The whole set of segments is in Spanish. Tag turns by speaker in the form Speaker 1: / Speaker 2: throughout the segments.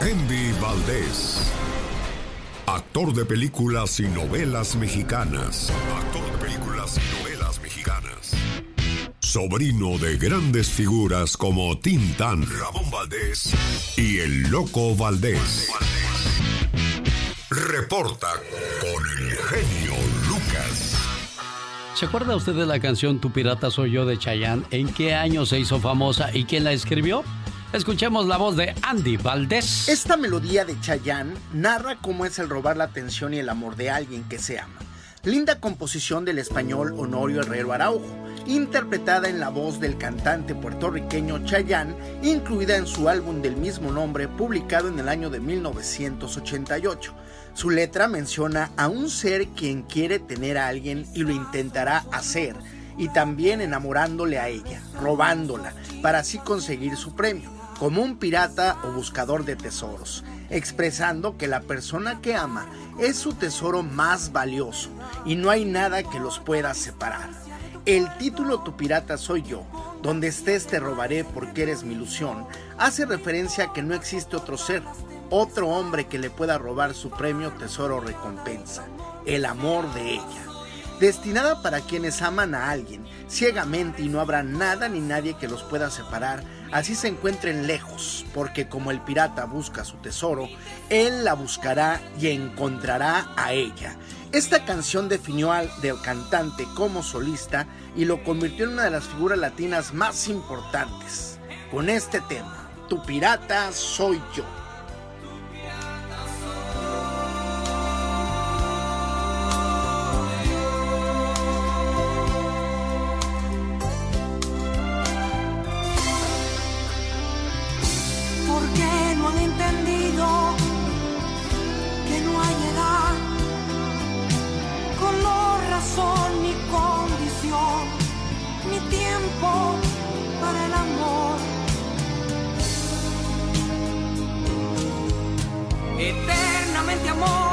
Speaker 1: Andy Valdés. Actor de películas y novelas mexicanas. Actor de películas y novelas mexicanas. Sobrino de grandes figuras como Tintán, Ramón Valdés y el Loco Valdés. Reporta con el genio Lucas.
Speaker 2: ¿Se acuerda usted de la canción Tu pirata soy yo de Chayanne? ¿En qué año se hizo famosa y quién la escribió? Escuchemos la voz de Andy Valdés.
Speaker 3: Esta melodía de Chayanne narra cómo es el robar la atención y el amor de alguien que se ama. Linda composición del español Honorio Herrero Araujo, interpretada en la voz del cantante puertorriqueño Chayanne, incluida en su álbum del mismo nombre publicado en el año de 1988. Su letra menciona a un ser quien quiere tener a alguien y lo intentará hacer, y también enamorándole a ella, robándola, para así conseguir su premio, como un pirata o buscador de tesoros, expresando que la persona que ama es su tesoro más valioso y no hay nada que los pueda separar. El título Tu pirata soy yo, donde estés te robaré porque eres mi ilusión, hace referencia a que no existe otro ser, otro hombre que le pueda robar su premio tesoro recompensa, el amor de ella. Destinada para quienes aman a alguien ciegamente y no habrá nada ni nadie que los pueda separar, así se encuentren lejos, porque como el pirata busca su tesoro, él la buscará y encontrará a ella. Esta canción definió al del cantante como solista y lo convirtió en una de las figuras latinas más importantes. Con este tema, Tu pirata soy yo. meramente amor.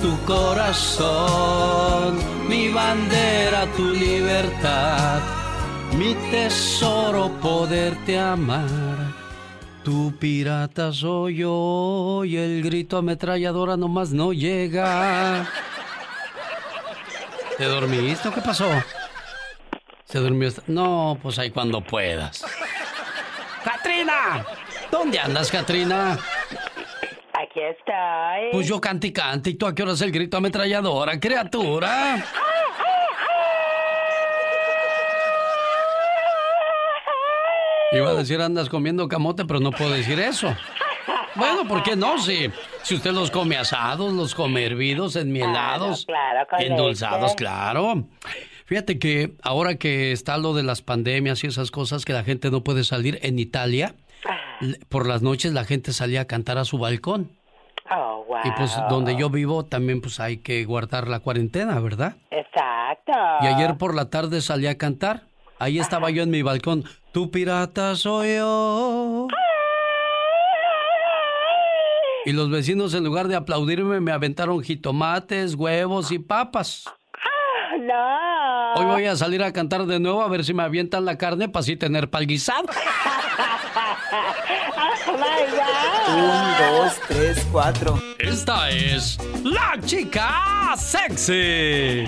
Speaker 2: Tu corazón, mi bandera, tu libertad, mi tesoro, poderte amar. Tu pirata soy yo y el grito ametralladora nomás no llega. ¿Te dormiste o qué pasó? ¿Se durmió? No, pues ahí cuando puedas. ¡Katrina! ¿Dónde andas, Katrina?
Speaker 4: Aquí estoy.
Speaker 2: Pues yo cante y cante. ¿Y tú a qué hora es el grito ametralladora, criatura? Iba a decir andas comiendo camote, pero no puedo decir eso. Bueno, ¿por qué no? Si, si usted los come asados, los come hervidos, enmielados,
Speaker 4: claro,
Speaker 2: endulzados, claro. Fíjate que ahora que está lo de las pandemias y esas cosas que la gente no puede salir en Italia, por las noches la gente salía a cantar a su balcón.
Speaker 4: Wow.
Speaker 2: Y pues donde yo vivo también pues hay que guardar la cuarentena, ¿verdad?
Speaker 4: Exacto.
Speaker 2: Y ayer por la tarde salí a cantar. Ahí estaba yo en mi balcón. Tu pirata soy yo. Y los vecinos en lugar de aplaudirme me aventaron jitomates, huevos y papas.
Speaker 4: Ah, no.
Speaker 2: Hoy voy a salir a cantar de nuevo a ver si me avientan la carne para así tener palguizado.
Speaker 5: Un, dos, tres, cuatro.
Speaker 2: Esta es la chica sexy.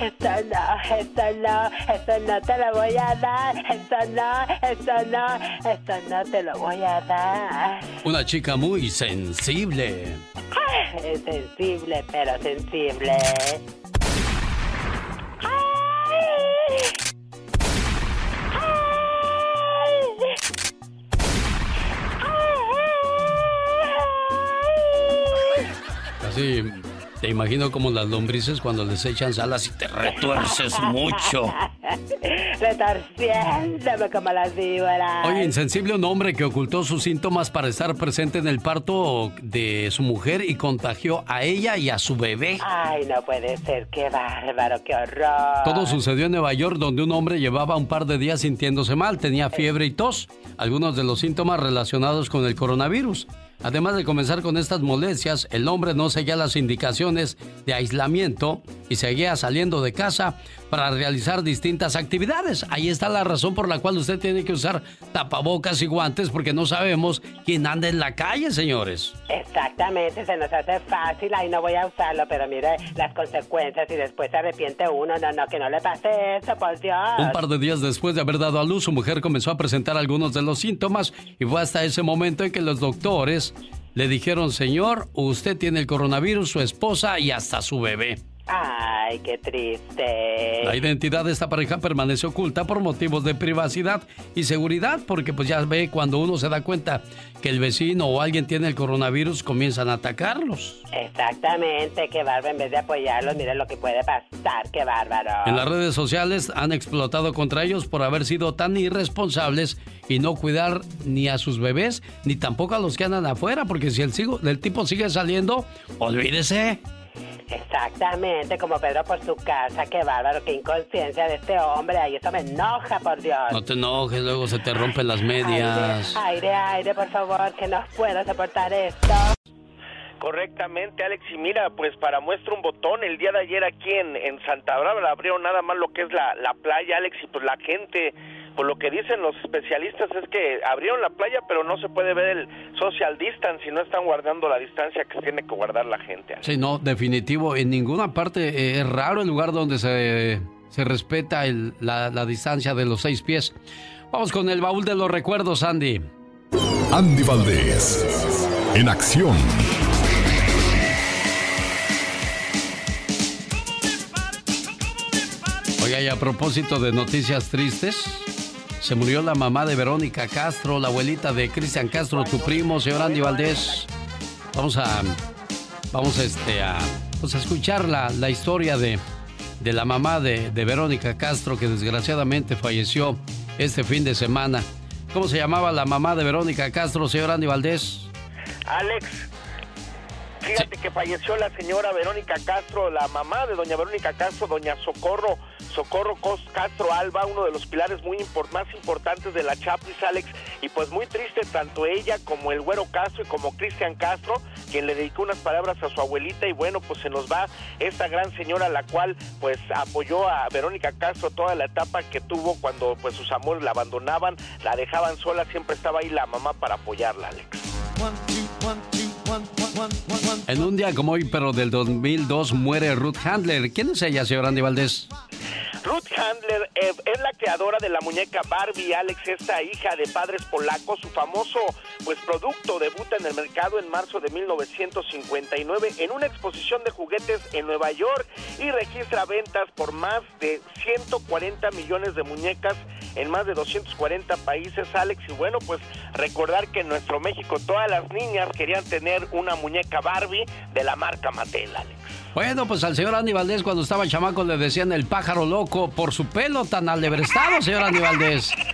Speaker 4: Esto no, esto no, esto no te lo voy a dar. Esto no, esto no, esto no te lo voy a dar.
Speaker 2: Una chica muy sensible.
Speaker 4: Es sensible, pero sensible.
Speaker 2: Así, Te imagino como las lombrices cuando les echan salas y te retuerces mucho.
Speaker 4: Retorciéndome como las víboras.
Speaker 2: Oye, insensible un hombre que ocultó sus síntomas para estar presente en el parto de su mujer y contagió a ella y a su bebé.
Speaker 4: Ay, no puede ser, qué bárbaro, qué horror.
Speaker 2: Todo sucedió en Nueva York donde un hombre llevaba un par de días sintiéndose mal, tenía fiebre y tos, algunos de los síntomas relacionados con el coronavirus. Además de comenzar con estas molestias, el hombre no seguía las indicaciones de aislamiento y seguía saliendo de casa para realizar distintas actividades. Ahí está la razón por la cual usted tiene que usar tapabocas y guantes porque no sabemos quién anda en la calle, señores.
Speaker 4: Exactamente, se nos hace fácil, ahí no voy a usarlo, pero mire las consecuencias y después se arrepiente uno. No, no, que no le pase eso, por Dios.
Speaker 2: Un par de días después de haber dado a luz, su mujer comenzó a presentar algunos de los síntomas y fue hasta ese momento en que los doctores le dijeron, señor, usted tiene el coronavirus, su esposa y hasta su bebé.
Speaker 4: Ay, qué triste.
Speaker 2: La identidad de esta pareja permanece oculta por motivos de privacidad y seguridad, porque pues ya ve cuando uno se da cuenta que el vecino o alguien tiene el coronavirus, comienzan a atacarlos.
Speaker 4: Exactamente, qué bárbaro, en vez de apoyarlos, miren lo que puede pasar, qué bárbaro.
Speaker 2: En las redes sociales han explotado contra ellos por haber sido tan irresponsables y no cuidar ni a sus bebés, ni tampoco a los que andan afuera, porque si el, el tipo sigue saliendo, olvídese.
Speaker 4: Exactamente, como Pedro por su casa. Qué bárbaro, qué inconsciencia de este hombre. Ay, eso me enoja, por Dios.
Speaker 2: No te enojes, luego se te rompen las medias.
Speaker 4: Aire, aire, por favor, que no puedo soportar esto.
Speaker 6: Correctamente, Alex. Y mira, pues para muestra un botón, el día de ayer aquí en, en Santa Bárbara abrió nada más lo que es la, la playa, Alex, y pues la gente por lo que dicen los especialistas es que abrieron la playa, pero no se puede ver el social distance y no están guardando la distancia que tiene que guardar la gente.
Speaker 2: Sí, no, definitivo. En ninguna parte eh, es raro el lugar donde se, se respeta el, la, la distancia de los seis pies. Vamos con el baúl de los recuerdos, Andy.
Speaker 1: Andy Valdés, en acción.
Speaker 2: Oiga, y a propósito de noticias tristes, se murió la mamá de Verónica Castro, la abuelita de Cristian Castro, tu primo, señor Andy Valdés. Vamos a, vamos este, a, pues a escuchar la, la historia de, de, la mamá de, de Verónica Castro, que desgraciadamente falleció este fin de semana. ¿Cómo se llamaba la mamá de Verónica Castro, señor Andy Valdés?
Speaker 6: Alex, fíjate que falleció la señora Verónica Castro, la mamá de doña Verónica Castro, doña Socorro Socorro Castro Alba, uno de los pilares muy más importantes de la Chapis, Alex, y pues muy triste tanto ella como el Güero Castro y como Cristian Castro, quien le dedicó unas palabras a su abuelita y bueno, pues se nos va esta gran señora la cual pues apoyó a Verónica Castro toda la etapa que tuvo cuando pues sus amores la abandonaban, la dejaban sola, siempre estaba ahí la mamá para apoyarla, Alex.
Speaker 2: En un día como hoy, pero del 2002, muere Ruth Handler. ¿Quién es ella, señor Andy Valdés?
Speaker 6: Ruth Handler eh, es la creadora de la muñeca Barbie, Alex, esta hija de padres polacos. Su famoso pues producto debuta en el mercado en marzo de 1959 en una exposición de juguetes en Nueva York y registra ventas por más de 140 millones de muñecas en más de 240 países, Alex. Y bueno, pues recordar que en nuestro México todas las niñas querían tener una muñeca Barbie de la marca Mattel, Alex.
Speaker 2: Bueno, pues al señor Andy Valdés cuando estaba chamaco le decían el pájaro loco por su pelo tan alebrestado, señor Andy Valdés.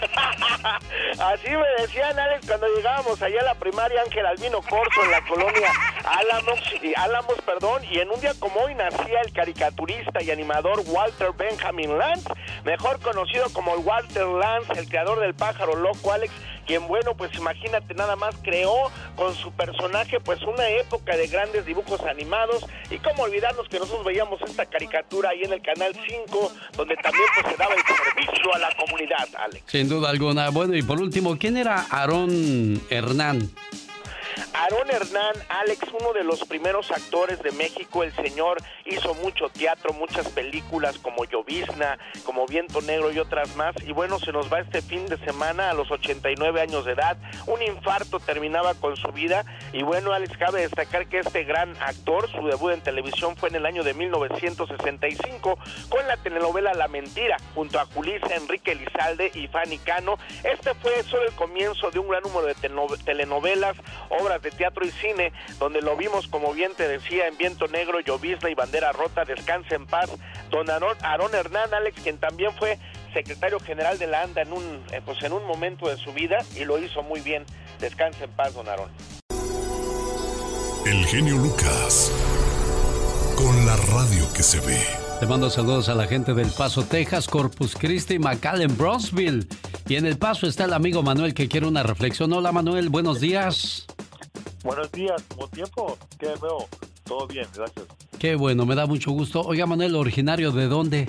Speaker 6: Así me decían, Alex, cuando llegábamos allá a la primaria Ángel Albino Corso en la colonia Álamos, Álamos, perdón, y en un día como hoy nacía el caricaturista y animador Walter Benjamin Lance, mejor conocido como el Walter Lance, el creador del pájaro loco, Alex, quien bueno, pues imagínate nada más creó con su personaje pues una época de grandes dibujos animados y cómo olvidarnos que nosotros veíamos esta caricatura ahí en el canal 5 donde también pues se daba el servicio a la comunidad, Alex.
Speaker 2: Sin duda alguna. Bueno, y por último, ¿quién era Aarón Hernán?
Speaker 6: Aarón Hernán, Alex, uno de los primeros actores de México, el señor hizo mucho teatro, muchas películas como Llovizna, como Viento Negro y otras más. Y bueno, se nos va este fin de semana a los 89 años de edad. Un infarto terminaba con su vida. Y bueno, Alex, cabe destacar que este gran actor, su debut en televisión fue en el año de 1965 con la telenovela La Mentira, junto a Julissa, Enrique Elizalde y Fanny Cano. Este fue solo el comienzo de un gran número de telenovelas, de de teatro y cine, donde lo vimos, como bien te decía, en Viento Negro, Llovizna y Bandera Rota, Descanse en Paz, don Aarón Hernán, Alex, quien también fue secretario general de la ANDA en un, eh, pues en un momento de su vida y lo hizo muy bien. Descanse en paz, don Aarón.
Speaker 1: El genio Lucas, con la radio que se ve.
Speaker 2: Te mando saludos a la gente del Paso, Texas, Corpus Christi, McAllen, Bronzeville. Y en el Paso está el amigo Manuel que quiere una reflexión. Hola Manuel, buenos días.
Speaker 7: Buenos días, ¿cómo tiempo? ¿Qué veo? Todo bien, gracias.
Speaker 2: Qué bueno, me da mucho gusto. Oiga Manuel, ¿originario de dónde?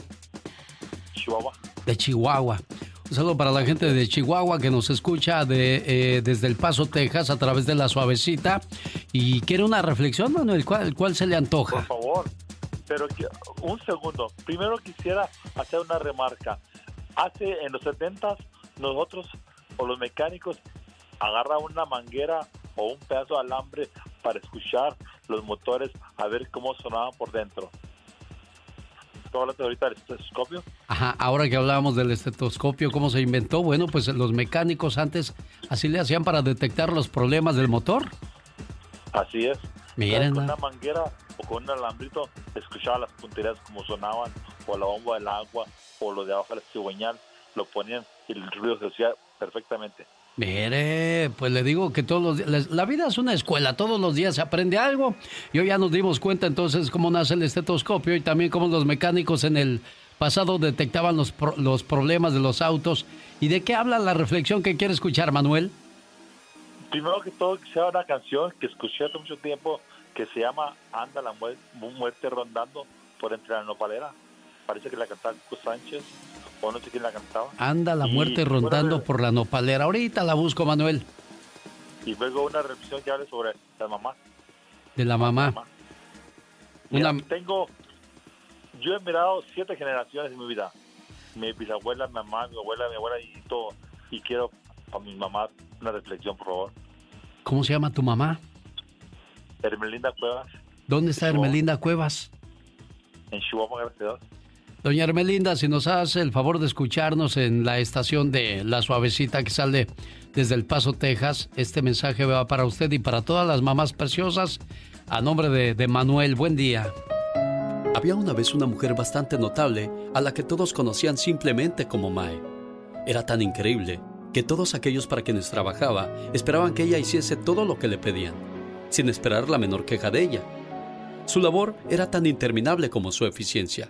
Speaker 7: Chihuahua.
Speaker 2: De Chihuahua. Un saludo para la gente de Chihuahua que nos escucha de, eh, desde El Paso, Texas, a través de la suavecita. Y quiere una reflexión, Manuel. ¿Cuál, cuál se le antoja?
Speaker 7: Por favor, pero un segundo. Primero quisiera hacer una remarca. Hace en los 70 nosotros o los mecánicos agarran una manguera o un pedazo de alambre para escuchar los motores a ver cómo sonaban por dentro hablaste ahorita del estetoscopio.
Speaker 2: Ajá, ahora que hablábamos del estetoscopio, ¿cómo se inventó? Bueno, pues los mecánicos antes así le hacían para detectar los problemas del motor.
Speaker 7: Así es.
Speaker 2: Miren.
Speaker 7: Con una manguera o con un alambrito escuchaba las punterías como sonaban, o la bomba del agua, o lo de abajo del cigüeñal, lo ponían y el ruido se hacía perfectamente.
Speaker 2: Mire, pues le digo que todos los días, la vida es una escuela, todos los días se aprende algo. Y hoy ya nos dimos cuenta entonces cómo nace el estetoscopio y también cómo los mecánicos en el pasado detectaban los, los problemas de los autos. ¿Y de qué habla la reflexión que quiere escuchar, Manuel?
Speaker 7: Primero que todo, que sea una canción que escuché hace mucho tiempo que se llama Anda la muerte rondando por entre la nopalera. Parece que la cantaba Sánchez o no sé quién la cantaba.
Speaker 2: Anda la muerte rondando por la nopalera. Ahorita la busco, Manuel.
Speaker 7: Y luego una reflexión que hable sobre la mamá.
Speaker 2: De la mamá.
Speaker 7: Tengo, yo he mirado siete generaciones de mi vida. Mi bisabuela, mi mamá, mi abuela, mi abuela y todo. Y quiero a mi mamá una reflexión, por favor.
Speaker 2: ¿Cómo se llama tu mamá?
Speaker 7: Hermelinda Cuevas.
Speaker 2: ¿Dónde está Hermelinda Cuevas?
Speaker 7: En Chihuahua, gracias
Speaker 2: Doña Hermelinda, si nos hace el favor de escucharnos en la estación de La Suavecita que sale desde El Paso, Texas, este mensaje va para usted y para todas las mamás preciosas. A nombre de, de Manuel, buen día. Había una vez una mujer bastante notable a la que todos conocían simplemente como Mae. Era tan increíble que todos aquellos para quienes trabajaba esperaban que ella hiciese todo lo que le pedían, sin esperar la menor queja de ella. Su labor era tan interminable como su eficiencia.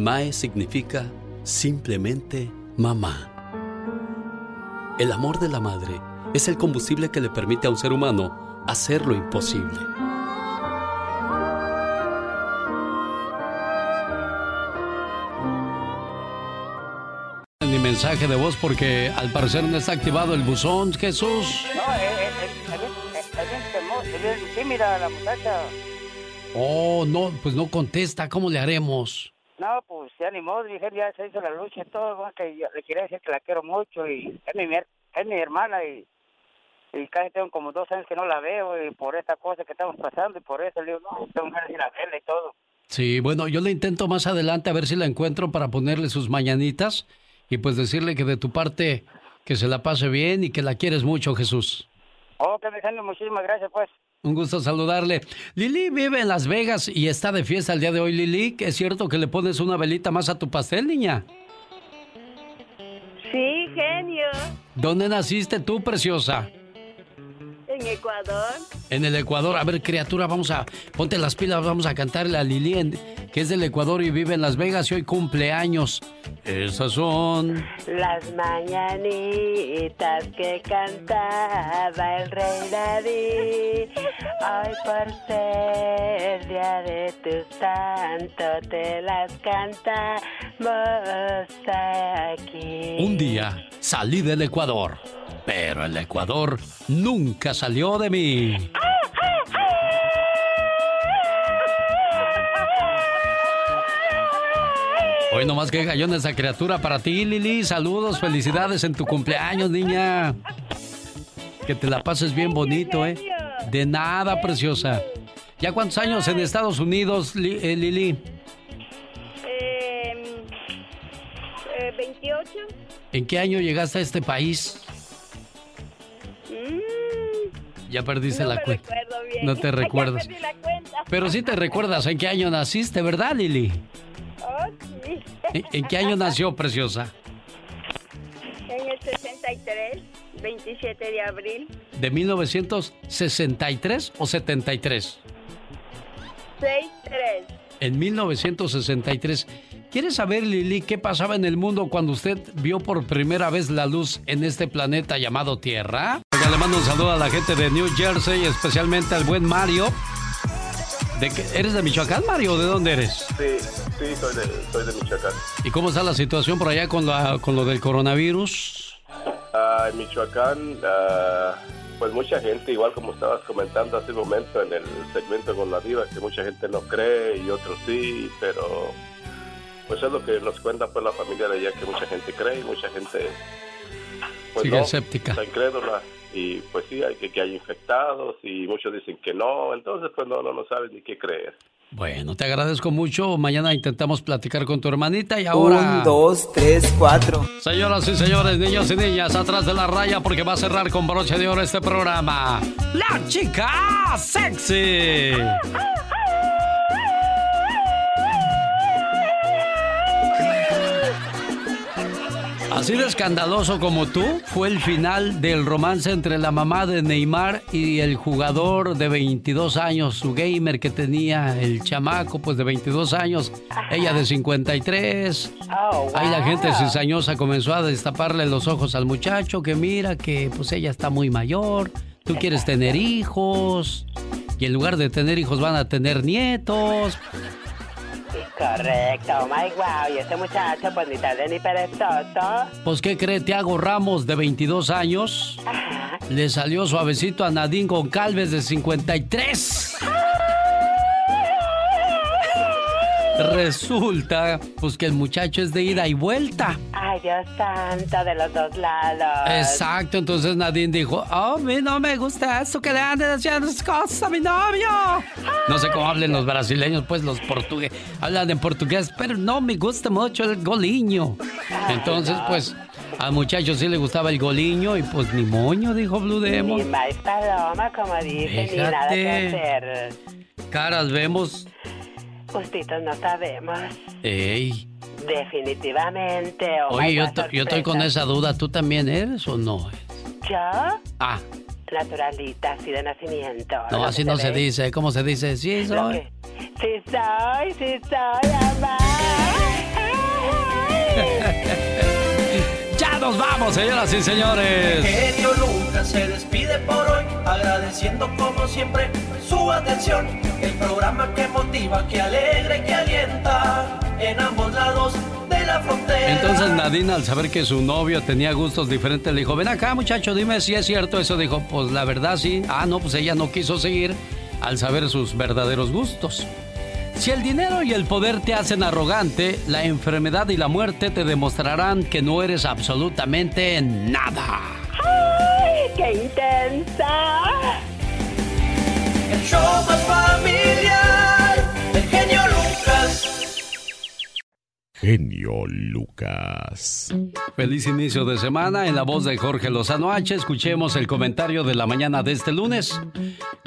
Speaker 2: Mae significa simplemente mamá. El amor de la madre es el combustible que le permite a un ser humano hacer lo imposible. Mi mensaje de voz porque al parecer no está activado el buzón, Jesús.
Speaker 8: No, es bien mira la muchacha.
Speaker 2: Oh, no, pues no contesta, ¿cómo le haremos?
Speaker 8: No, pues ni modo, dije, ya se hizo la lucha y todo, que yo le quería decir que la quiero mucho y es mi, es mi hermana y, y casi tengo como dos años que no la veo y por esta cosa que estamos pasando y por eso le digo, no, tengo ganas de ir a verla y todo.
Speaker 2: Sí, bueno, yo le intento más adelante a ver si la encuentro para ponerle sus mañanitas y pues decirle que de tu parte que se la pase bien y que la quieres mucho, Jesús.
Speaker 8: Ok, Alejandro, muchísimas gracias, pues.
Speaker 2: Un gusto saludarle. Lili vive en Las Vegas y está de fiesta el día de hoy. Lili, ¿es cierto que le pones una velita más a tu pastel, niña?
Speaker 9: Sí, genio.
Speaker 2: ¿Dónde naciste tú, preciosa?
Speaker 9: En
Speaker 4: Ecuador.
Speaker 2: En el Ecuador. A ver, criatura, vamos a. Ponte las pilas, vamos a cantarle a Lili, que es del Ecuador y vive en Las Vegas y hoy cumpleaños. Esas son.
Speaker 4: Las mañanitas que cantaba el rey David. Hoy por ser día de tu santo te las cantamos aquí.
Speaker 2: Un día salí del Ecuador, pero el Ecuador nunca salió de mí. Hoy nomás que gallón esa criatura para ti, Lili. Saludos, felicidades en tu cumpleaños, niña. Que te la pases bien bonito, ¿eh? De nada, preciosa. ¿Ya cuántos años en Estados Unidos, eh, Lili?
Speaker 4: Eh, 28.
Speaker 2: ¿En qué año llegaste a este país?
Speaker 4: Mm,
Speaker 2: ya perdiste
Speaker 4: no
Speaker 2: la cuenta.
Speaker 4: recuerdo bien.
Speaker 2: No te recuerdas. Pero sí te recuerdas en qué año naciste, ¿verdad, Lili?
Speaker 4: Oh, sí.
Speaker 2: ¿En, qué año nació, preciosa?
Speaker 4: En el 63, 27 de abril.
Speaker 2: ¿De 1963 o 73?
Speaker 4: 63.
Speaker 2: En 1963. ¿Quieres saber, Lili, qué pasaba en el mundo cuando usted vio por primera vez la luz en este planeta llamado Tierra? Oiga, le mando un saludo a la gente de New Jersey, especialmente al buen Mario. ¿De qué- ¿Eres de Michoacán, Mario? ¿De dónde eres?
Speaker 9: Sí, sí, soy de, soy de Michoacán.
Speaker 2: ¿Y cómo está la situación por allá con, la, con lo del coronavirus?
Speaker 9: Ah, en Michoacán, ah, pues mucha gente, igual como estabas comentando hace un momento en el segmento con la diva, que mucha gente no cree y otros sí, pero pues es lo que nos cuenta pues la familia de allá, que mucha gente cree y mucha gente pues
Speaker 2: Sigue
Speaker 9: no,
Speaker 2: escéptica.
Speaker 9: está incrédula. Y pues sí, hay que, que hay infectados y muchos dicen que no, entonces pues no, no, no sabes ni qué creer.
Speaker 2: Bueno, te agradezco mucho. Mañana intentamos platicar con tu hermanita y ahora...
Speaker 5: Un, dos, tres, cuatro.
Speaker 2: Señoras y señores, niños y niñas, atrás de la raya porque va a cerrar con broche de oro este programa. La chica sexy. Así de escandaloso como tú fue el final del romance entre la mamá de Neymar y el jugador de 22 años, su gamer que tenía el chamaco pues de 22 años, ella de 53.
Speaker 4: Oh,
Speaker 2: Ahí la gente cizañosa comenzó a destaparle los ojos al muchacho que mira que pues ella está muy mayor, tú quieres tener hijos y en lugar de tener hijos van a tener nietos.
Speaker 4: Correcto, oh my wow. Y ese muchacho, pues ni tarde ni perezoso.
Speaker 2: Pues ¿qué cree Tiago Ramos de 22 años? Le salió suavecito a Nadine Goncalves de 53. Resulta pues que el muchacho es de ida y vuelta.
Speaker 4: Ay, Dios santo, de los dos lados.
Speaker 2: Exacto, entonces Nadine dijo, oh, a mí no me gusta esto que le anden haciendo cosas a mi novio. No sé cómo hablen los brasileños, pues los portugueses hablan en portugués, pero no me gusta mucho el goliño. Entonces, pues, al muchacho sí le gustaba el goliño y pues ni moño, dijo Blue
Speaker 4: Ni
Speaker 2: Demon.
Speaker 4: más paloma, como dicen, ni nada que hacer.
Speaker 2: Caras vemos.
Speaker 4: Justitos no sabemos.
Speaker 2: Ey.
Speaker 4: Definitivamente. oh
Speaker 2: Oye, yo, estoy con esa duda, ¿tú también eres o no?
Speaker 4: ¿Yo?
Speaker 2: Ah,
Speaker 4: Naturalita, así de nacimiento.
Speaker 2: no, así no se dice. ¿Cómo se dice? Sí, soy.
Speaker 4: Sí soy, sí soy, mamá.
Speaker 2: Ya nos vamos, señoras y señores.
Speaker 10: Se despide por hoy, agradeciendo como siempre su atención. El programa que motiva, que alegra y que alienta en ambos lados de la frontera.
Speaker 2: Entonces Nadine al saber que su novio tenía gustos diferentes le dijo, ven acá muchacho, dime si es cierto eso. Dijo, pues la verdad sí. Ah, no, pues ella no quiso seguir al saber sus verdaderos gustos. Si el dinero y el poder te hacen arrogante, la enfermedad y la muerte te demostrarán que no eres absolutamente nada.
Speaker 4: ¡Ay, qué intensa!
Speaker 10: El show Genio Lucas.
Speaker 2: Feliz inicio de semana. En la voz de Jorge Lozano H, escuchemos el comentario de la mañana de este lunes.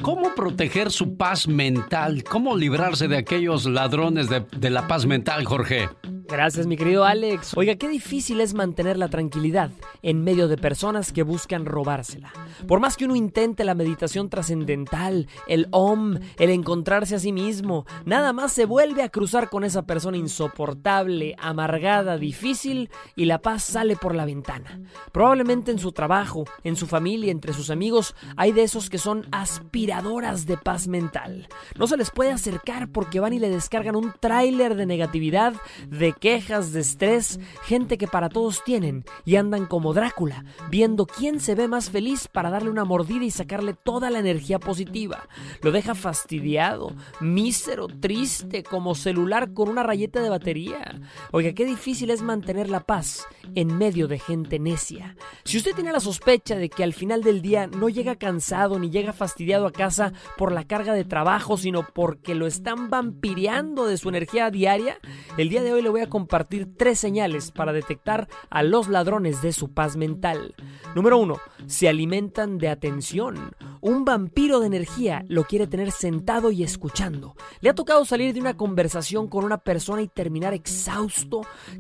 Speaker 2: ¿Cómo proteger su paz mental? ¿Cómo librarse de aquellos ladrones de, de la paz mental, Jorge?
Speaker 11: Gracias, mi querido Alex. Oiga, qué difícil es mantener la tranquilidad en medio de personas que buscan robársela. Por más que uno intente la meditación trascendental, el OM, el encontrarse a sí mismo, nada más se vuelve a cruzar con esa persona insoportable, amargada, difícil y la paz sale por la ventana. Probablemente en su trabajo, en su familia, entre sus amigos, hay de esos que son aspiradoras de paz mental. No se les puede acercar porque van y le descargan un tráiler de negatividad, de quejas, de estrés, gente que para todos tienen y andan como Drácula, viendo quién se ve más feliz para darle una mordida y sacarle toda la energía positiva. Lo deja fastidiado, mísero, triste, como celular con una rayeta de batería. Oiga, qué difícil es mantener la paz en medio de gente necia. Si usted tiene la sospecha de que al final del día no llega cansado ni llega fastidiado a casa por la carga de trabajo, sino porque lo están vampireando de su energía diaria, el día de hoy le voy a compartir tres señales para detectar a los ladrones de su paz mental. Número uno, se alimentan de atención. Un vampiro de energía lo quiere tener sentado y escuchando. Le ha tocado salir de una conversación con una persona y terminar exhausto,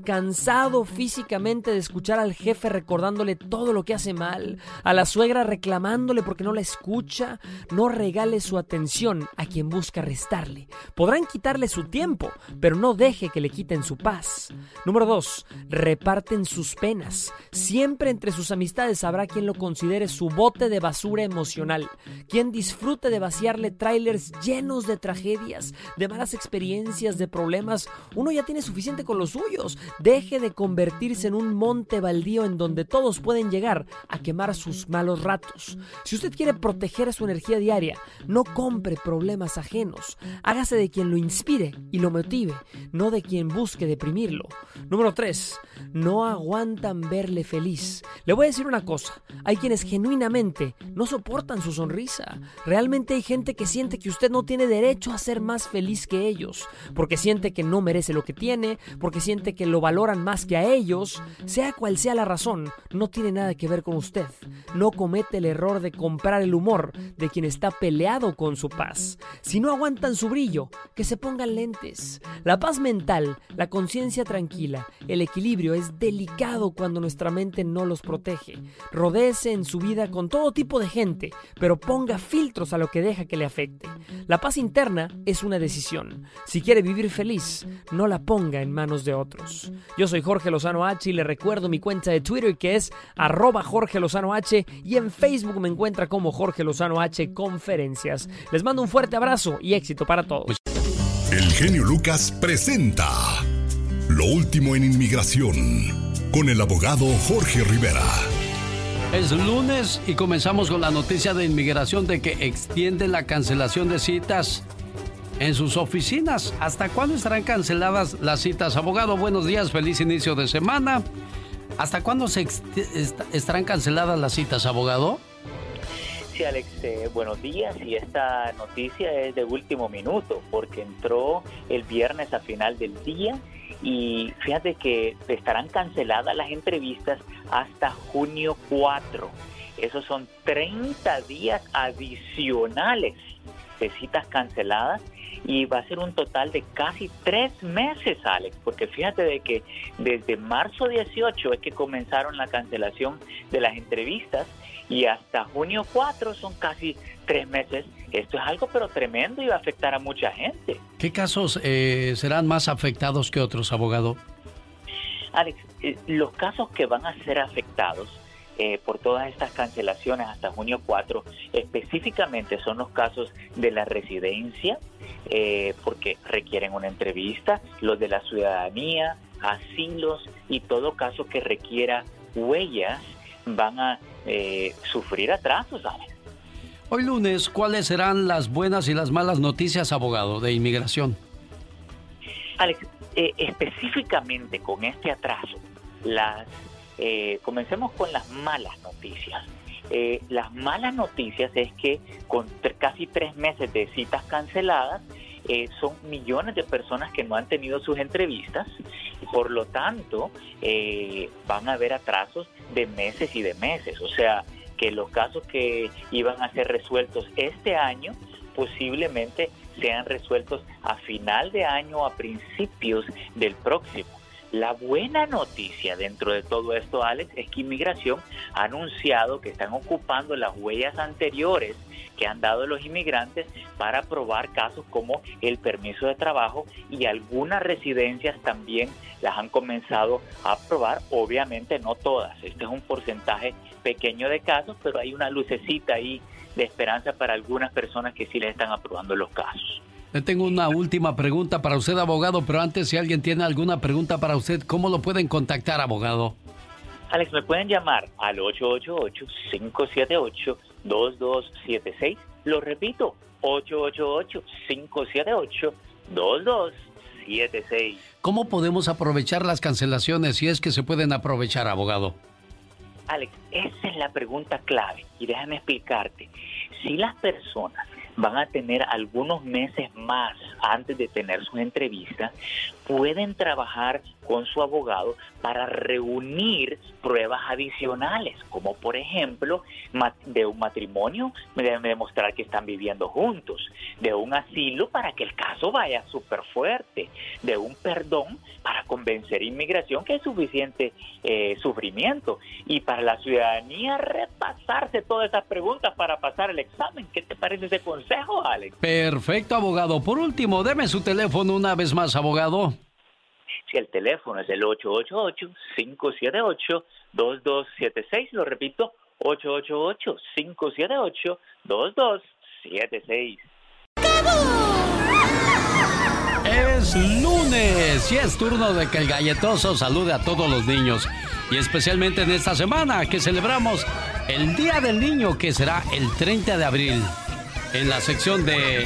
Speaker 11: cansado físicamente de escuchar al jefe recordándole todo lo que hace mal, a la suegra reclamándole porque no la escucha. No regale su atención a quien busca restarle. Podrán quitarle su tiempo, pero no deje que le quiten su paz. Número 2. Reparten sus penas. Siempre entre sus amistades habrá quien lo considere su bote de basura emocional, quien disfrute de vaciarle trailers llenos de tragedias, de malas experiencias, de problemas. Uno ya tiene suficiente con los suyos. Deje de convertirse en un monte baldío en donde todos pueden llegar a quemar sus malos ratos. Si usted quiere proteger su energía diaria, no compre problemas ajenos. Hágase de quien lo inspire y lo motive, no de quien busque deprimirlo. Número 3. No aguantan verle feliz. Le voy a decir una cosa. Hay quienes genuinamente no soportan su sonrisa. Realmente hay gente que siente que usted no tiene derecho a ser más feliz que ellos, porque siente que no merece lo que tiene, porque siente que lo valoran más que a ellos. Sea cual sea la razón, no tiene nada que ver con usted. No comete el error de comprar el humor de quien está peleado con su paz. Si no aguantan su brillo, que se pongan lentes. La paz mental, la conciencia tranquila, el equilibrio es delicado cuando nuestra mente no los protege. Rodece en su vida con todo tipo de gente, pero ponga filtros a lo que deja que le afecte. La paz interna es una decisión. Si quiere vivir feliz, no la ponga en manos de otros. Yo soy Jorge Lozano H y le recuerdo mi cuenta de Twitter que es arroba Jorge Lozano H y en Facebook me encuentra como Jorge Lozano H Conferencias. Les mando un fuerte abrazo y éxito para todos.
Speaker 1: El genio Lucas presenta Lo último en inmigración con el abogado Jorge Rivera.
Speaker 2: Es lunes y comenzamos con la noticia de inmigración de que extiende la cancelación de citas en sus oficinas. ¿Hasta cuándo estarán canceladas las citas? Abogado, buenos días, feliz inicio de semana. ¿Hasta cuándo se estarán canceladas las citas, abogado?
Speaker 12: Sí, Alex, eh, buenos días. Y esta noticia es de último minuto porque entró el viernes a final del día y fíjate que estarán canceladas las entrevistas hasta junio 4. Esos son 30 días adicionales de citas canceladas y va a ser un total de casi tres meses, Alex, porque fíjate de que desde marzo 18 es que comenzaron la cancelación de las entrevistas y hasta junio 4 son casi tres meses. Esto es algo pero tremendo y va a afectar a mucha gente.
Speaker 2: ¿Qué casos eh, serán más afectados que otros, abogado?
Speaker 12: Alex, eh, los casos que van a ser afectados eh, por todas estas cancelaciones hasta junio 4, específicamente son los casos de la residencia, porque requieren una entrevista, los de la ciudadanía, asilos y todo caso que requiera huellas van a eh, sufrir atrasos,
Speaker 2: Hoy lunes, ¿cuáles serán las buenas y las malas noticias, abogado, de inmigración?
Speaker 12: Alex, eh, específicamente con este atraso, las eh, comencemos con las malas noticias. las malas noticias es que con casi tres meses de citas canceladas, son millones de personas que no han tenido sus entrevistas por lo tanto, eh, van a haber atrasos de meses y de meses. O sea, que los casos que iban a ser resueltos este año posiblemente sean resueltos a final de año o a principios del próximo. La buena noticia dentro de todo esto, Alex, es que Inmigración ha anunciado que están ocupando las huellas anteriores que han dado los inmigrantes para aprobar casos como el permiso de trabajo y algunas residencias también las han comenzado a aprobar, obviamente no todas, este es un porcentaje pequeño de casos, pero hay una lucecita ahí de esperanza para algunas personas que sí les están aprobando los casos.
Speaker 2: Le tengo una última pregunta para usted, abogado, pero antes si alguien tiene alguna pregunta para usted, ¿cómo lo pueden contactar, abogado?
Speaker 12: Alex, me pueden llamar al 888-578-2276. Lo repito, 888-578-2276.
Speaker 2: ¿Cómo podemos aprovechar las cancelaciones si es que se pueden aprovechar, abogado?
Speaker 12: Alex, esa es la pregunta clave y déjame explicarte. Si las personas van a tener algunos meses más antes de tener sus entrevistas, pueden trabajar con su abogado para reunir pruebas adicionales, como por ejemplo de un matrimonio, deben demostrar que están viviendo juntos, de un asilo para que el caso vaya súper fuerte, de un perdón para convencer a inmigración que es suficiente eh, sufrimiento y para la ciudadanía repasarse todas esas preguntas para pasar el examen. ¿Qué te parece ese consejo, Alex?
Speaker 2: Perfecto, abogado. Por último, deme su teléfono una vez más, abogado.
Speaker 12: Si el teléfono es el 888-578-2276, lo repito, 888-578-2276.
Speaker 2: Es lunes y es turno de que el galletoso salude a todos los niños. Y especialmente en esta semana que celebramos el Día del Niño, que será el 30 de abril. En la sección de...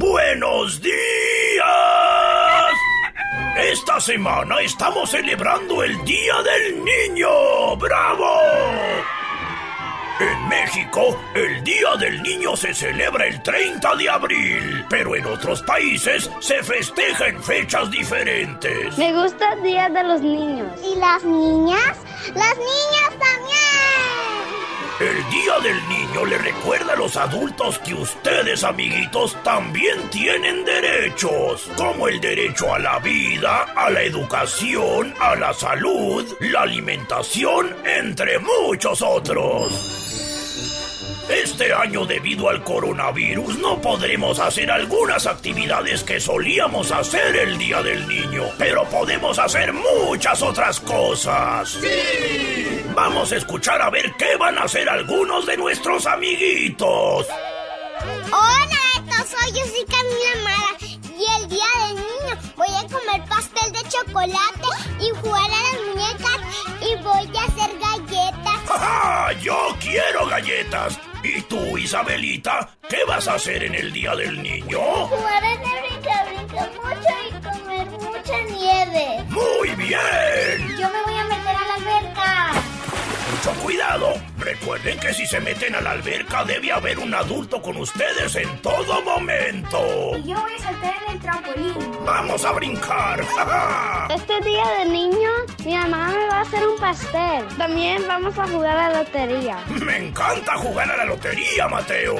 Speaker 13: ¡Buenos días! Esta semana estamos celebrando el Día del Niño. ¡Bravo! En México, el Día del Niño se celebra el 30 de abril, pero en otros países se festeja en fechas diferentes.
Speaker 14: Me gusta el Día de los Niños.
Speaker 15: ¿Y las niñas? ¡Las niñas también!
Speaker 13: El Día del Niño le recuerda a los adultos que ustedes, amiguitos, también tienen derechos, como el derecho a la vida, a la educación, a la salud, la alimentación, entre muchos otros. Este año debido al coronavirus no podremos hacer algunas actividades que solíamos hacer el Día del Niño, pero podemos hacer muchas otras cosas. ¡Sí! Vamos a escuchar a ver qué van a hacer algunos de nuestros amiguitos.
Speaker 15: Hola, yo soy Camila Mara y el Día del Niño voy a comer pastel de chocolate y jugar a las muñecas y voy a hacer galletas.
Speaker 13: ¡Ja, Yo quiero galletas. ¿Y tú, Isabelita? ¿Qué vas a hacer en el Día del Niño?
Speaker 15: Jugar en el brinca, brinca mucho y comer mucha nieve.
Speaker 13: ¡Muy bien!
Speaker 15: Yo me voy a meter a la alberca.
Speaker 13: Mucho cuidado. Recuerden que si se meten a la alberca debe haber un adulto con ustedes en todo momento.
Speaker 15: Y yo voy a saltar en el trampolín.
Speaker 13: ¡Vamos a brincar!
Speaker 14: Este día de niño, mi mamá me va a hacer un pastel. También vamos a jugar a la lotería.
Speaker 13: Me encanta jugar a la lotería, Mateo.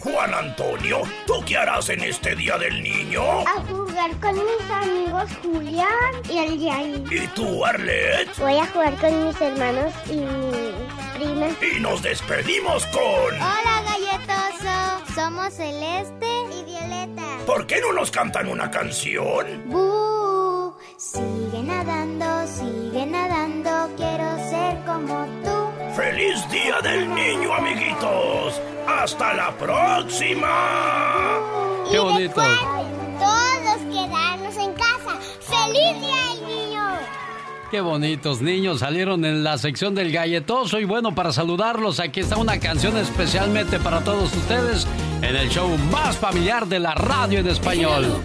Speaker 13: Juan Antonio, ¿tú qué harás en este Día del Niño?
Speaker 15: A jugar con mis amigos Julián y el Yair.
Speaker 13: ¿Y tú, Arlet?
Speaker 15: Voy a jugar con mis hermanos y mis primas.
Speaker 13: Y nos despedimos con...
Speaker 15: Hola, galletoso. Somos Celeste y Violeta.
Speaker 13: ¿Por qué no nos cantan una canción?
Speaker 15: ¡Bú! Sigue nadando, sigue nadando, quiero ser como tú.
Speaker 13: ¡Feliz Día del Niño, amiguitos! ¡Hasta la próxima!
Speaker 15: Y
Speaker 2: ¡Qué bonito!
Speaker 15: recuerden, todos quedarnos en casa. ¡Feliz Día del Niño!
Speaker 2: Qué bonitos niños salieron en la sección del galletoso y bueno, para saludarlos, aquí está una canción especialmente para todos ustedes en el show más familiar de la radio en español.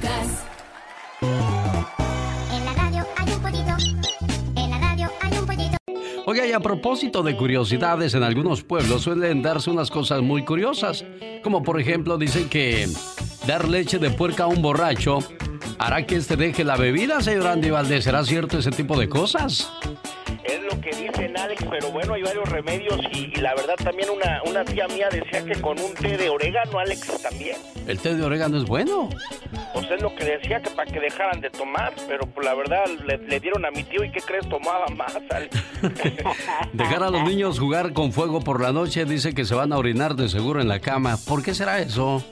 Speaker 2: Oiga, y a propósito de curiosidades, en algunos pueblos suelen darse unas cosas muy curiosas, como por ejemplo dicen que dar leche de puerca a un borracho hará que este deje la bebida, señor Andy Valdés. ¿Será cierto ese tipo de cosas?
Speaker 6: Es lo que dicen, Alex, pero bueno, hay varios remedios y, y la verdad también una, una tía mía decía que con un té de orégano, Alex, también.
Speaker 2: ¿El té de orégano es bueno?
Speaker 6: Pues es lo que decía que para que dejaran de tomar, pero pues la verdad le, le dieron a mi tío y ¿qué crees? Tomaba más.
Speaker 2: Dejar a los niños jugar con fuego por la noche dice que se van a orinar de seguro en la cama. ¿Por qué será eso?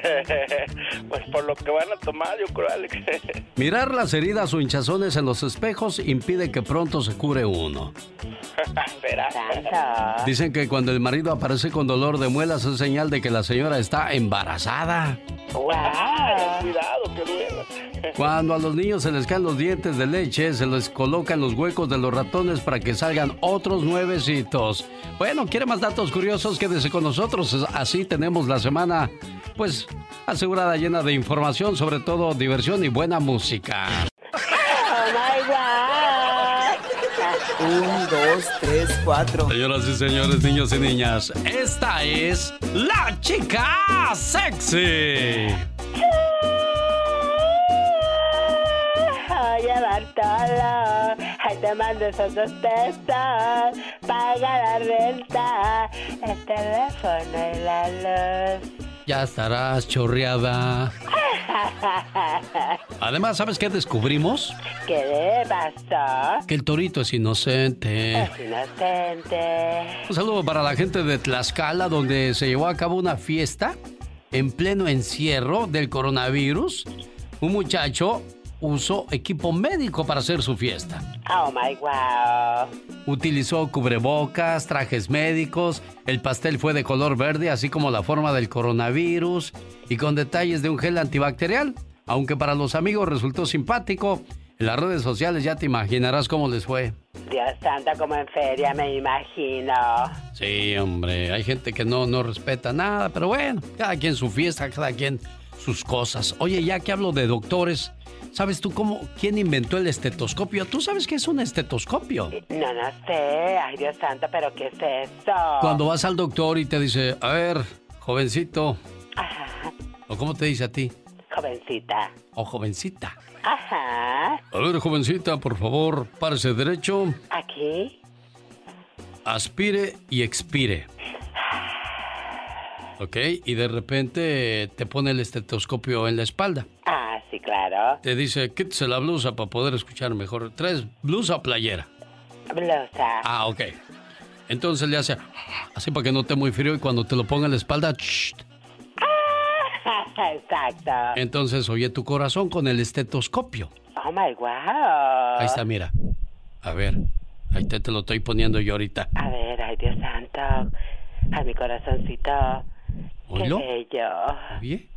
Speaker 6: pues por lo que van a tomar, yo creo, Alex.
Speaker 2: Mirar las heridas o hinchazones en los espejos impide que pronto se cure uno. Dicen que cuando el marido aparece con dolor de muelas es señal de que la señora está embarazada.
Speaker 6: Cuidado, que.
Speaker 2: Cuando a los niños se les caen los dientes de leche, se les colocan los huecos de los ratones para que salgan otros nuevecitos. Bueno, ¿quiere más datos curiosos? Quédese con nosotros. Así tenemos la semana, pues, asegurada llena de información, sobre todo diversión y buena música.
Speaker 15: Oh my God.
Speaker 5: Un, dos, tres, cuatro.
Speaker 2: Señoras y señores, niños y niñas, esta es la chica sexy.
Speaker 4: Oye, Bartolo, ahí te mando esos dos pesos, paga la renta, el teléfono y la luz.
Speaker 2: Ya estarás chorreada. Además, ¿sabes qué descubrimos?
Speaker 4: ¿Qué le pasó?
Speaker 2: Que el torito es inocente.
Speaker 4: Es inocente.
Speaker 2: Un saludo para la gente de Tlaxcala, donde se llevó a cabo una fiesta en pleno encierro del coronavirus. Un muchacho usó equipo médico para hacer su fiesta.
Speaker 4: Oh my wow.
Speaker 2: Utilizó cubrebocas, trajes médicos, el pastel fue de color verde, así como la forma del coronavirus, y con detalles de un gel antibacterial. Aunque para los amigos resultó simpático, en las redes sociales ya te imaginarás cómo les fue.
Speaker 4: Dios santo, como en feria, me imagino.
Speaker 2: Sí, hombre, hay gente que no, no respeta nada, pero bueno, cada quien su fiesta, cada quien sus cosas. Oye, ya que hablo de doctores, ¿sabes tú cómo, quién inventó el estetoscopio? ¿Tú sabes qué es un estetoscopio?
Speaker 4: No, no sé. Ay, Dios santo, ¿pero qué es eso?
Speaker 2: Cuando vas al doctor y te dice, a ver, jovencito, o cómo te dice a ti,
Speaker 4: Jovencita.
Speaker 2: o jovencita.
Speaker 4: Ajá.
Speaker 2: A ver, jovencita, por favor, párese derecho,
Speaker 4: Aquí.
Speaker 2: aspire y expire. ¿Ok? Y de repente te pone el estetoscopio en la espalda.
Speaker 4: Ah, sí, claro.
Speaker 2: Te dice, quítese la blusa para poder escuchar mejor. ¿Traes blusa o playera?
Speaker 4: Blusa.
Speaker 2: Ah, ok. Entonces le hace así para que no esté muy frío y cuando te lo ponga en la espalda, ¡shh!
Speaker 4: Exacto.
Speaker 2: entonces oye tu corazón con el estetoscopio.
Speaker 4: Oh my wow.
Speaker 2: Ahí está, mira. A ver, ahí te, te lo estoy poniendo yo ahorita.
Speaker 4: A ver, ay, Dios santo. Ay, mi corazoncito. Qué
Speaker 2: ¿Oílo?
Speaker 4: bello.
Speaker 2: Oye,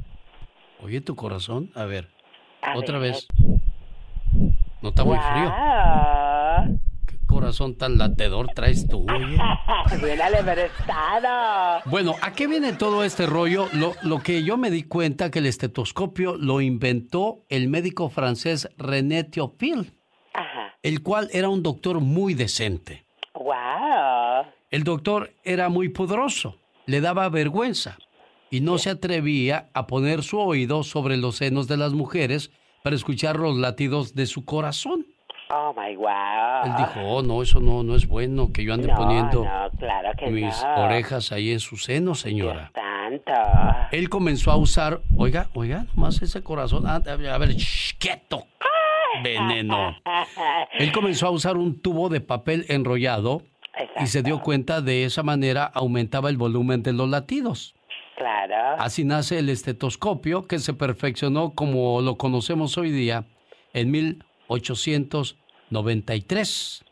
Speaker 2: oye tu corazón. A ver,
Speaker 4: A
Speaker 2: otra
Speaker 4: ver.
Speaker 2: vez. No está muy frío. ¿Qué corazón tan latedor traes tú, oye?
Speaker 4: Bien alebrestado.
Speaker 2: Bueno, ¿a qué viene todo este rollo? Lo, lo que yo me di cuenta que el estetoscopio lo inventó el médico francés René Théophile,
Speaker 4: Ajá.
Speaker 2: el cual era un doctor muy decente.
Speaker 4: Wow.
Speaker 2: El doctor era muy poderoso, le daba vergüenza y no se atrevía a poner su oído sobre los senos de las mujeres para escuchar los latidos de su corazón.
Speaker 4: Oh my wow.
Speaker 2: Él dijo, oh, no, eso no, no es bueno que yo ande
Speaker 4: no,
Speaker 2: poniendo
Speaker 4: No, claro que
Speaker 2: mis
Speaker 4: no.
Speaker 2: orejas ahí en su seno, señora.
Speaker 4: Tanto.
Speaker 2: Él comenzó a usar, oiga, oiga, nomás ese corazón, ah, a ver, shh, quieto, veneno. Él comenzó a usar un tubo de papel enrollado y se dio cuenta de esa manera aumentaba el volumen de los latidos.
Speaker 4: Claro.
Speaker 2: Así nace el estetoscopio que se perfeccionó como lo conocemos hoy día en 1893.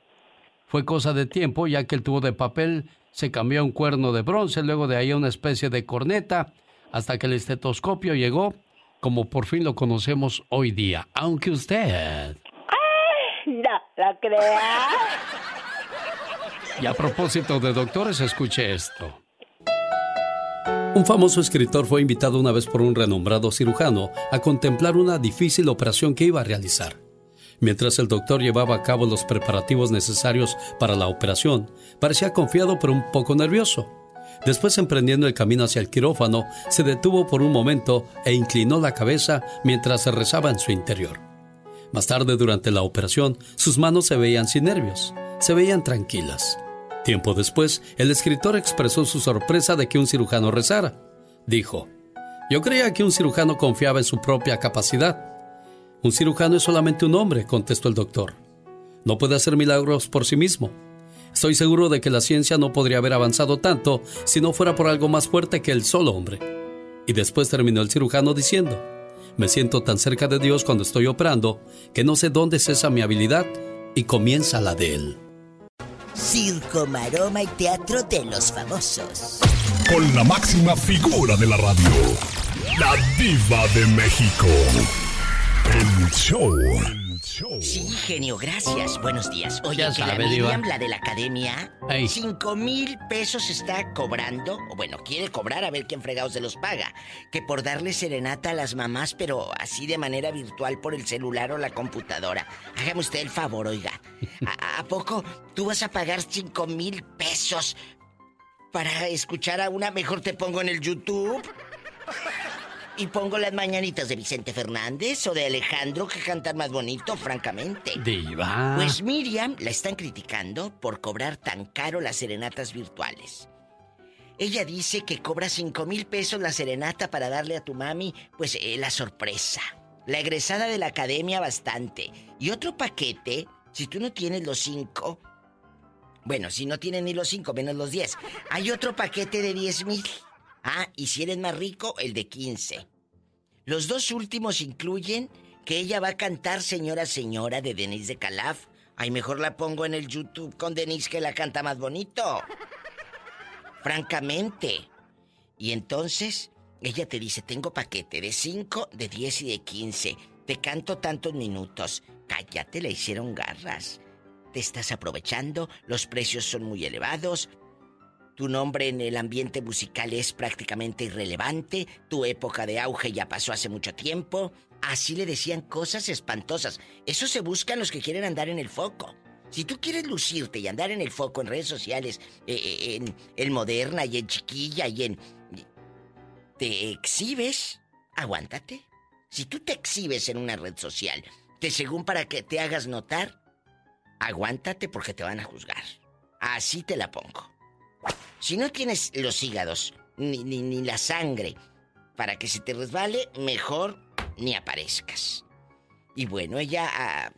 Speaker 2: Fue cosa de tiempo ya que el tubo de papel se cambió a un cuerno de bronce, luego de ahí a una especie de corneta, hasta que el estetoscopio llegó como por fin lo conocemos hoy día. Aunque usted...
Speaker 4: No lo crea.
Speaker 2: Y a propósito de doctores, escuche esto. Un famoso escritor fue invitado una vez por un renombrado cirujano a contemplar una difícil operación que iba a realizar. Mientras el doctor llevaba a cabo los preparativos necesarios para la operación, parecía confiado pero un poco nervioso. Después, emprendiendo el camino hacia el quirófano, se detuvo por un momento e inclinó la cabeza mientras se rezaba en su interior. Más tarde, durante la operación, sus manos se veían sin nervios. se veían tranquilas. Tiempo después, el escritor expresó su sorpresa de que un cirujano rezara. Dijo, yo creía que un cirujano confiaba en su propia capacidad. Un cirujano es solamente un hombre, contestó el doctor. No puede hacer milagros por sí mismo. Estoy seguro de que la ciencia no podría haber avanzado tanto si no fuera por algo más fuerte que el solo hombre. Y después terminó el cirujano diciendo, me siento tan cerca de Dios cuando estoy operando que no sé dónde cesa mi habilidad y comienza la de él.
Speaker 16: Circo, maroma y teatro de los famosos.
Speaker 1: Con la máxima figura de la radio, la diva de México. El show.
Speaker 16: Sí, genio, gracias. Buenos días. Oye,
Speaker 2: Ya
Speaker 16: que
Speaker 2: sabe,
Speaker 16: la
Speaker 2: diva.
Speaker 16: Miriam, la de la academia,
Speaker 2: Ey.
Speaker 16: cinco mil pesos está cobrando, o bueno, quiere cobrar a ver quién fregados se los paga, que por darle serenata a las mamás, pero así de manera virtual por el celular o la computadora. Hágame usted el favor, oiga. ¿A, a poco tú vas a pagar cinco mil pesos para escuchar a una? Mejor te pongo en el YouTube. Y pongo las mañanitas de Vicente Fernández o de Alejandro que cantan más bonito, francamente.
Speaker 2: Diva.
Speaker 16: Pues Miriam la están criticando por cobrar tan caro las serenatas virtuales. Ella dice que cobra cinco mil pesos la serenata para darle a tu mami, pues, eh, la sorpresa. La egresada de la academia bastante. Y otro paquete, si tú no tienes los cinco... Bueno, si no tienes ni los cinco, menos los diez. Hay otro paquete de diez mil. Ah, y si eres más rico, el de 15. Los dos últimos incluyen que ella va a cantar Señora Señora de Denise de Calaf. Ay, mejor la pongo en el YouTube con Denise que la canta más bonito. Francamente. Y entonces ella te dice, tengo paquete de 5, de 10 y de 15. Te canto tantos minutos. Cállate, le hicieron garras. Te estás aprovechando, los precios son muy elevados, tu nombre en el ambiente musical es prácticamente irrelevante. Tu época de auge ya pasó hace mucho tiempo. Así le decían cosas espantosas. Eso se buscan los que quieren andar en el foco. Si tú quieres lucirte y andar en el foco en redes sociales, eh, eh, en el Moderna y en Chiquilla y en... ¿Te exhibes? Aguántate. Si tú te exhibes en una red social, te según para que te hagas notar, aguántate porque te van a juzgar. Así te la pongo. Si no tienes los hígados ni, ni, ni la sangre para que se te resbale, mejor ni aparezcas. Y bueno, ella a,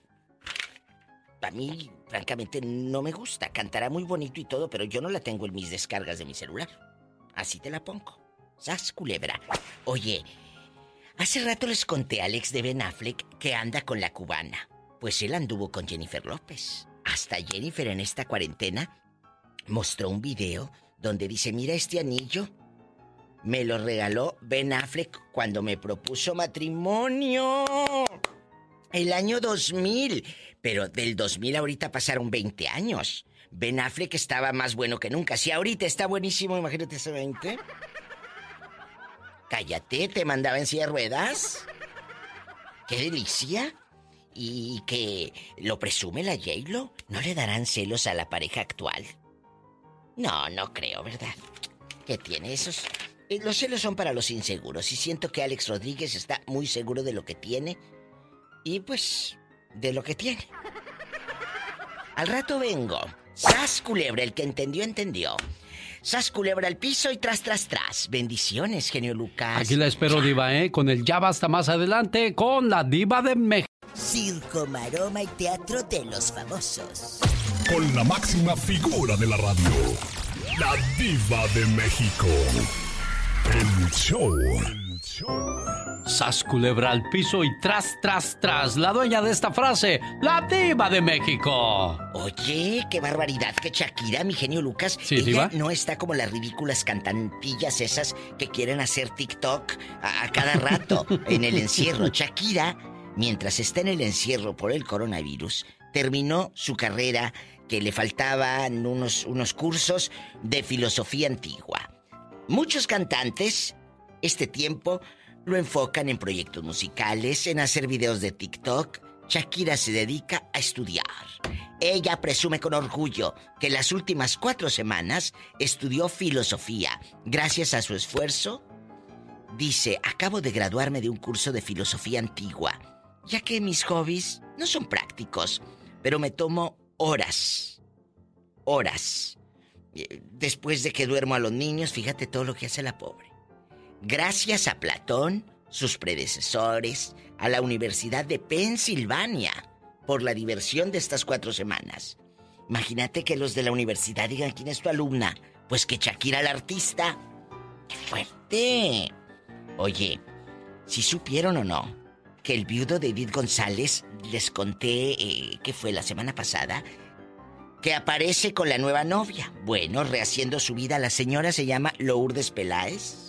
Speaker 16: a mí, francamente, no me gusta. Cantará muy bonito y todo, pero yo no la tengo en mis descargas de mi celular. Así te la pongo. Sas culebra. Oye, hace rato les conté a Alex de Ben Affleck que anda con la cubana. Pues él anduvo con Jennifer López. Hasta Jennifer en esta cuarentena mostró un video donde dice, mira este anillo. Me lo regaló Ben Affleck cuando me propuso matrimonio. El año 2000. Pero del 2000 ahorita pasaron 20 años. Ben Affleck estaba más bueno que nunca. Si ahorita está buenísimo, imagínate ese 20. Cállate, te mandaba en silla de ruedas. ¡Qué delicia! Y que lo presume la J-Lo. ¿No le darán celos a la pareja actual? No, no creo, ¿verdad? ¿Qué tiene esos? eh, Los celos son para los inseguros y siento que Alex Rodríguez está muy seguro de lo que tiene y pues de lo que tiene. Al rato vengo. Sas culebra, el que entendió, entendió. Sas culebra al piso y tras, tras, tras. Bendiciones, genio Lucas.
Speaker 2: Aquí la espero, Diva, ¿eh? Con el ya basta más adelante con la Diva de México.
Speaker 16: Circo, maroma y teatro de los famosos.
Speaker 1: Con la máxima figura de la radio, la diva de México. El show.
Speaker 2: Sas culebra al piso y tras, tras, tras. La dueña de esta frase, la Diva de México.
Speaker 16: Oye, qué barbaridad que Shakira, mi genio Lucas,
Speaker 2: Sí,
Speaker 16: ella
Speaker 2: diva.
Speaker 16: no está como las ridículas cantantillas esas que quieren hacer TikTok a, a cada rato en el encierro. Shakira, mientras está en el encierro por el coronavirus, terminó su carrera que le faltaban unos, unos cursos de filosofía antigua. Muchos cantantes este tiempo lo enfocan en proyectos musicales, en hacer videos de TikTok. Shakira se dedica a estudiar. Ella presume con orgullo que las últimas cuatro semanas estudió filosofía. Gracias a su esfuerzo, dice, acabo de graduarme de un curso de filosofía antigua, ya que mis hobbies no son prácticos, pero me tomo horas horas. Eh, Después de que duermo a los niños, fíjate todo lo que hace la pobre. Gracias a Platón, sus predecesores, a la Universidad de Pensilvania, por la diversión de estas cuatro semanas. Imagínate que los de la universidad digan quién es tu alumna. Pues que Shakira la artista. ¡Qué fuerte! Oye, si supieron o no que el viudo de Edith González, les conté eh, que fue la semana pasada, que aparece con la nueva novia. Bueno, rehaciendo su vida, la señora se llama Lourdes Peláez.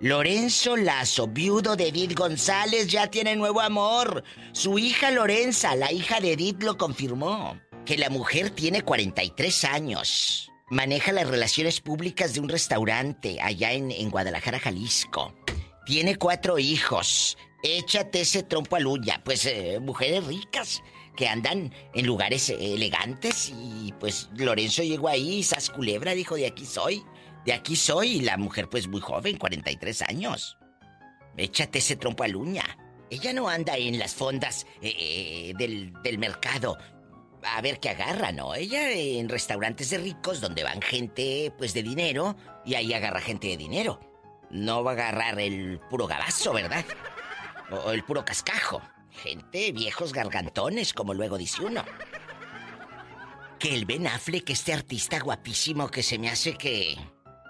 Speaker 16: Lorenzo Lazo, viudo de Edith González, ya tiene nuevo amor. Su hija Lorenza, la hija de Edith, lo confirmó. Que la mujer tiene 43 años. Maneja las relaciones públicas de un restaurante allá en, en Guadalajara, Jalisco. Tiene cuatro hijos. Échate ese trompo a luya. Pues eh, mujeres ricas que andan en lugares eh, elegantes y pues Lorenzo llegó ahí, sas culebra, dijo, de aquí soy. De aquí soy. Y la mujer pues muy joven, 43 años. Échate ese trompo a luña. Ella no anda en las fondas eh, del, del mercado a ver qué agarra, ¿no? Ella en restaurantes de ricos donde van gente pues de dinero y ahí agarra gente de dinero. No va a agarrar el puro gabazo, ¿verdad? O el puro cascajo. Gente, viejos gargantones, como luego dice uno. Que el Ben Affleck, este artista guapísimo que se me hace que...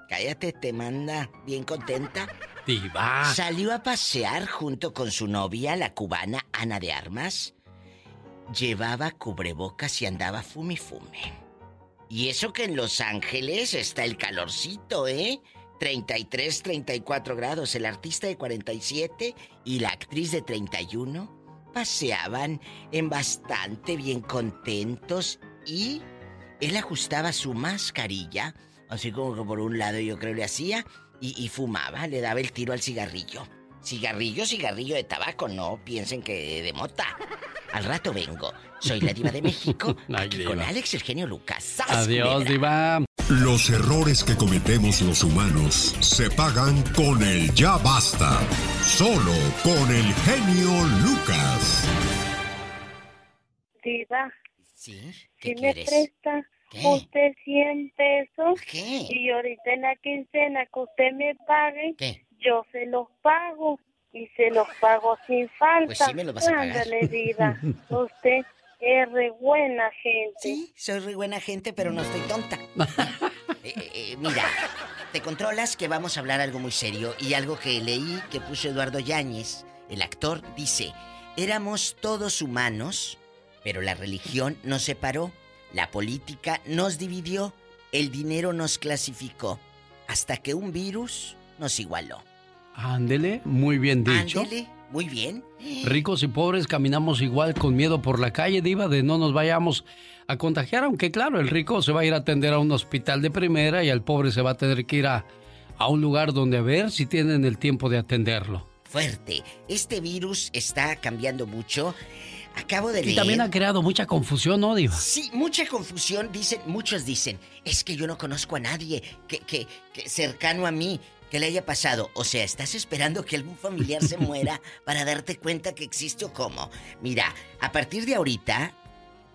Speaker 16: Cállate, te manda bien contenta.
Speaker 2: Diva.
Speaker 16: Salió a pasear junto con su novia, la cubana Ana de Armas. Llevaba cubrebocas y andaba fume fume. Y eso que en Los Ángeles está el calorcito, ¿eh? 33, 34 grados. El artista de 47 y la actriz de 31 paseaban en bastante bien contentos y él ajustaba su mascarilla, así como que por un lado yo creo le hacía, y, y fumaba, le daba el tiro al cigarrillo. Cigarrillo, cigarrillo de tabaco, no piensen que de mota. Al rato vengo. Soy la diva de México,
Speaker 2: Ay,
Speaker 16: aquí
Speaker 2: diva.
Speaker 16: con Alex el genio Lucas. ¡Sas,
Speaker 2: Adiós,
Speaker 16: culebra!
Speaker 2: Diva.
Speaker 1: Los errores que cometemos los humanos se pagan con el ya basta. Solo con el genio Lucas.
Speaker 4: Diva,
Speaker 16: ¿Sí?
Speaker 4: si
Speaker 16: ¿Qué
Speaker 4: me
Speaker 16: quieres?
Speaker 4: presta
Speaker 16: ¿Qué?
Speaker 4: usted 100 pesos
Speaker 16: ¿Qué?
Speaker 4: y ahorita en la quincena que usted me pague,
Speaker 16: ¿Qué?
Speaker 4: yo se los pago y se los pago sin falta.
Speaker 16: Pues sí me los vas a pagar.
Speaker 4: Ándale, Diva, usted es re buena gente.
Speaker 16: Sí, soy re buena gente, pero no estoy tonta. Eh, eh, eh, mira, te controlas que vamos a hablar algo muy serio y algo que leí que puso Eduardo Yáñez, el actor, dice, éramos todos humanos, pero la religión nos separó, la política nos dividió, el dinero nos clasificó, hasta que un virus nos igualó.
Speaker 2: Ándele, muy bien dicho.
Speaker 16: Ándele, muy bien.
Speaker 2: Ricos y pobres caminamos igual con miedo por la calle, Diva, de no nos vayamos a contagiar, aunque claro, el rico se va a ir a atender a un hospital de primera y el pobre se va a tener que ir a, a un lugar donde a ver si tienen el tiempo de atenderlo.
Speaker 16: Fuerte, este virus está cambiando mucho. Acabo de
Speaker 2: Y
Speaker 16: leer...
Speaker 2: también ha creado mucha confusión, ¿no, Diva?
Speaker 16: Sí, mucha confusión. Dicen, muchos dicen, es que yo no conozco a nadie que, que, que cercano a mí que le haya pasado. O sea, ¿estás esperando que algún familiar se muera para darte cuenta que existe o cómo? Mira, a partir de ahorita,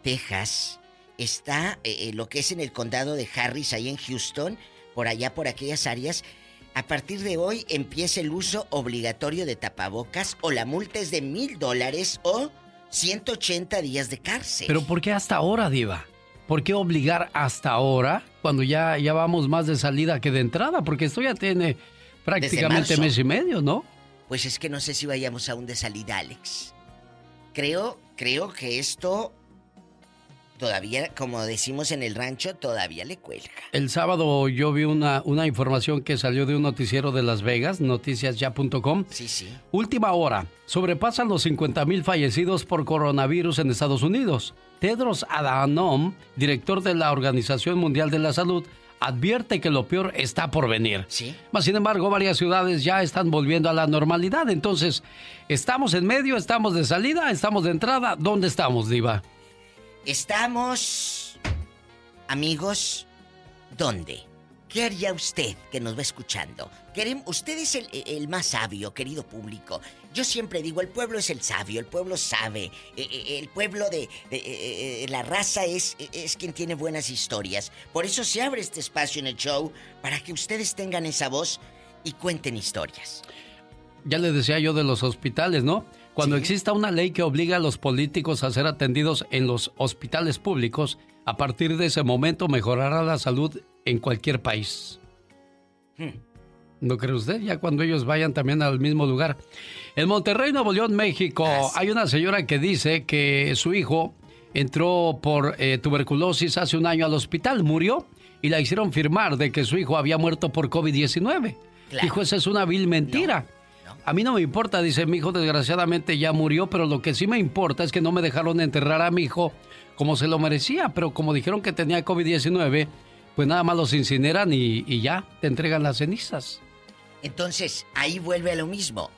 Speaker 16: Texas está eh, eh, lo que es en el condado de Harris, ahí en Houston, por allá, por aquellas áreas. A partir de hoy empieza el uso obligatorio de tapabocas o la multa es de mil dólares o 180 días de cárcel.
Speaker 2: Pero ¿por qué hasta ahora, Diva? ¿Por qué obligar hasta ahora cuando ya, ya vamos más de salida que de entrada? Porque esto ya tiene prácticamente mes y medio, ¿no?
Speaker 16: Pues es que no sé si vayamos aún de salida, Alex. Creo, creo que esto todavía, como decimos en el rancho, todavía le cuelga.
Speaker 2: El sábado yo vi una, una información que salió de un noticiero de Las Vegas, noticiasya.com.
Speaker 16: Sí, sí.
Speaker 2: Última hora. Sobrepasan los 50 mil fallecidos por coronavirus en Estados Unidos. Tedros Adhanom, director de la Organización Mundial de la Salud, advierte que lo peor está por venir.
Speaker 16: Sí.
Speaker 2: Mas, sin embargo, varias ciudades ya están volviendo a la normalidad. Entonces, ¿estamos en medio? ¿Estamos de salida? ¿Estamos de entrada? ¿Dónde estamos, Diva?
Speaker 16: Estamos, amigos, ¿dónde? ¿Qué haría usted que nos va escuchando? Usted es el, el más sabio, querido público. Yo siempre digo, el pueblo es el sabio, el pueblo sabe. Eh, eh, El pueblo de, de- la raza es, es quien tiene buenas historias. Por eso se abre este espacio en el show para que ustedes tengan esa voz y cuenten historias.
Speaker 2: Ya le decía yo de los hospitales, ¿no? Cuando exista una ley que obliga a los políticos a ser atendidos en los hospitales públicos, a partir de ese momento mejorará la salud en cualquier país. ¿No cree usted? Ya cuando ellos vayan también al mismo lugar. En Monterrey, Nuevo León, México, hay una señora que dice que su hijo entró por eh, tuberculosis hace un año al hospital, murió y la hicieron firmar de que su hijo había muerto por COVID-19. Dijo, esa es una vil mentira. A mí no me importa, dice mi hijo, desgraciadamente ya murió, pero lo que sí me importa es que no me dejaron enterrar a mi hijo como se lo merecía, pero como dijeron que tenía COVID-19, pues nada más los incineran y, y ya, te entregan las cenizas.
Speaker 16: Entonces, ahí vuelve a lo mismo.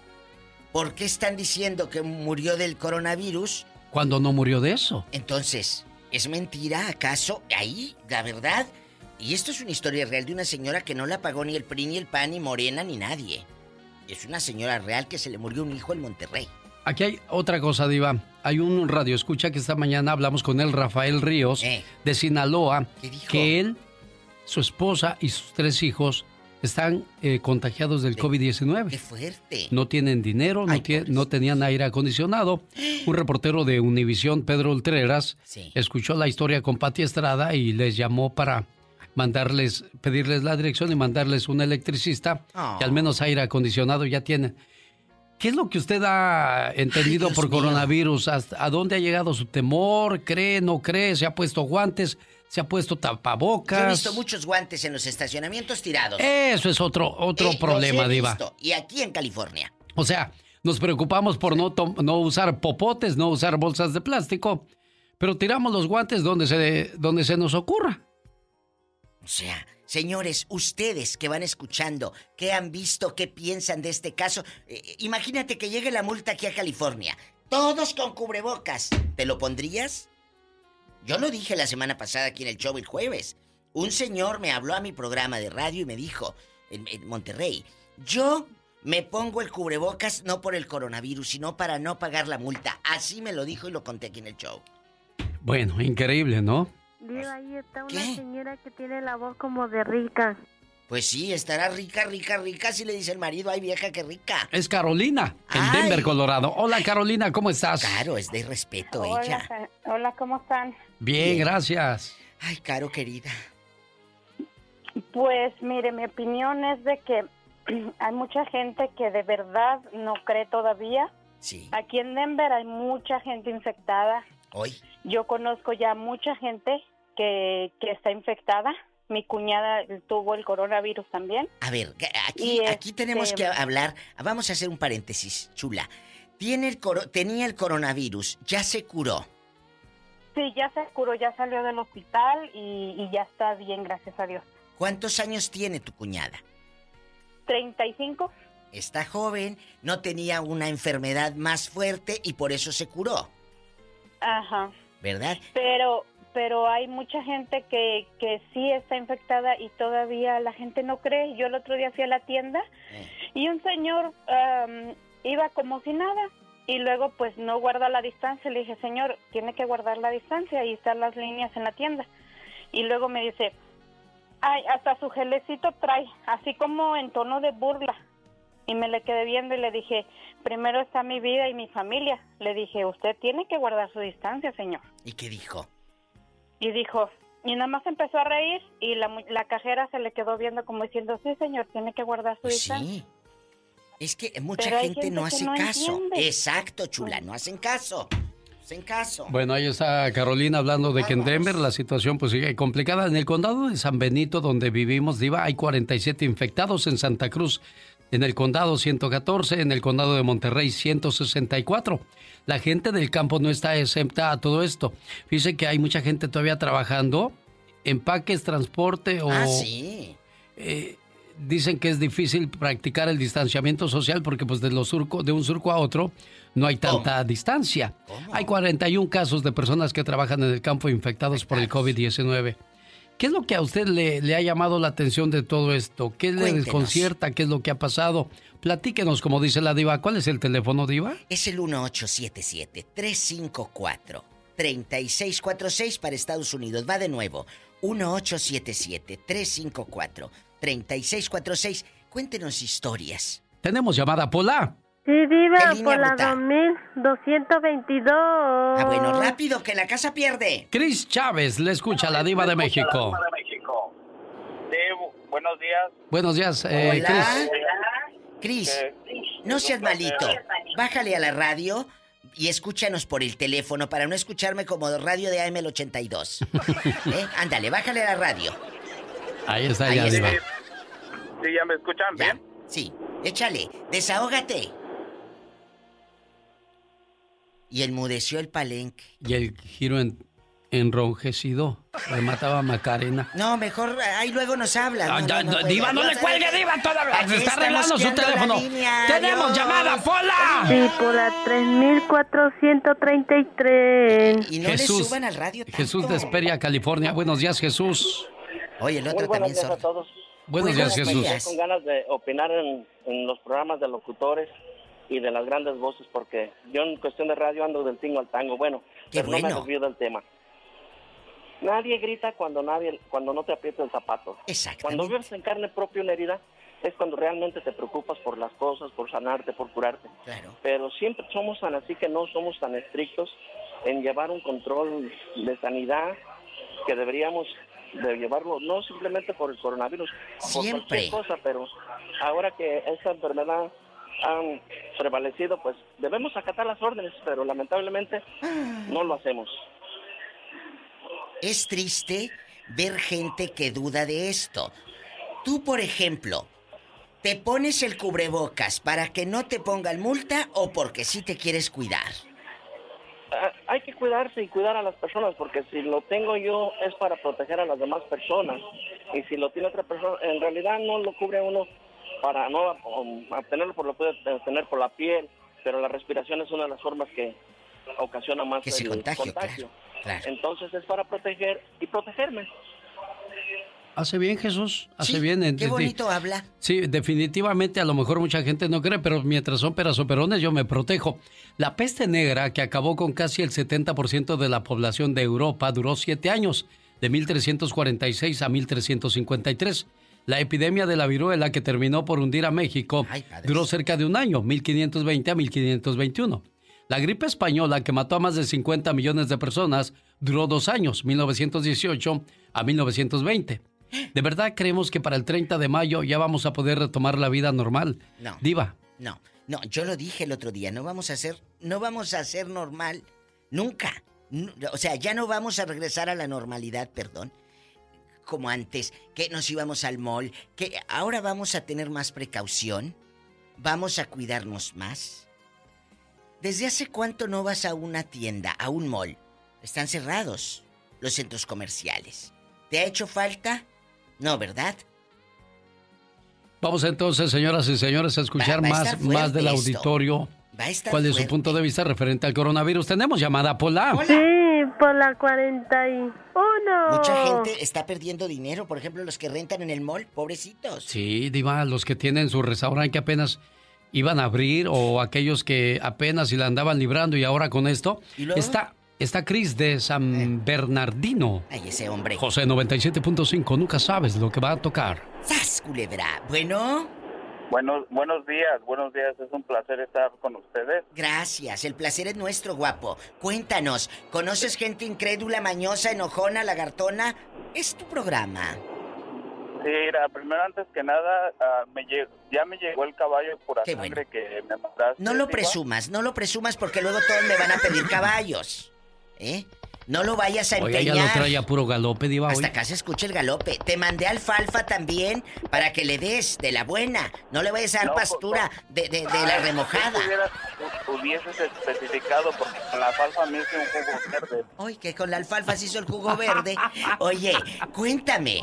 Speaker 16: ¿Por qué están diciendo que murió del coronavirus?
Speaker 2: Cuando no murió de eso.
Speaker 16: Entonces, ¿es mentira acaso? Ahí, la verdad. Y esto es una historia real de una señora que no la pagó ni el PRI, ni el PAN, ni Morena, ni nadie. Es una señora real que se le murió un hijo en Monterrey.
Speaker 2: Aquí hay otra cosa, Diva. Hay un radio escucha que esta mañana hablamos con él, Rafael Ríos, de Sinaloa, que él, su esposa y sus tres hijos están eh, contagiados del COVID-19.
Speaker 16: ¡Qué fuerte!
Speaker 2: No tienen dinero, no, tie- no tenían aire acondicionado. Un reportero de Univisión, Pedro Ultreras,
Speaker 16: Sí.
Speaker 2: escuchó la historia con Pati Estrada y les llamó para mandarles, pedirles la dirección y mandarles un electricista
Speaker 16: Oh.
Speaker 2: que al menos aire acondicionado ya tienen. ¿Qué es lo que usted ha entendido por coronavirus? ¿Hasta- ¿A dónde ha llegado su temor? ¿Cree, no cree? ¿Se ha puesto guantes? ¿Se ha puesto
Speaker 16: Yo he
Speaker 2: tapabocas?
Speaker 16: visto muchos guantes en los estacionamientos tirados.
Speaker 2: Eso es otro, otro
Speaker 16: Eh, los
Speaker 2: problema,
Speaker 16: he
Speaker 2: Diva.
Speaker 16: visto. Y aquí en California.
Speaker 2: O sea, nos preocupamos por no, no usar popotes, no usar bolsas de plástico, pero tiramos los guantes donde se, donde se nos ocurra.
Speaker 16: O sea, señores, ustedes que van escuchando, ¿qué han visto? ¿Qué piensan de este caso? Eh, imagínate que llegue la multa aquí a California. Todos con cubrebocas. ¿Te lo pondrías? Yo lo dije la semana pasada aquí en el show el jueves. Un señor me habló a mi programa de radio y me dijo, en, en Monterrey, yo me pongo el cubrebocas no por el coronavirus, sino para no pagar la multa. Así me lo dijo y lo conté aquí en el show.
Speaker 2: Bueno, increíble, ¿no?
Speaker 17: Diva, ahí está una señora que tiene la voz como de rica.
Speaker 16: Pues sí, estará rica, rica, rica, si le dice el marido, ay vieja, qué rica.
Speaker 2: Es Carolina, en
Speaker 16: Ay.
Speaker 2: Denver, Colorado. Hola, Carolina, ¿cómo estás?
Speaker 16: Claro, es de respeto
Speaker 17: Hola,
Speaker 16: ella.
Speaker 17: hola, ¿cómo están?
Speaker 2: Bien, gracias.
Speaker 16: Ay, Caro querida.
Speaker 17: Pues mire, mi opinión es de que hay mucha gente que de verdad no cree todavía.
Speaker 16: Sí.
Speaker 17: Aquí en Denver hay mucha gente infectada.
Speaker 16: Hoy.
Speaker 17: Yo conozco ya mucha gente que, que está infectada. Mi cuñada tuvo el coronavirus también.
Speaker 16: A ver, aquí,
Speaker 17: Y,
Speaker 16: aquí tenemos
Speaker 17: este,
Speaker 16: que hablar. Vamos a hacer un paréntesis, chula. Tiene el coro- tenía el coronavirus, ya se curó.
Speaker 17: Sí, ya se curó, ya salió del hospital y, y ya está bien, gracias a Dios.
Speaker 16: ¿Cuántos años tiene tu cuñada?
Speaker 17: 35.
Speaker 16: Está joven, no tenía una enfermedad más fuerte y por eso se curó,
Speaker 17: Ajá.
Speaker 16: ¿verdad?
Speaker 17: Pero pero hay mucha gente que, que sí está infectada y todavía la gente no cree. Yo el otro día fui a la tienda y un señor iba como si nada y luego pues no guarda la distancia. Le dije, señor, tiene que guardar la distancia y están las líneas en la tienda. Y luego me dice, ay, hasta su gelecito trae, así como en tono de burla. Y me le quedé viendo y le dije, primero está mi vida y mi familia. Le dije, usted tiene que guardar su distancia, señor.
Speaker 16: ¿Y qué dijo?
Speaker 17: Y dijo, y nada más empezó a reír y la, la cajera se le quedó viendo como diciendo, sí, señor, tiene que guardar su distancia.
Speaker 16: Sí. Es que mucha gente,
Speaker 17: gente
Speaker 16: no hace
Speaker 17: no
Speaker 16: caso.
Speaker 17: entiende.
Speaker 16: Exacto, chula, no hacen caso. Hacen caso.
Speaker 2: Bueno, ahí está Carolina hablando de que en Denver la situación pues sigue complicada. En el condado de San Benito, donde vivimos, Diva, hay 47 infectados. En Santa Cruz, en el condado 114, en el condado de Monterrey 164. La gente del campo no está exenta a todo esto. Fíjese que hay mucha gente todavía trabajando, empaques, transporte o...
Speaker 16: Ah, sí.
Speaker 2: eh, dicen que es difícil practicar el distanciamiento social porque pues de, los surco, de un surco a otro no hay tanta distancia. Hay 41 casos de personas que trabajan en el campo infectados por el COVID-19. ¿Qué es lo que a usted le, le ha llamado la atención de todo esto? ¿Qué le
Speaker 16: Cuéntenos.
Speaker 2: desconcierta? ¿Qué es lo que ha pasado? Platíquenos, como dice la diva. ¿Cuál es el teléfono, diva?
Speaker 16: Es el 1877-354-3646 para Estados Unidos. Va de nuevo. 1877-354-3646. Cuéntenos historias.
Speaker 2: Tenemos llamada Pola.
Speaker 18: Sí, Diva,
Speaker 16: ¿Qué línea
Speaker 18: por la
Speaker 16: bruta?
Speaker 18: 2222.
Speaker 16: Ah, bueno, rápido, que la casa pierde.
Speaker 2: Cris Chávez, le escucha la diva de México.
Speaker 19: Sí, buenos días.
Speaker 2: Buenos días, eh,
Speaker 16: Hola.
Speaker 2: Cris.
Speaker 16: Cris, no seas malito. Bájale a la radio y escúchanos por el teléfono para no escucharme como radio de AM el 82. ¿Eh? Ándale, bájale a la radio.
Speaker 2: Ahí está
Speaker 16: Ahí
Speaker 2: ya,
Speaker 16: está.
Speaker 2: diva.
Speaker 19: Sí, ya me escuchan bien.
Speaker 16: Sí, échale, desahógate. Y enmudeció el palenque.
Speaker 2: Y el giro en, enronjecido. Le mataba a Macarena.
Speaker 16: No, mejor ahí luego nos habla.
Speaker 2: Ah, ya, no, diva, no le cuelgue, diva, todavía. Se está arreglando su teléfono.
Speaker 16: línea,
Speaker 2: ¡Tenemos llamada, Pola!
Speaker 18: Sí, por la 3433.
Speaker 16: Y no le suban al radio tanto.
Speaker 2: Jesús de Esperia, California. Buenos días, Jesús.
Speaker 16: Oye, el
Speaker 20: Muy buenos días a todos.
Speaker 2: Buenos días,
Speaker 20: Me
Speaker 2: Jesús.
Speaker 20: quedé con ganas de opinar en, en los programas de locutores y de las grandes voces porque yo en cuestión de radio ando del tingo al tango. Bueno,
Speaker 16: Qué
Speaker 20: pero no me
Speaker 16: bueno.
Speaker 20: desvío del tema. Nadie grita cuando nadie cuando no te aprieta el zapato. Cuando vives en carne propia una herida es cuando realmente te preocupas por las cosas, por sanarte, por curarte. Pero siempre somos tan así que no somos tan estrictos en llevar un control de sanidad que deberíamos de llevarlo no simplemente por el coronavirus, por
Speaker 16: Siempre.
Speaker 20: cualquier cosa, pero ahora que esta enfermedad ha prevalecido, pues debemos acatar las órdenes, pero lamentablemente no lo hacemos.
Speaker 16: Es triste ver gente que duda de esto. Tú, por ejemplo, ¿te pones el cubrebocas para que no te pongan multa o porque sí te quieres cuidar?
Speaker 20: Cuidarse y cuidar a las personas porque si lo tengo yo es para proteger a las demás personas y si lo tiene otra persona en realidad no lo cubre uno para no um, obtenerlo por lo puede obtener por la piel pero la respiración es una de las formas que ocasiona más
Speaker 16: Que se
Speaker 20: el
Speaker 16: contagio,
Speaker 20: contagio.
Speaker 16: claro.
Speaker 20: entonces es para proteger y protegerme
Speaker 2: Hace bien, Jesús. Hace
Speaker 16: Sí,
Speaker 2: bien. en-
Speaker 16: Qué bonito habla.
Speaker 2: Sí, definitivamente a lo mejor mucha gente no cree, pero mientras son peras o perones yo me protejo. La peste negra, que acabó con casi el 70% de la población de Europa, duró siete años, de 1346 a 1353. La epidemia de la viruela, que terminó por hundir a México, duró cerca de un año, 1520 a 1521. La gripe española, que mató a más de 50 millones de personas, duró dos años, 1918 a 1920. ¿De verdad creemos que para el 30 de mayo ya vamos a poder retomar la vida normal?
Speaker 16: No.
Speaker 2: Diva,
Speaker 16: No, no, yo lo dije el otro día, no vamos a hacer, no vamos a hacer normal nunca. Nu- O sea, ya no vamos a regresar a la normalidad, perdón, como antes, que nos íbamos al mall, que ahora vamos a tener más precaución, vamos a cuidarnos más. ¿Desde hace cuánto no vas a una tienda, a un mall? Están cerrados los centros comerciales. ¿Te ha hecho falta? No, ¿verdad?
Speaker 2: vamos entonces, señoras y señores, a escuchar
Speaker 16: Va- va a
Speaker 2: más, más del
Speaker 16: esto.
Speaker 2: auditorio.
Speaker 16: Va a estar
Speaker 2: ¿Cuál es su punto de vista referente al coronavirus? Tenemos llamada, Pola.
Speaker 18: Sí, por la 41.
Speaker 16: Mucha gente está perdiendo dinero, por ejemplo, los que rentan en el mall, pobrecitos.
Speaker 2: Sí, Diva, los que tienen su restaurante que apenas iban a abrir o aquellos que apenas y la andaban librando y ahora con esto. Está, está Cris de San Bernardino.
Speaker 16: Ay, ese hombre.
Speaker 2: José 97.5, nunca sabes lo que va a tocar.
Speaker 16: ¡Sas, culebra! Bueno,
Speaker 19: Buenos, buenos días, buenos días. Es un placer estar con ustedes.
Speaker 16: gracias. El placer es nuestro, guapo. Cuéntanos, ¿conoces gente incrédula, mañosa, enojona, lagartona? Es tu programa.
Speaker 19: Sí, mira, primero antes que nada, ah, me lle- ya me llegó el caballo
Speaker 16: Qué
Speaker 19: sangre que me mandaste.
Speaker 16: No lo presumas, no lo presumas porque luego todos me van a pedir caballos. ¿Eh? No lo vayas a
Speaker 2: Oiga, ya
Speaker 16: empeñar.
Speaker 2: lo trae a puro galope, Diva, hoy.
Speaker 16: Hasta acá se escucha el galope. Te mandé alfalfa también para que le des de la buena. No le vayas a dar
Speaker 19: No, pues,
Speaker 16: pastura de, de- de la remojada.
Speaker 19: si hubieras- hubieses especificado, porque con la alfalfa me hice un jugo verde.
Speaker 16: Ay, que con la alfalfa se hizo el jugo verde. Oye, cuéntame.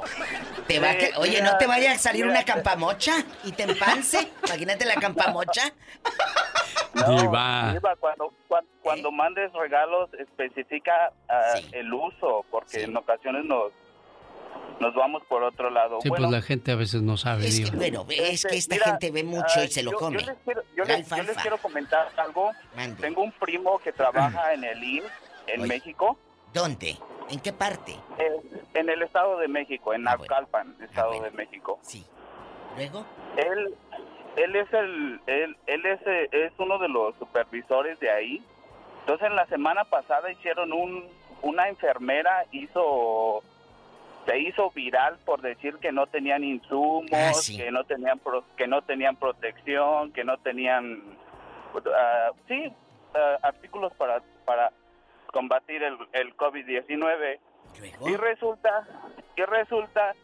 Speaker 16: ¿Te va a que-
Speaker 19: Sí,
Speaker 16: Oye,
Speaker 19: mira,
Speaker 16: ¿no te vaya a salir
Speaker 19: mira.
Speaker 16: una campamocha y te empance? Imagínate la campamocha.
Speaker 19: No,
Speaker 2: Diva.
Speaker 19: Diva, cuando, cuan- cuando, mandes regalos, especifica ah, el uso, porque en ocasiones nos, nos vamos por otro lado.
Speaker 2: Sí, pues la gente a veces no sabe.
Speaker 16: Es que, bueno, es
Speaker 19: Este,
Speaker 16: que esta
Speaker 19: mira,
Speaker 16: gente ve mucho
Speaker 19: ah,
Speaker 16: y se lo
Speaker 19: yo-
Speaker 16: come.
Speaker 19: Yo les quiero, yo les- yo les quiero comentar algo. Tengo un primo que trabaja en el IMSS en
Speaker 16: Oye.
Speaker 19: México.
Speaker 16: ¿Dónde? ¿En qué parte?
Speaker 19: Eh, en el Estado de México,
Speaker 16: Ah,
Speaker 19: en Naucalpan, Estado de México.
Speaker 16: Sí. ¿Luego?
Speaker 19: Él, él es el, él, él es, eh, es uno de los supervisores de ahí. Entonces, en la semana pasada hicieron un, una enfermera hizo, se hizo viral por decir que no tenían insumos,
Speaker 16: Ah,
Speaker 19: que no tenían, pro- que no tenían protección, que no tenían, ah, sí, ah, artículos para, para combatir el, el COVID-19. Y resulta, y resulta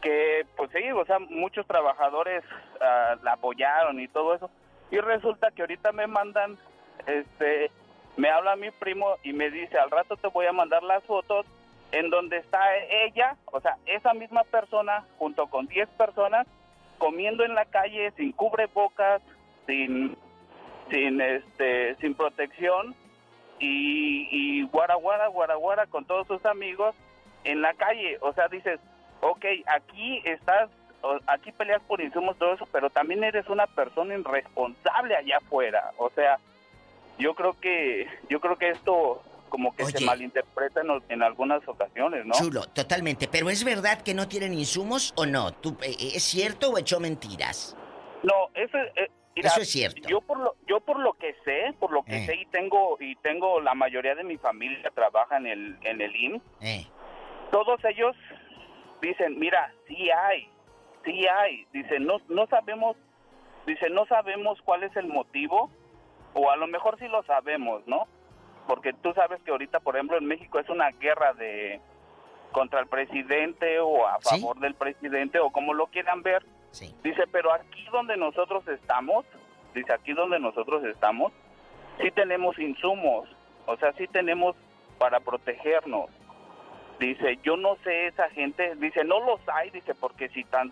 Speaker 19: que, pues sí, o sea, muchos trabajadores ah, la apoyaron y todo eso. Y resulta que ahorita me mandan, este, me habla mi primo y me dice, al rato te voy a mandar las fotos en donde está ella, o sea, esa misma persona junto con 10 personas comiendo en la calle sin cubrebocas, sin, sin, este, sin protección y, y guara guara, guara guara con todos sus amigos en la calle. O sea, dices, ok, aquí estás, aquí peleas por insumos, todo eso, pero también eres una persona irresponsable allá afuera. O sea, yo creo que, yo creo que esto como que se malinterpreta en, algunas ocasiones, ¿no?
Speaker 16: Chulo, totalmente. Pero ¿es verdad que no tienen insumos o no? ¿Tú, eh, ¿Es cierto o echó mentiras?
Speaker 19: No, eso es, eh, mira,
Speaker 16: Eso es cierto.
Speaker 19: Yo por lo, yo por lo que sé, por lo que
Speaker 16: Eh.
Speaker 19: sé y tengo y tengo la mayoría de mi familia trabaja en el en el IMSS.
Speaker 16: Eh.
Speaker 19: Todos ellos dicen, mira, sí hay, sí hay. Dicen, no no sabemos, dice, no sabemos cuál es el motivo o a lo mejor sí lo sabemos, ¿no? Porque tú sabes que ahorita, por ejemplo, en México es una guerra de contra el presidente o a favor del presidente o como lo quieran ver. Dice, pero aquí donde nosotros estamos, dice, aquí donde nosotros estamos, sí tenemos insumos, o sea, sí tenemos para protegernos. Dice, yo no sé esa gente, dice, no los hay, dice, porque si tan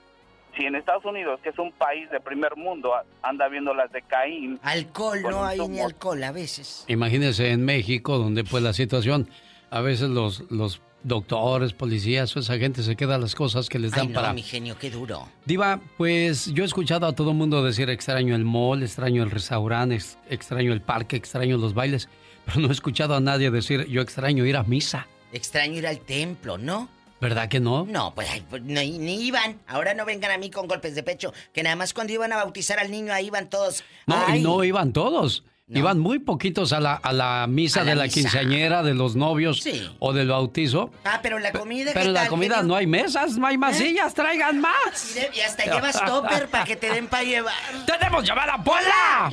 Speaker 19: si en Estados Unidos, que es un país de primer mundo, a- anda viendo las de Caín.
Speaker 16: Alcohol, no hay ni alcohol a veces.
Speaker 2: Imagínense en México, donde pues la situación, a veces los, los doctores, policías, esa gente se queda las cosas que les dan
Speaker 16: Ay, no,
Speaker 2: para...
Speaker 16: mi genio, qué duro.
Speaker 2: Diva, pues yo he escuchado a todo mundo decir extraño el mall, extraño el restaurante, ex- extraño el parque, extraño los bailes, pero no he escuchado a nadie decir yo extraño ir a misa.
Speaker 16: Extraño ir al templo, ¿no?
Speaker 2: ¿Verdad que no?
Speaker 16: No, pues, ay, pues, no, ni iban. Ahora no vengan a mí con golpes de pecho. Que nada más cuando iban a bautizar al niño ahí iban todos.
Speaker 2: No,
Speaker 16: Ay,
Speaker 2: y no iban todos. Iban muy poquitos a la, a la misa
Speaker 16: A la
Speaker 2: de la
Speaker 16: misa.
Speaker 2: quinceañera, de los novios o del bautizo.
Speaker 16: Ah, pero la comida.
Speaker 2: Pero
Speaker 16: ¿qué
Speaker 2: en la
Speaker 16: tal,
Speaker 2: comida no hay mesas, no hay masillas, traigan más.
Speaker 16: Y hasta llevas topper para que te den para llevar.
Speaker 2: ¡Tenemos llamada, Pola!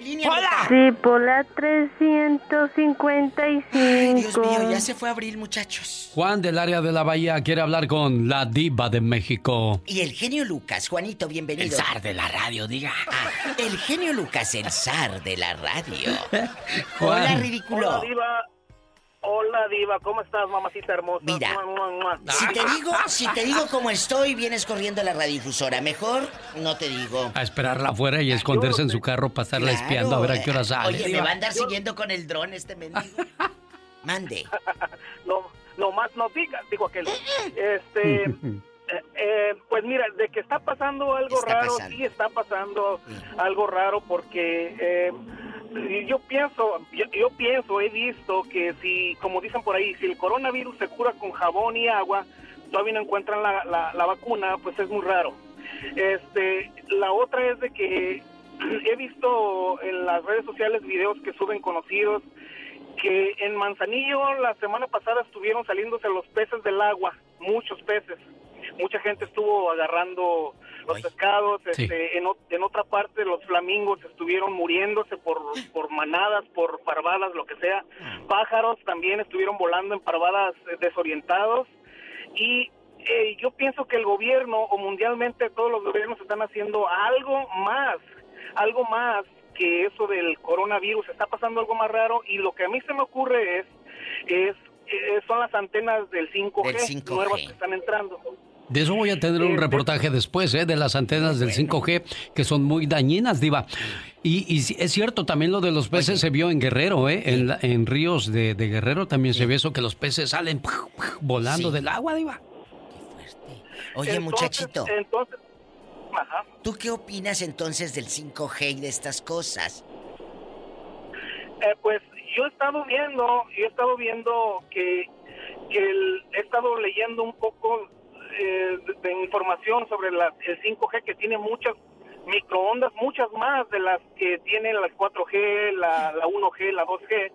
Speaker 16: ¿Qué línea?
Speaker 18: Sí.
Speaker 16: ¿Qué línea,
Speaker 2: ¡Hola!
Speaker 18: Sí, por la 355.
Speaker 16: Ay, Dios mío, ya se fue a abril, muchachos.
Speaker 2: Juan del área de la Bahía quiere hablar con la diva de México.
Speaker 16: Y el genio Lucas, Juanito, bienvenido.
Speaker 2: El zar de la radio, diga.
Speaker 16: Ah, el genio Lucas, el zar de la radio.
Speaker 2: Juan.
Speaker 16: Hola, ridículo.
Speaker 21: Hola, Diva. Hola, Diva. ¿Cómo estás, mamacita hermosa?
Speaker 16: Mira.
Speaker 21: Mua, mua, mua.
Speaker 16: Si te digo, si te digo cómo estoy, vienes corriendo a la radiodifusora. Mejor no te digo.
Speaker 2: A esperarla afuera y esconderse en su carro para estarla
Speaker 16: Claro.
Speaker 2: espiando a ver a qué hora sale.
Speaker 16: Oye, me va a andar siguiendo con el dron este mendigo. Mande.
Speaker 21: No, no más no digas, digo aquel. Este, eh, eh, pues mira, de que está pasando algo
Speaker 16: Está
Speaker 21: raro,
Speaker 16: pasando.
Speaker 21: sí está pasando algo raro porque eh, yo pienso, yo, yo pienso, he visto que si, como dicen por ahí, si el coronavirus se cura con jabón y agua, todavía no encuentran la, la, la vacuna, pues es muy raro. Este, la otra es de que he visto en las redes sociales videos que suben conocidos que en Manzanillo la semana pasada estuvieron saliéndose los peces del agua, muchos peces. Mucha gente estuvo agarrando los pescados,
Speaker 2: Sí.
Speaker 21: este, en, o- en otra parte los flamingos estuvieron muriéndose por, por manadas, por parvadas, lo que sea. Pájaros también estuvieron volando en parvadas eh, desorientados. Y eh, yo pienso que el gobierno o mundialmente todos los gobiernos están haciendo algo más, algo más que eso del coronavirus. Está pasando algo más raro y lo que a mí se me ocurre es, es eh, son las antenas del 5G,
Speaker 16: Del 5G.
Speaker 21: nuevas que están entrando.
Speaker 2: De eso voy a tener un reportaje después, ¿eh? De las antenas del 5G, que son muy dañinas, Diva. Y, y sí, es cierto, también lo de los peces se vio en Guerrero, ¿eh? En, la- en ríos de, de Guerrero también se ve eso, que los peces salen volando
Speaker 16: Sí.
Speaker 2: del agua, Diva.
Speaker 16: Oye,
Speaker 21: Entonces-
Speaker 16: muchachito.
Speaker 21: Entonces, ajá.
Speaker 16: ¿Tú qué opinas entonces del 5G y de estas cosas?
Speaker 21: Eh, pues yo he estado viendo, yo he estado viendo que, que el- he estado leyendo un poco eh, de, información sobre la, el 5G que tiene muchas microondas, muchas más de las que tienen las 4G, la, la 1G, la 2G.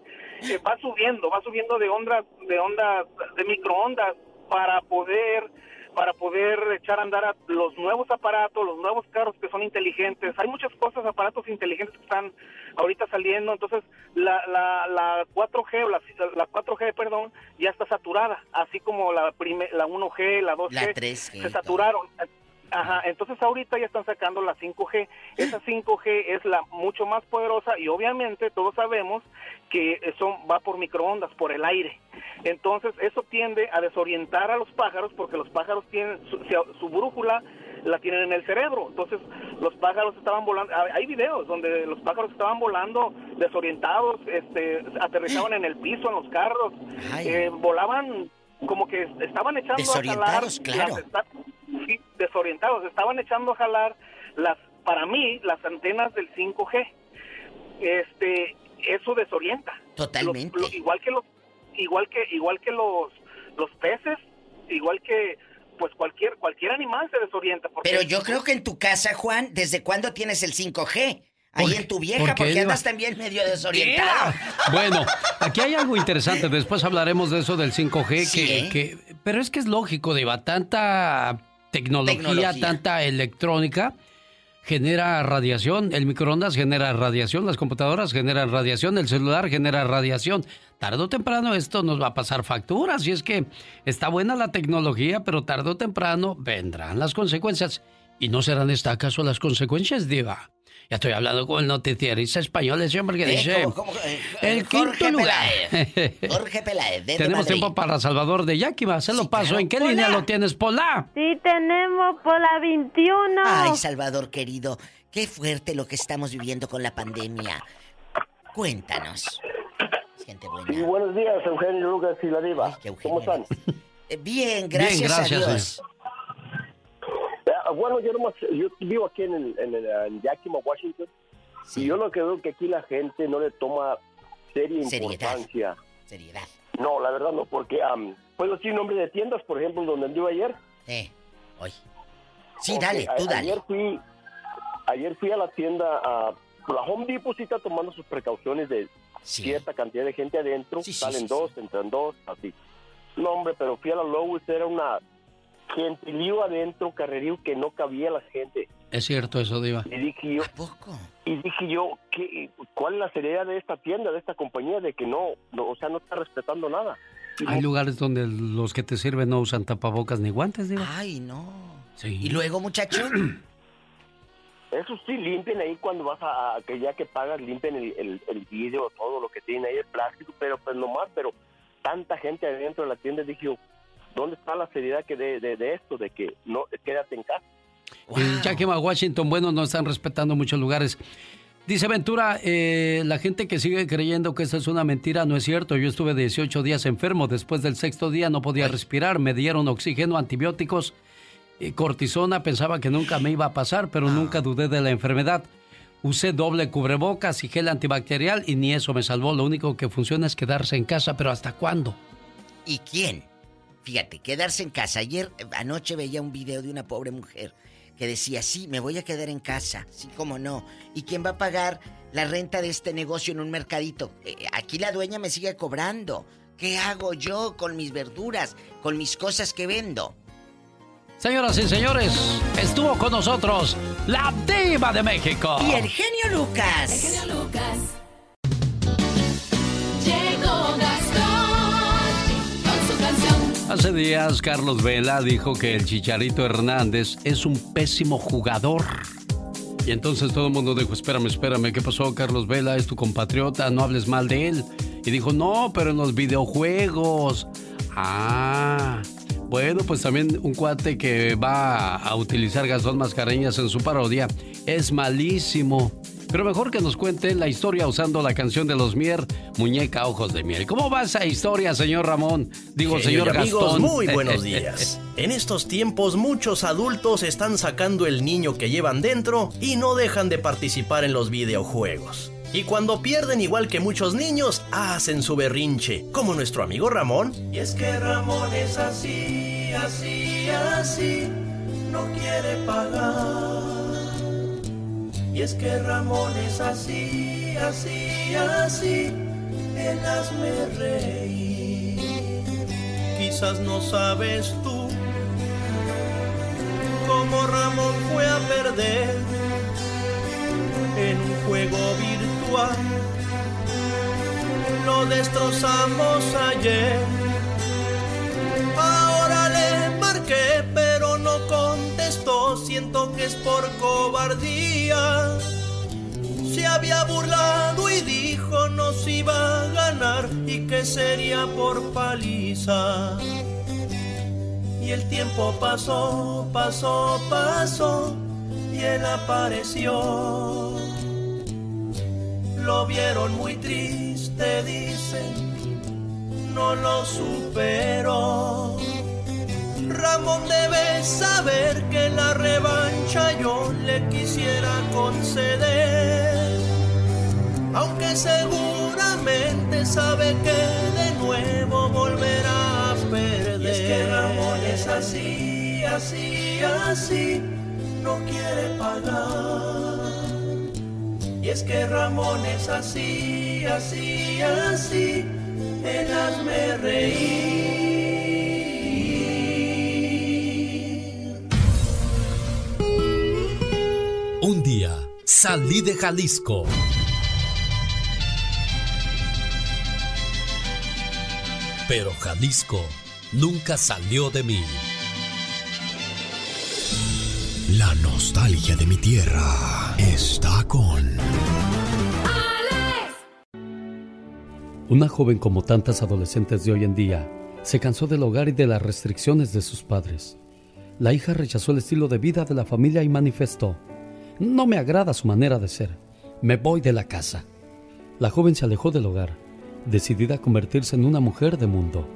Speaker 21: Eh, va subiendo, va subiendo de ondas, de ondas, de microondas para poder para poder echar a andar a los nuevos aparatos, los nuevos carros que son inteligentes. Hay muchas cosas, aparatos inteligentes que están ahorita saliendo, entonces la, la, la 4G o la, la 4G, perdón, ya está saturada, así como la prime- la 1G, la 2G,
Speaker 16: La 3G,
Speaker 21: se saturaron. Ajá, entonces ahorita ya están sacando la 5G. Esa 5G es la mucho más poderosa y obviamente todos sabemos que eso va por microondas, por el aire. Entonces eso tiende a desorientar a los pájaros porque los pájaros tienen su, brújula la tienen en el cerebro. Entonces los pájaros estaban volando. Hay hay videos donde los pájaros estaban volando desorientados, este, aterrizaban en el piso, en los carros, eh, volaban como que estaban echando a
Speaker 16: claro.
Speaker 21: las sí, desorientados, estaban echando a jalar las, para mí, las antenas del 5G. Este, eso desorienta.
Speaker 16: Totalmente.
Speaker 21: Lo- igual que los, igual que, igual que los, los peces, igual que, pues cualquier, cualquier animal se desorienta. Porque
Speaker 16: Pero yo creo que en tu casa, Juan, ¿desde cuándo tienes el 5G? Ahí en tu vieja,
Speaker 2: por qué,
Speaker 16: porque andas también medio desorientado.
Speaker 2: Bueno, aquí hay algo interesante. Después hablaremos de eso del 5G.
Speaker 16: Sí,
Speaker 2: que, que- pero es que es lógico, Diva. Tanta tecnología,
Speaker 16: Tecnología.
Speaker 2: tanta electrónica genera radiación. El microondas genera radiación. Las computadoras generan radiación. El celular genera radiación. Tarde o temprano esto nos va a pasar facturas. Y es que está buena la tecnología, pero tarde o temprano vendrán las consecuencias. ¿Y no serán estas acaso las consecuencias, Diva? Ya estoy hablando con el noticiarista español, ese hombre que
Speaker 16: Eh,
Speaker 2: dice...
Speaker 16: ¿cómo, cómo, eh,
Speaker 2: El
Speaker 16: Jorge
Speaker 2: quinto lugar.
Speaker 16: Peláez. Jorge Peláez, desde
Speaker 2: Tenemos
Speaker 16: Madrid.
Speaker 2: tiempo para Salvador de Yakima. Se lo paso. ¿En qué línea lo tienes, Pola?
Speaker 18: Sí, tenemos por la 21.
Speaker 16: Ay, Salvador querido, qué fuerte lo que estamos viviendo con la pandemia. Cuéntanos. Gente buena.
Speaker 22: Y buenos días, Eugenio Lucas y la Diva. ¿Cómo están?
Speaker 16: Eh, Bien, gracias,
Speaker 22: gracias,
Speaker 16: a Dios.
Speaker 22: Ah, Bueno, yo nomás, yo vivo aquí en, el- en, el- en Yakima, Washington, y yo lo que veo que aquí la gente no le toma seria importancia.
Speaker 16: Seriedad.
Speaker 22: No, la verdad no, porque am, puedo decir nombre de tiendas, por ejemplo, donde anduve ayer.
Speaker 16: Eh, hoy. Sí, dale, tú dale.
Speaker 22: Ayer fui, ayer fui a la tienda, a la Home Depot sí está tomando sus precauciones de cierta cantidad de gente adentro, salen
Speaker 16: sí,
Speaker 22: dos, entran dos, así. No, hombre, pero fui a la Lowe's, era una gentilío adentro, carrerío que no cabía la gente.
Speaker 2: Es cierto eso, Diva.
Speaker 22: Y dije yo, y dije yo, ¿qué, ¿cuál es la seriedad de esta tienda, de esta compañía, de que no, no, o sea, no está respetando nada?
Speaker 2: Hay lugares donde los que te sirven no usan tapabocas ni guantes, Diva.
Speaker 16: Ay, no.
Speaker 2: Sí.
Speaker 16: ¿Y luego, muchacho?
Speaker 22: Eso sí, limpien ahí cuando vas a, a- que ya que pagas, limpien el, el, el vidrio, todo lo que tiene ahí, el plástico, pero pues nomás, pero tanta gente adentro de la tienda, dije yo, ¿dónde está la seriedad que de, de, de esto, de que no, quédate en casa?
Speaker 2: En Yakima, Washington, bueno, no están respetando muchos lugares. Dice Ventura, eh, la gente que sigue creyendo que esta es una mentira no es cierto. Yo estuve 18 días enfermo. Después del sexto día no podía respirar. Me dieron oxígeno, antibióticos, y cortisona. Pensaba que nunca me iba a pasar, pero nunca dudé de la enfermedad. Usé doble cubrebocas y gel antibacterial y ni eso me salvó. Lo único que funciona es quedarse en casa, pero ¿hasta cuándo?
Speaker 16: ¿Y quién? Fíjate, quedarse en casa. Ayer, eh, anoche veía un video de una pobre mujer que decía, sí, me voy a quedar en casa, sí, cómo no. ¿Y quién va a pagar la renta de este negocio en un mercadito? Eh, aquí la dueña me sigue cobrando. ¿Qué hago yo con mis verduras, con mis cosas que vendo?
Speaker 2: Señoras y señores, estuvo con nosotros la diva de México.
Speaker 16: Y el genio Lucas.
Speaker 23: El genio Lucas.
Speaker 2: Hace días Carlos Vela dijo que el Chicharito Hernández es un pésimo jugador. Y entonces todo el mundo dijo, espérame, espérame, ¿qué pasó Carlos Vela? Es tu compatriota, no hables mal de él. Y dijo, no, pero en los videojuegos. Ah, bueno, pues también un cuate que va a utilizar Gastón Mascareñas en su parodia es malísimo. Pero mejor que nos cuente la historia usando la canción de los Mier, Muñeca Ojos de Miel. ¿Cómo va esa historia, señor Ramón? Digo, señor
Speaker 24: y amigos,
Speaker 2: Gastón.
Speaker 24: muy buenos días. En estos tiempos muchos adultos están sacando el niño que llevan dentro y no dejan de participar en los videojuegos. Y cuando pierden igual que muchos niños, hacen su berrinche, como nuestro amigo Ramón.
Speaker 10: Y es que Ramón es así, así, así, no quiere pagar. Y es que Ramón es así, así, así, él hazme reír.
Speaker 24: Quizás no sabes tú cómo Ramón fue a perder en un juego virtual. Lo destrozamos ayer. Ahora le marqué, Siento que es por cobardía. Se había burlado y dijo nos iba a ganar y que sería por paliza. Y el tiempo pasó, pasó, pasó y él apareció. Lo vieron muy triste, dicen, no lo superó. Ramón debe saber que la revancha yo le quisiera conceder. Aunque seguramente sabe que de nuevo volverá a perder.
Speaker 10: Y es que Ramón es así, así, así, no quiere pagar. Y es que Ramón es así, así, así, él hazme reír.
Speaker 25: Un día salí de Jalisco. Pero Jalisco nunca salió de mí.
Speaker 1: La nostalgia de mi tierra está con...
Speaker 2: Una joven como tantas adolescentes de hoy en día se cansó del hogar y de las restricciones de sus padres. La hija rechazó el estilo de vida de la familia y manifestó, no me agrada su manera de ser, me voy de la casa. La joven se alejó del hogar, decidida a convertirse en una mujer de mundo.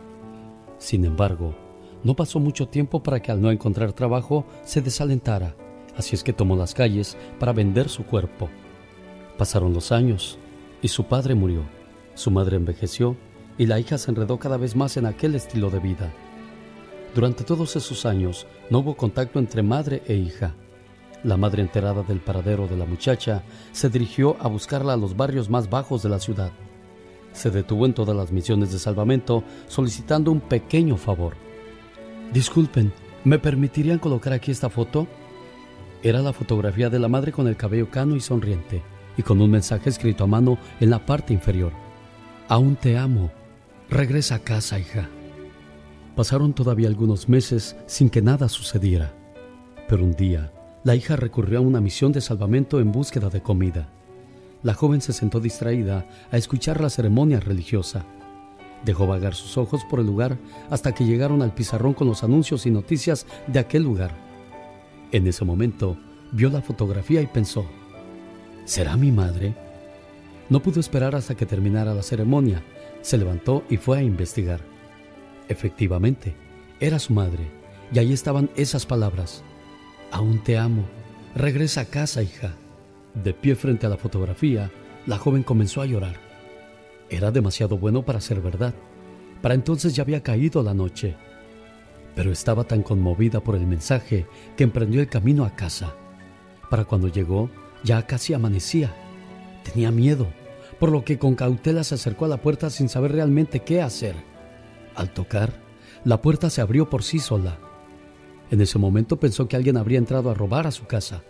Speaker 2: Sin embargo, no pasó mucho tiempo para que al no encontrar trabajo se desalentara, así es que tomó las calles para vender su cuerpo. Pasaron los años y su padre murió, su madre envejeció y la hija se enredó cada vez más en aquel estilo de vida. Durante todos esos años no hubo contacto entre madre e hija. La madre enterada del paradero de la muchacha se dirigió a buscarla a los barrios más bajos de la ciudad. Se detuvo en todas las misiones de salvamento solicitando un pequeño favor. Disculpen, ¿me permitirían colocar aquí esta foto? Era la fotografía de la madre con el cabello cano y sonriente, y con un mensaje escrito a mano en la parte inferior. Aún te amo. Regresa a casa, hija. Pasaron todavía algunos meses sin que nada sucediera. Pero un día, la hija recurrió a una misión de salvamento en búsqueda de comida. La joven se sentó distraída a escuchar la ceremonia religiosa. Dejó vagar sus ojos por el lugar hasta que llegaron al pizarrón con los anuncios y noticias de aquel lugar. En ese momento vio la fotografía y pensó, ¿será mi madre? No pudo esperar hasta que terminara la ceremonia. Se levantó y fue a investigar. Efectivamente, era su madre, y ahí estaban esas palabras. Aún te amo. Regresa a casa, hija. De pie frente a la fotografía, la joven comenzó a llorar. Era demasiado bueno para ser verdad. Para entonces ya había caído la noche. Pero estaba tan conmovida por el mensaje que emprendió el camino a casa. Para cuando llegó, ya casi amanecía. Tenía miedo, por lo que con cautela se acercó a la puerta sin saber realmente qué hacer. Al tocar, la puerta se abrió por sí sola. En ese momento pensó que alguien habría entrado a robar a su casa.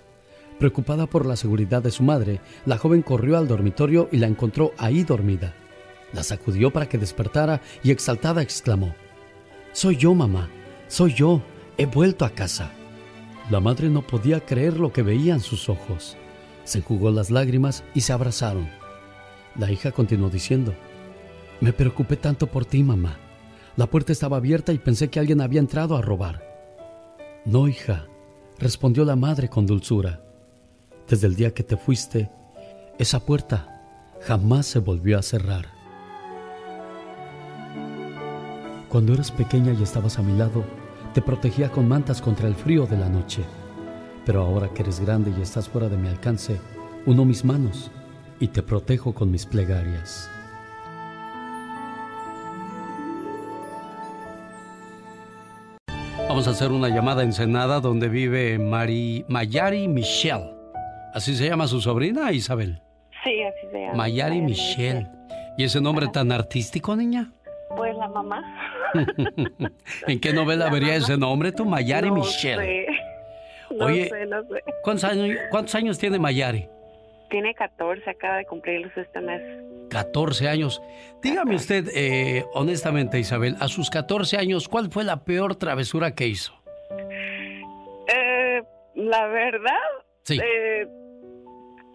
Speaker 2: Preocupada por la seguridad de su madre, la joven corrió al dormitorio y la encontró ahí dormida. La sacudió para que despertara y exaltada exclamó, Soy yo, mamá, soy yo, he vuelto a casa. La madre no podía creer lo que veía en sus ojos. Se enjugó las lágrimas y se abrazaron. La hija continuó diciendo, Me preocupé tanto por ti, mamá. La puerta estaba abierta y pensé que alguien había entrado a robar. No, hija, respondió la madre con dulzura. Desde el día que te fuiste, esa puerta jamás se volvió a cerrar. Cuando eras pequeña y estabas a mi lado, te protegía con mantas contra el frío de la noche. Pero ahora que eres grande y estás fuera de mi alcance, uno mis manos y te protejo con mis plegarias. Vamos a hacer una llamada encenada donde vive Mari, Mayari Michelle. ¿Así se llama su sobrina, Isabel?
Speaker 26: Sí, así se llama.
Speaker 2: Mayari Michelle. ¿Y ese nombre tan artístico, niña?
Speaker 26: Pues la mamá.
Speaker 2: ¿En qué novela vería ese nombre tú, Mayari
Speaker 26: no
Speaker 2: Michelle?
Speaker 26: Sé. No
Speaker 2: Oye,
Speaker 26: sé, no sé.
Speaker 2: ¿cuántos años, ¿Cuántos años tiene Mayari?
Speaker 26: Tiene 14, acaba de cumplirlos este mes.
Speaker 2: 14 años. Dígame usted, eh, honestamente, Isabel, a sus 14 años, ¿cuál fue la peor travesura que hizo?
Speaker 26: Eh, la verdad,
Speaker 2: Sí.
Speaker 26: eh,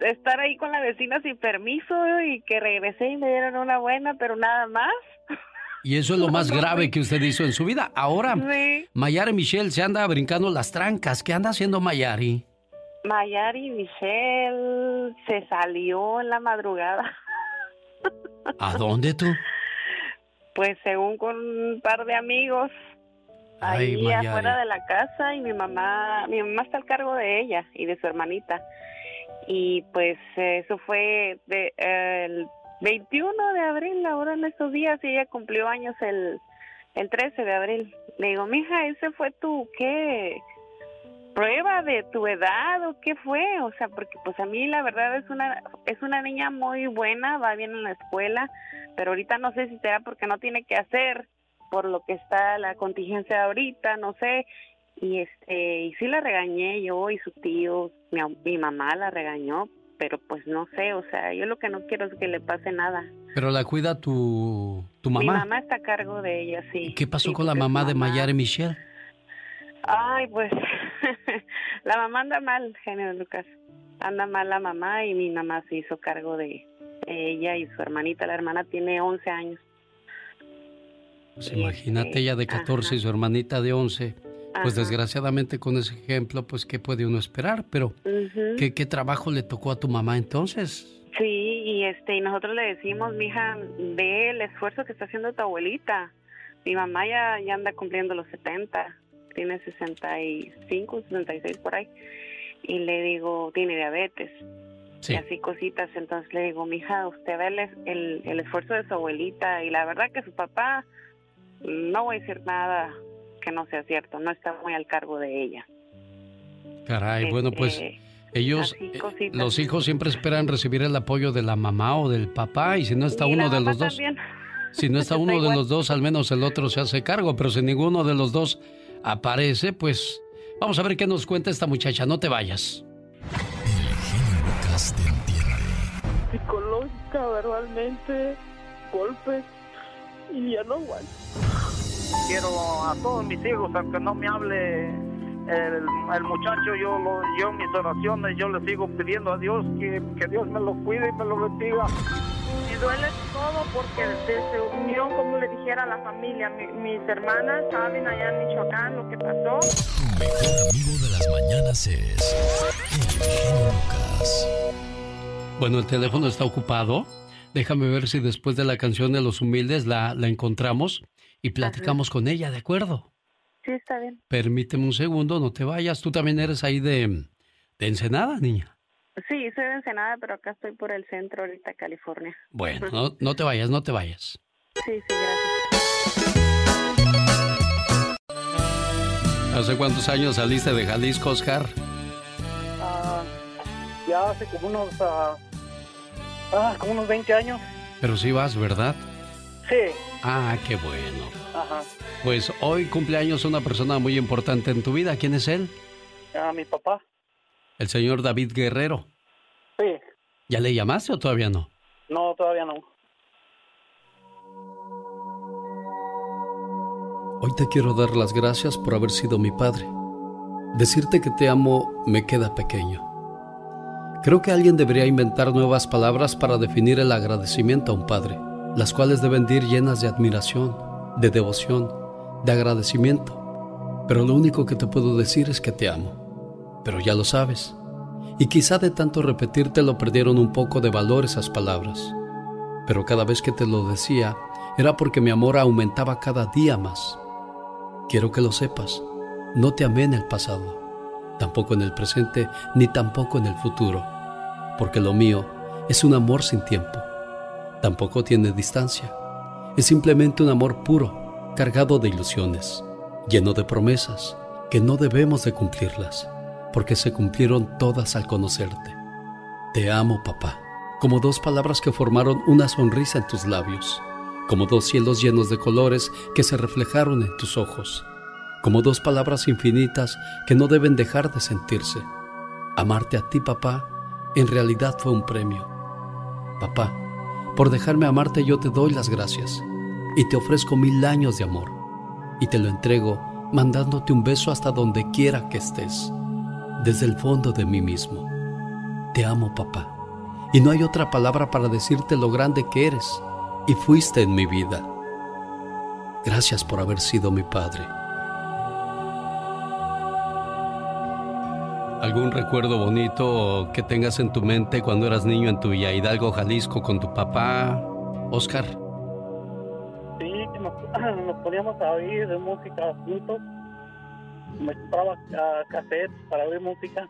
Speaker 26: estar ahí con la vecina sin permiso y que regresé y me dieron una buena, pero nada más.
Speaker 2: Y eso es lo más grave que usted hizo en su vida. Ahora,
Speaker 26: Sí.
Speaker 2: Mayari Michelle se anda brincando las trancas. ¿Qué anda haciendo Mayari?
Speaker 26: Mayari Michelle se salió en la madrugada.
Speaker 2: ¿A dónde tú?
Speaker 26: Pues según con un par de amigos
Speaker 2: Ay,
Speaker 26: ahí
Speaker 2: Mayari.
Speaker 26: afuera de la casa y mi mamá, mi mamá está al cargo de ella y de su hermanita. Y pues eso fue de, eh, el 21 de abril, ahora en estos días, y ella cumplió años el, el 13 de abril. Le digo, mija, ese fue tu, ¿qué? Prueba de tu edad o qué fue, o sea, porque pues a mí la verdad es una es una niña muy buena, va bien en la escuela, pero ahorita no sé si será porque no tiene que hacer por lo que está la contingencia ahorita, no sé. Y este y sí la regañé yo y su tío, mi, mi mamá la regañó, pero pues no sé, o sea, yo lo que no quiero es que le pase nada.
Speaker 2: Pero la cuida tu, tu mamá.
Speaker 26: Mi mamá está a cargo de ella, sí.
Speaker 2: ¿Qué pasó
Speaker 26: Sí,
Speaker 2: con la
Speaker 26: es
Speaker 2: mamá de
Speaker 26: mamá.
Speaker 2: Mayari Michelle?
Speaker 26: Ay, pues la mamá anda mal, genio Lucas. Anda mal la mamá y mi mamá se hizo cargo de ella y su hermanita. La hermana tiene 11 años.
Speaker 2: Pues imagínate ella de 14 y su hermanita de 11. Pues
Speaker 26: Ajá.
Speaker 2: desgraciadamente con ese ejemplo, pues ¿qué puede uno esperar? Pero. ¿qué, qué trabajo le tocó a tu mamá entonces?
Speaker 26: Sí, y este y nosotros le decimos, mija, ve el esfuerzo que está haciendo tu abuelita. Mi mamá ya, ya anda cumpliendo los 70, tiene 65, 66 por ahí. Y le digo, tiene diabetes.
Speaker 2: Sí.
Speaker 26: Y así cositas. Entonces le digo, mija, usted ve el, el, el esfuerzo de su abuelita. Y la verdad que su papá, no voy a decir nada que no sea cierto, no está muy al cargo de ella.
Speaker 2: Caray, bueno, pues
Speaker 26: Este,
Speaker 2: ellos, eh, los hijos siempre esperan recibir el apoyo de la mamá o del papá y si no está uno de los dos, si no está uno de los dos, al menos el otro se hace cargo, pero si ninguno de los dos aparece, pues vamos a ver qué nos cuenta esta muchacha, no te vayas.
Speaker 25: Lucas te entiende.
Speaker 27: psicológica, verbalmente, golpes y ya no aguanto.
Speaker 28: Quiero a todos mis hijos, aunque no me hable el, el muchacho, yo, lo, yo en mis oraciones, yo le sigo pidiendo a Dios que, que Dios me lo cuide y me lo bendiga.
Speaker 27: Y duele todo porque desde unión, como le dijera a la familia, mi- mis hermanas saben allá en Michoacán lo que pasó.
Speaker 25: Tu mejor amigo de las mañanas es el genio Lucas.
Speaker 2: Bueno, el teléfono está ocupado. Déjame ver si después de la canción de los humildes la, la encontramos y platicamos con ella, ¿de acuerdo?
Speaker 26: Sí, está bien.
Speaker 2: Permíteme un segundo, no te vayas. Tú también eres ahí de, de Ensenada, niña.
Speaker 26: Sí, soy de Ensenada, pero acá estoy por el centro ahorita, California.
Speaker 2: Bueno, no, no te vayas, no te vayas.
Speaker 26: Sí, sí, gracias.
Speaker 2: ¿Hace cuántos años saliste de Jalisco, Oscar?
Speaker 21: Ah, ya hace como unos, ah, ah, como unos 20 años.
Speaker 2: Pero sí vas, ¿verdad?
Speaker 21: Sí,
Speaker 2: Ah, qué bueno.
Speaker 21: ajá.
Speaker 2: Pues hoy cumpleaños una persona muy importante en tu vida. ¿Quién es él?
Speaker 21: A mi papá.
Speaker 2: El señor David Guerrero.
Speaker 21: Sí,
Speaker 2: ¿Ya le llamaste o todavía no?
Speaker 21: no, todavía no.
Speaker 2: Hoy te quiero dar las gracias por haber sido mi padre. Decirte que te amo me queda pequeño. Creo que alguien debería inventar nuevas palabras para definir el agradecimiento a un padre, las cuales deben de ir llenas de admiración, de devoción, de agradecimiento. Pero lo único que te puedo decir es que te amo. Pero ya lo sabes. Y quizá de tanto repetírtelo perdieron un poco de valor esas palabras. Pero cada vez que te lo decía, era porque mi amor aumentaba cada día más. Quiero que lo sepas, no te amé en el pasado, tampoco en el presente, ni tampoco en el futuro, porque lo mío es un amor sin tiempo. Tampoco tiene distancia. Es simplemente un amor puro, cargado de ilusiones, lleno de promesas que no debemos de cumplirlas, porque se cumplieron todas al conocerte. Te amo, papá, como dos palabras que formaron una sonrisa en tus labios, como dos cielos llenos de colores que se reflejaron en tus ojos, como dos palabras infinitas que no deben dejar de sentirse. Amarte a ti, papá, en realidad fue un premio. Papá, por dejarme amarte yo te doy las gracias y te ofrezco mil años de amor y te lo entrego mandándote un beso hasta donde quiera que estés, desde el fondo de mí mismo. Te amo, papá, y no hay otra palabra para decirte lo grande que eres y fuiste en mi vida. Gracias por haber sido mi padre. ¿Algún recuerdo bonito que tengas en tu mente cuando eras niño en tu Villa Hidalgo, Jalisco, con tu papá, Oscar?
Speaker 21: Sí, nos, nos poníamos a oír de música juntos. Me compraba uh, cassettes para oír música.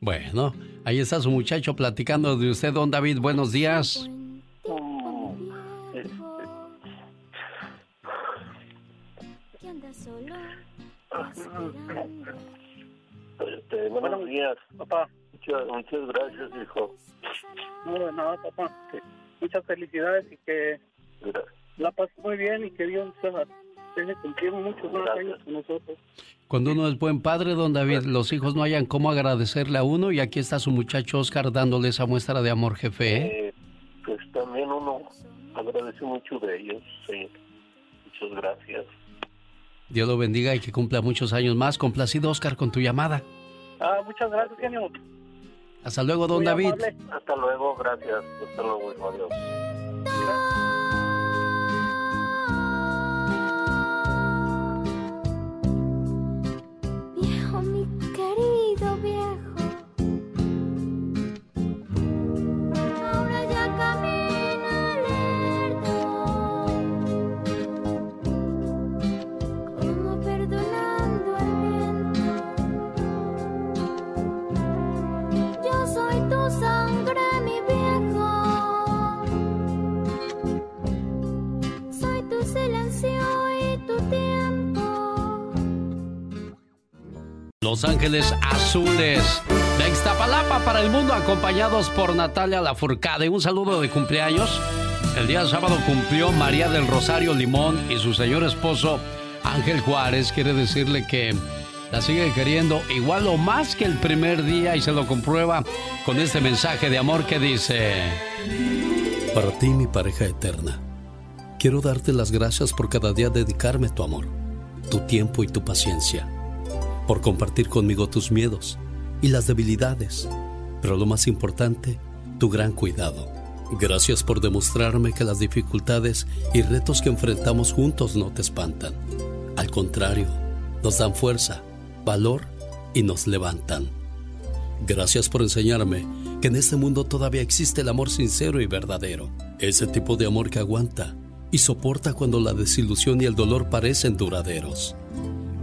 Speaker 2: Bueno, ahí está su muchacho platicando de usted, don David. Buenos días.
Speaker 21: No, este,
Speaker 28: Este, buenos días,
Speaker 21: papá.
Speaker 28: Muchas, muchas gracias, hijo.
Speaker 21: No, de nada, papá. Muchas felicidades y que la pases muy bien y que Dios te muchos años con nosotros.
Speaker 2: Cuando uno es buen padre, don David, los hijos no hayan cómo agradecerle a uno y aquí está su muchacho Oscar dándole esa muestra de amor, jefe. ¿eh?
Speaker 28: Eh, pues también uno agradece mucho de ellos, sí. Muchas gracias.
Speaker 2: Dios lo bendiga y que cumpla muchos años más. Complacido, Oscar, con tu llamada.
Speaker 21: Ah, muchas gracias, genio.
Speaker 2: Hasta luego, don
Speaker 21: Muy
Speaker 2: David.
Speaker 21: amable.
Speaker 28: Hasta luego, gracias. Hasta luego, adiós.
Speaker 15: Querido
Speaker 2: Los Ángeles Azules de Ixtapalapa para el mundo, acompañados por Natalia Lafourcade. Un saludo de cumpleaños. El día sábado cumplió María del Rosario Limón y su señor esposo Ángel Juárez. Quiere decirle que la sigue queriendo igual o más que el primer día y se lo comprueba con este mensaje de amor que dice... Para ti, mi pareja eterna, quiero darte las gracias por cada día dedicarme tu amor, tu tiempo y tu paciencia por compartir conmigo tus miedos y las debilidades, pero lo más importante, tu gran cuidado. Gracias por demostrarme que las dificultades y retos que enfrentamos juntos no te espantan. Al contrario, nos dan fuerza, valor y nos levantan. Gracias por enseñarme que en este mundo todavía existe el amor sincero y verdadero. Ese tipo de amor que aguanta y soporta cuando la desilusión y el dolor parecen duraderos.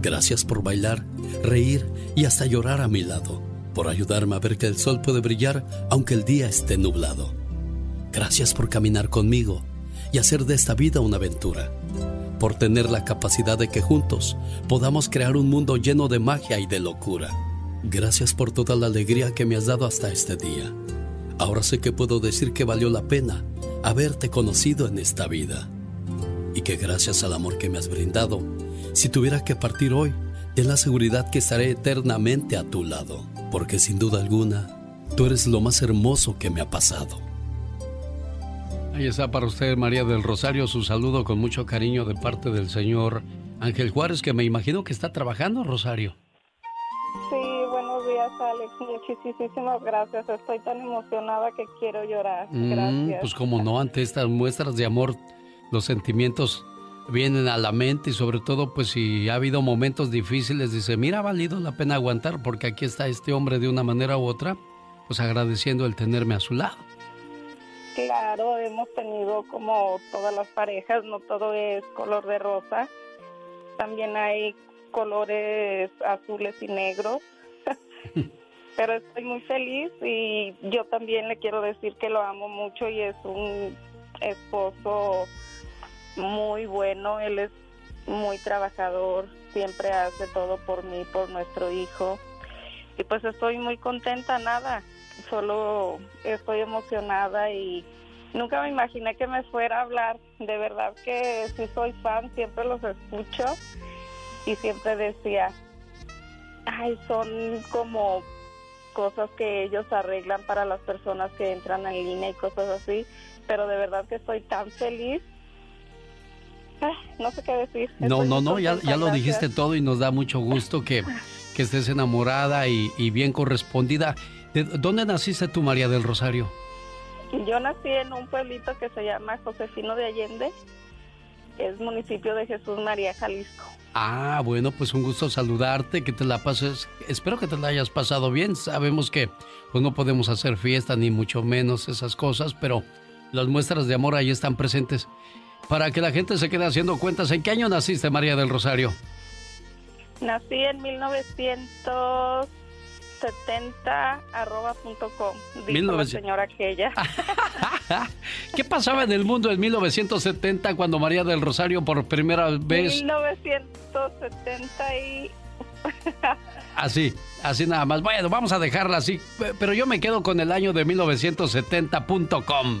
Speaker 2: Gracias por bailar, reír y hasta llorar a mi lado, por ayudarme a ver que el sol puede brillar aunque el día esté nublado. Gracias por caminar conmigo y hacer de esta vida una aventura, por tener la capacidad de que juntos podamos crear un mundo lleno de magia y de locura. Gracias por toda la alegría que me has dado hasta este día. Ahora sé que puedo decir que valió la pena haberte conocido en esta vida y que gracias al amor que me has brindado, si tuviera que partir hoy, ten la seguridad que estaré eternamente a tu lado, porque sin duda alguna, tú eres lo más hermoso que me ha pasado. Ahí está para usted, María del Rosario, su saludo con mucho cariño de parte del señor Ángel Juárez, que me imagino que está trabajando, Rosario.
Speaker 27: Sí, buenos días, Alex. Muchísimas gracias. Estoy tan emocionada que quiero llorar.
Speaker 2: Mm,
Speaker 27: Gracias.
Speaker 2: pues como no, ante estas muestras de amor, los sentimientos
Speaker 29: vienen a la mente y sobre todo pues si ha habido momentos difíciles, dice, mira, ha valido la pena aguantar porque aquí está este hombre de una manera u otra, pues agradeciendo el tenerme a su lado.
Speaker 30: Claro, hemos tenido como todas las parejas, no todo es color de rosa, también hay colores azules y negros. Pero estoy muy feliz y yo también le quiero decir que lo amo mucho y es un esposo muy bueno, él es muy trabajador, siempre hace todo por mí, por nuestro hijo. Y pues estoy muy contenta, nada, solo estoy emocionada y nunca me imaginé que me fuera a hablar. De verdad que sí soy fan, siempre los escucho y siempre decía, ay, son como cosas que ellos arreglan para las personas que entran en línea y cosas así, pero de verdad que estoy tan feliz. Ah, no sé qué decir.
Speaker 29: No, no, no, ya, ya lo dijiste todo y nos da mucho gusto que, que estés enamorada y, y bien correspondida. ¿De ¿Dónde naciste tú, María del Rosario?
Speaker 30: Yo nací en un pueblito que se llama Josefino de Allende, es municipio de Jesús María, Jalisco.
Speaker 29: Ah, bueno, pues un gusto saludarte, que te la pases, espero que te la hayas pasado bien. Sabemos que pues no podemos hacer fiesta ni mucho menos esas cosas, pero las muestras de amor ahí están presentes. Para que la gente se quede haciendo cuentas, ¿en qué año naciste, María del Rosario?
Speaker 30: Nací en 1900 70 arroba punto com, dijo la señora aquella.
Speaker 29: ¿Qué pasaba en el mundo en 1970 cuando María del Rosario por primera vez...
Speaker 30: 1970 y...
Speaker 29: así, así nada más. Bueno, vamos a dejarla así, pero yo me quedo con el año de 1970.com.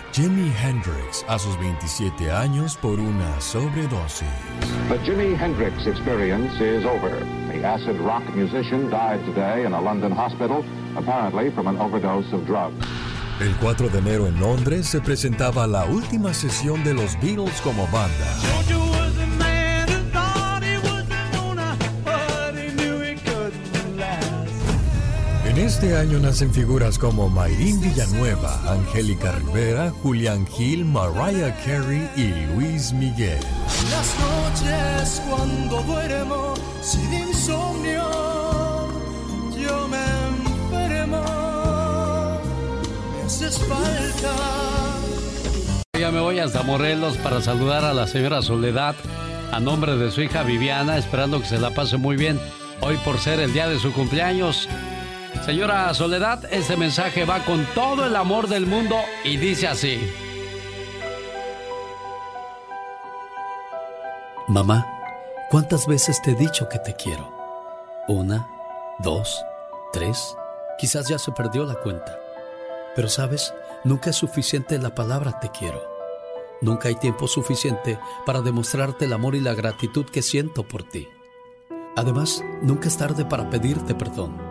Speaker 25: Jimi Hendrix, a sus 27 años por una sobredosis.
Speaker 31: The Jimi Hendrix experience is over. The acid rock musician died today in a London hospital, apparently from an overdose of drugs.
Speaker 25: El 4 de enero en Londres se presentaba la última sesión de los Beatles como banda. Este año nacen figuras como Mayrín Villanueva, Angélica Rivera, Julián Gil, Mariah Carey y Luis Miguel.
Speaker 32: Las noches cuando duermo sin insomnio, yo me enfermo, me haces falta.
Speaker 29: Ya me voy hasta Morelos para saludar a la señora Soledad a nombre de su hija Viviana, esperando que se la pase muy bien hoy por ser el día de su cumpleaños. Señora Soledad, este mensaje va con todo el amor del mundo y dice así.
Speaker 2: Mamá, ¿cuántas veces te he dicho que te quiero? Una, dos, tres, quizás ya se perdió la cuenta. Pero sabes, nunca es suficiente la palabra te quiero. Nunca hay tiempo suficiente para demostrarte el amor y la gratitud que siento por ti. Además, nunca es tarde para pedirte perdón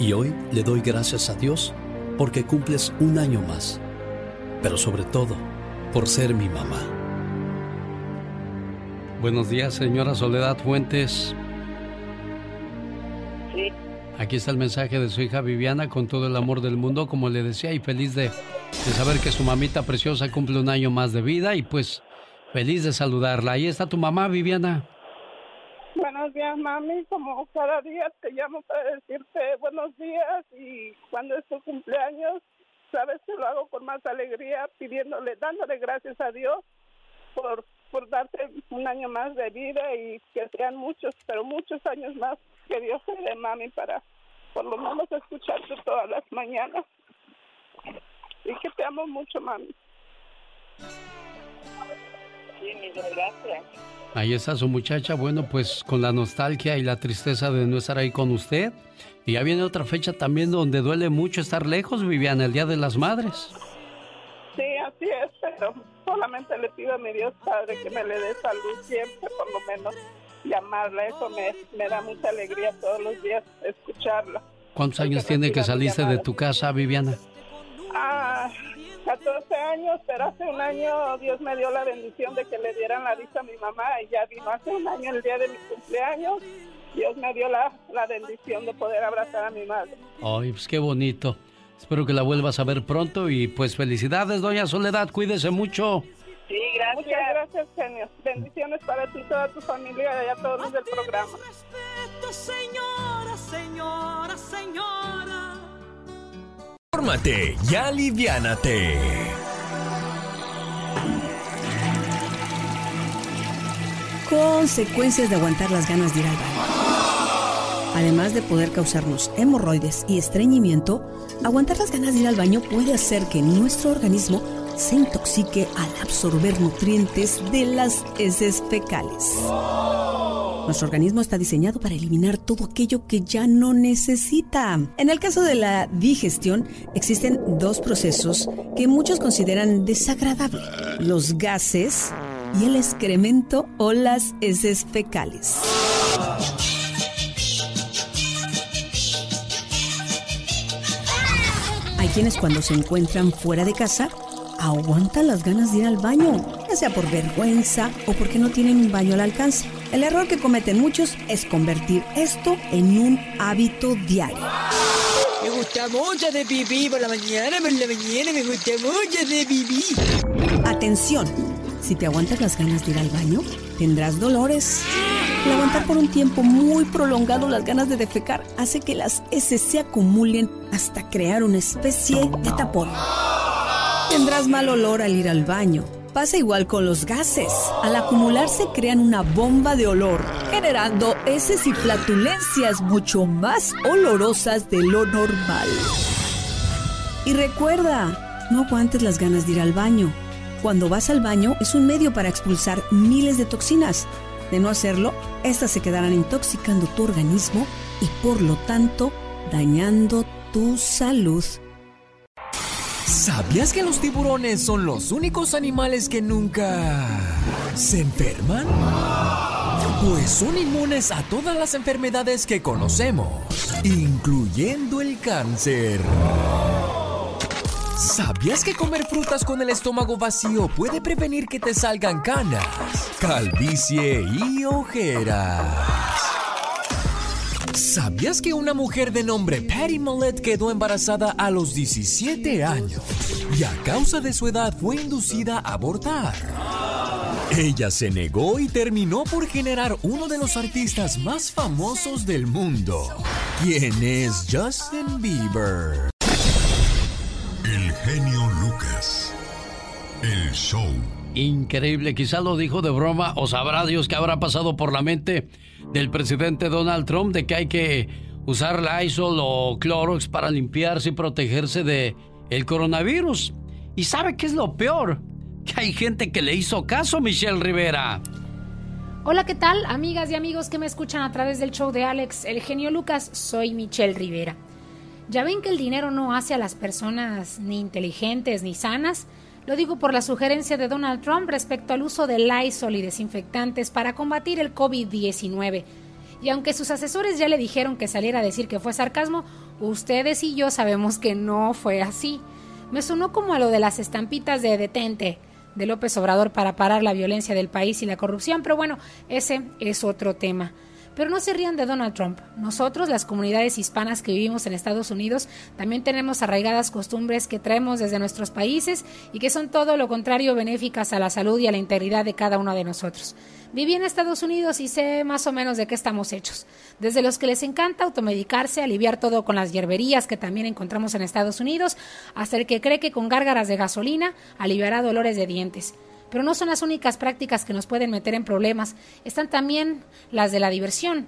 Speaker 2: Y hoy le doy gracias a Dios porque cumples un año más, pero sobre todo por ser mi mamá.
Speaker 29: Buenos días, señora Soledad Fuentes.
Speaker 30: Sí,
Speaker 2: Aquí está el mensaje de su hija Viviana con todo el amor del mundo, como le decía, y feliz de, de saber que su mamita preciosa cumple un año más de vida y pues feliz de saludarla. Ahí está tu mamá, Viviana.
Speaker 30: Buenos días, mami. Como cada día te llamo para decirte buenos días y cuando es tu cumpleaños, sabes que lo hago con más alegría, pidiéndole, dándole gracias a Dios por, por darte un año más de vida y que sean muchos, pero muchos años más que Dios te dé, mami, para por lo menos escucharte todas las mañanas. Y que te amo mucho, mami. Sí, muchas gracias.
Speaker 2: Ahí está su muchacha, bueno, pues con la nostalgia y la tristeza de no estar ahí con usted. Y ya viene otra fecha también donde duele mucho estar lejos, Viviana, el Día de las Madres.
Speaker 30: Sí, así es, pero solamente le pido a mi Dios Padre que me le dé salud siempre, por lo menos llamarla. Eso me, me da mucha alegría todos los días escucharla.
Speaker 2: ¿Cuántos años tiene que salirse de tu casa, Viviana?
Speaker 30: Ah, 14 años, pero hace un año Dios me dio la bendición de que le dieran la vista a mi mamá y ya vino hace un año el día de mi cumpleaños. Dios me dio la, la bendición de poder abrazar a mi madre.
Speaker 2: Ay, pues qué bonito. Espero que la vuelvas a ver pronto y pues felicidades, doña Soledad, cuídese mucho.
Speaker 30: Sí, gracias. Muchas gracias, genio. Bendiciones para ti, toda tu familia y a todos los del programa.
Speaker 33: Señora, señora, señora.
Speaker 25: Fórmate y aliviánate.
Speaker 11: Consecuencias de aguantar las ganas de ir al baño. Además de poder causarnos hemorroides y estreñimiento, aguantar las ganas de ir al baño puede hacer que nuestro organismo se intoxique al absorber nutrientes de las heces fecales. Nuestro organismo está diseñado para eliminar todo aquello que ya no necesita. En el caso de la digestión, existen dos procesos que muchos consideran desagradables. Los gases y el excremento o las heces fecales. Hay quienes cuando se encuentran fuera de casa aguantan las ganas de ir al baño, ya sea por vergüenza o porque no tienen un baño al alcance. El error que cometen muchos es convertir esto en un hábito diario.
Speaker 34: Me gusta mucho de pipí por la mañana, por la mañana me gusta mucho de pipí.
Speaker 11: Atención, si te aguantas las ganas de ir al baño, tendrás dolores. El aguantar por un tiempo muy prolongado las ganas de defecar hace que las heces se acumulen hasta crear una especie de tapón. Tendrás mal olor al ir al baño. Pasa igual con los gases. Al acumularse crean una bomba de olor, generando heces y flatulencias mucho más olorosas de lo normal. Y recuerda, no aguantes las ganas de ir al baño. Cuando vas al baño es un medio para expulsar miles de toxinas. De no hacerlo, estas se quedarán intoxicando tu organismo y por lo tanto dañando tu salud.
Speaker 25: ¿Sabías que los tiburones son los únicos animales que nunca se enferman? Pues son inmunes a todas las enfermedades que conocemos, incluyendo el cáncer. ¿Sabías que comer frutas con el estómago vacío puede prevenir que te salgan canas, calvicie y ojeras? ¿Sabías que una mujer de nombre Patty Millett quedó embarazada a los 17 años y a causa de su edad fue inducida a abortar? Ella se negó y terminó por generar uno de los artistas más famosos del mundo, quien es Justin Bieber.
Speaker 1: El genio Lucas. El show.
Speaker 2: Increíble, quizá lo dijo de broma o sabrá Dios que habrá pasado por la mente del presidente Donald Trump de que hay que usar Lysol o Clorox para limpiarse y protegerse de el coronavirus. ¿Y sabe qué es lo peor? Que hay gente que le hizo caso, Michelle Rivera.
Speaker 35: Hola, ¿qué tal? Amigas y amigos que me escuchan a través del show de Alex, el genio Lucas, soy Michelle Rivera. Ya ven que el dinero no hace a las personas ni inteligentes ni sanas, lo digo por la sugerencia de Donald Trump respecto al uso de Lysol y desinfectantes para combatir el COVID-19. Y aunque sus asesores ya le dijeron que saliera a decir que fue sarcasmo, ustedes y yo sabemos que no fue así. Me sonó como a lo de las estampitas de detente de López Obrador para parar la violencia del país y la corrupción, pero bueno, ese es otro tema. Pero no se rían de Donald Trump. Nosotros, las comunidades hispanas que vivimos en Estados Unidos, también tenemos arraigadas costumbres que traemos desde nuestros países y que son todo lo contrario benéficas a la salud y a la integridad de cada uno de nosotros. Viví en Estados Unidos y sé más o menos de qué estamos hechos. Desde los que les encanta automedicarse, aliviar todo con las hierberías que también encontramos en Estados Unidos, hasta el que cree que con gárgaras de gasolina aliviará dolores de dientes. Pero no son las únicas prácticas que nos pueden meter en problemas, están también las de la diversión.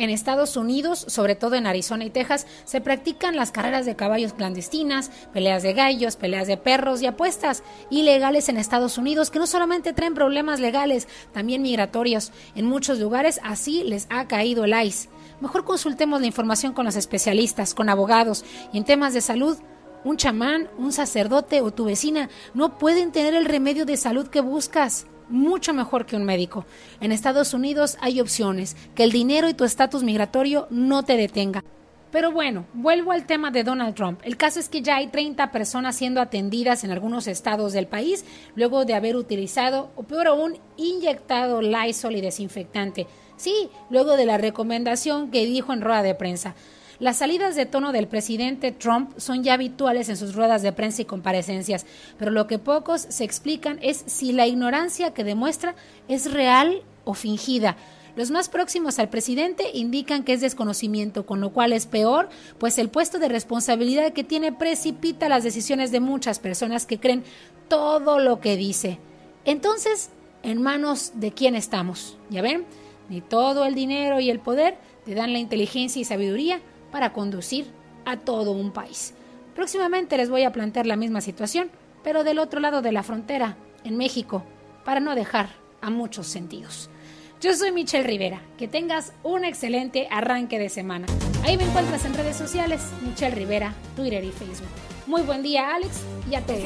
Speaker 35: En Estados Unidos, sobre todo en Arizona y Texas, se practican las carreras de caballos clandestinas, peleas de gallos, peleas de perros y apuestas ilegales en Estados Unidos que no solamente traen problemas legales, también migratorios. En muchos lugares así les ha caído el ICE. Mejor consultemos la información con los especialistas, con abogados y en temas de salud un chamán, un sacerdote o tu vecina no pueden tener el remedio de salud que buscas. Mucho mejor que un médico. En Estados Unidos hay opciones. Que el dinero y tu estatus migratorio no te detenga. Pero bueno, vuelvo al tema de Donald Trump. El caso es que ya hay 30 personas siendo atendidas en algunos estados del país luego de haber utilizado, o peor aún, inyectado Lysol y desinfectante. Sí, luego de la recomendación que dijo en rueda de prensa. Las salidas de tono del presidente Trump son ya habituales en sus ruedas de prensa y comparecencias, pero lo que pocos se explican es si la ignorancia que demuestra es real o fingida. Los más próximos al presidente indican que es desconocimiento, con lo cual es peor, pues el puesto de responsabilidad que tiene precipita las decisiones de muchas personas que creen todo lo que dice. Entonces, ¿en manos de quién estamos? ¿Ya ven? Ni todo el dinero y el poder te dan la inteligencia y sabiduría para conducir a todo un país. Próximamente les voy a plantear la misma situación, pero del otro lado de la frontera, en México, para no dejar a muchos sentidos. Yo soy Michelle Rivera. Que tengas un excelente arranque de semana. Ahí me encuentras en redes sociales, Michelle Rivera, Twitter y Facebook. Muy buen día, Alex, y a todos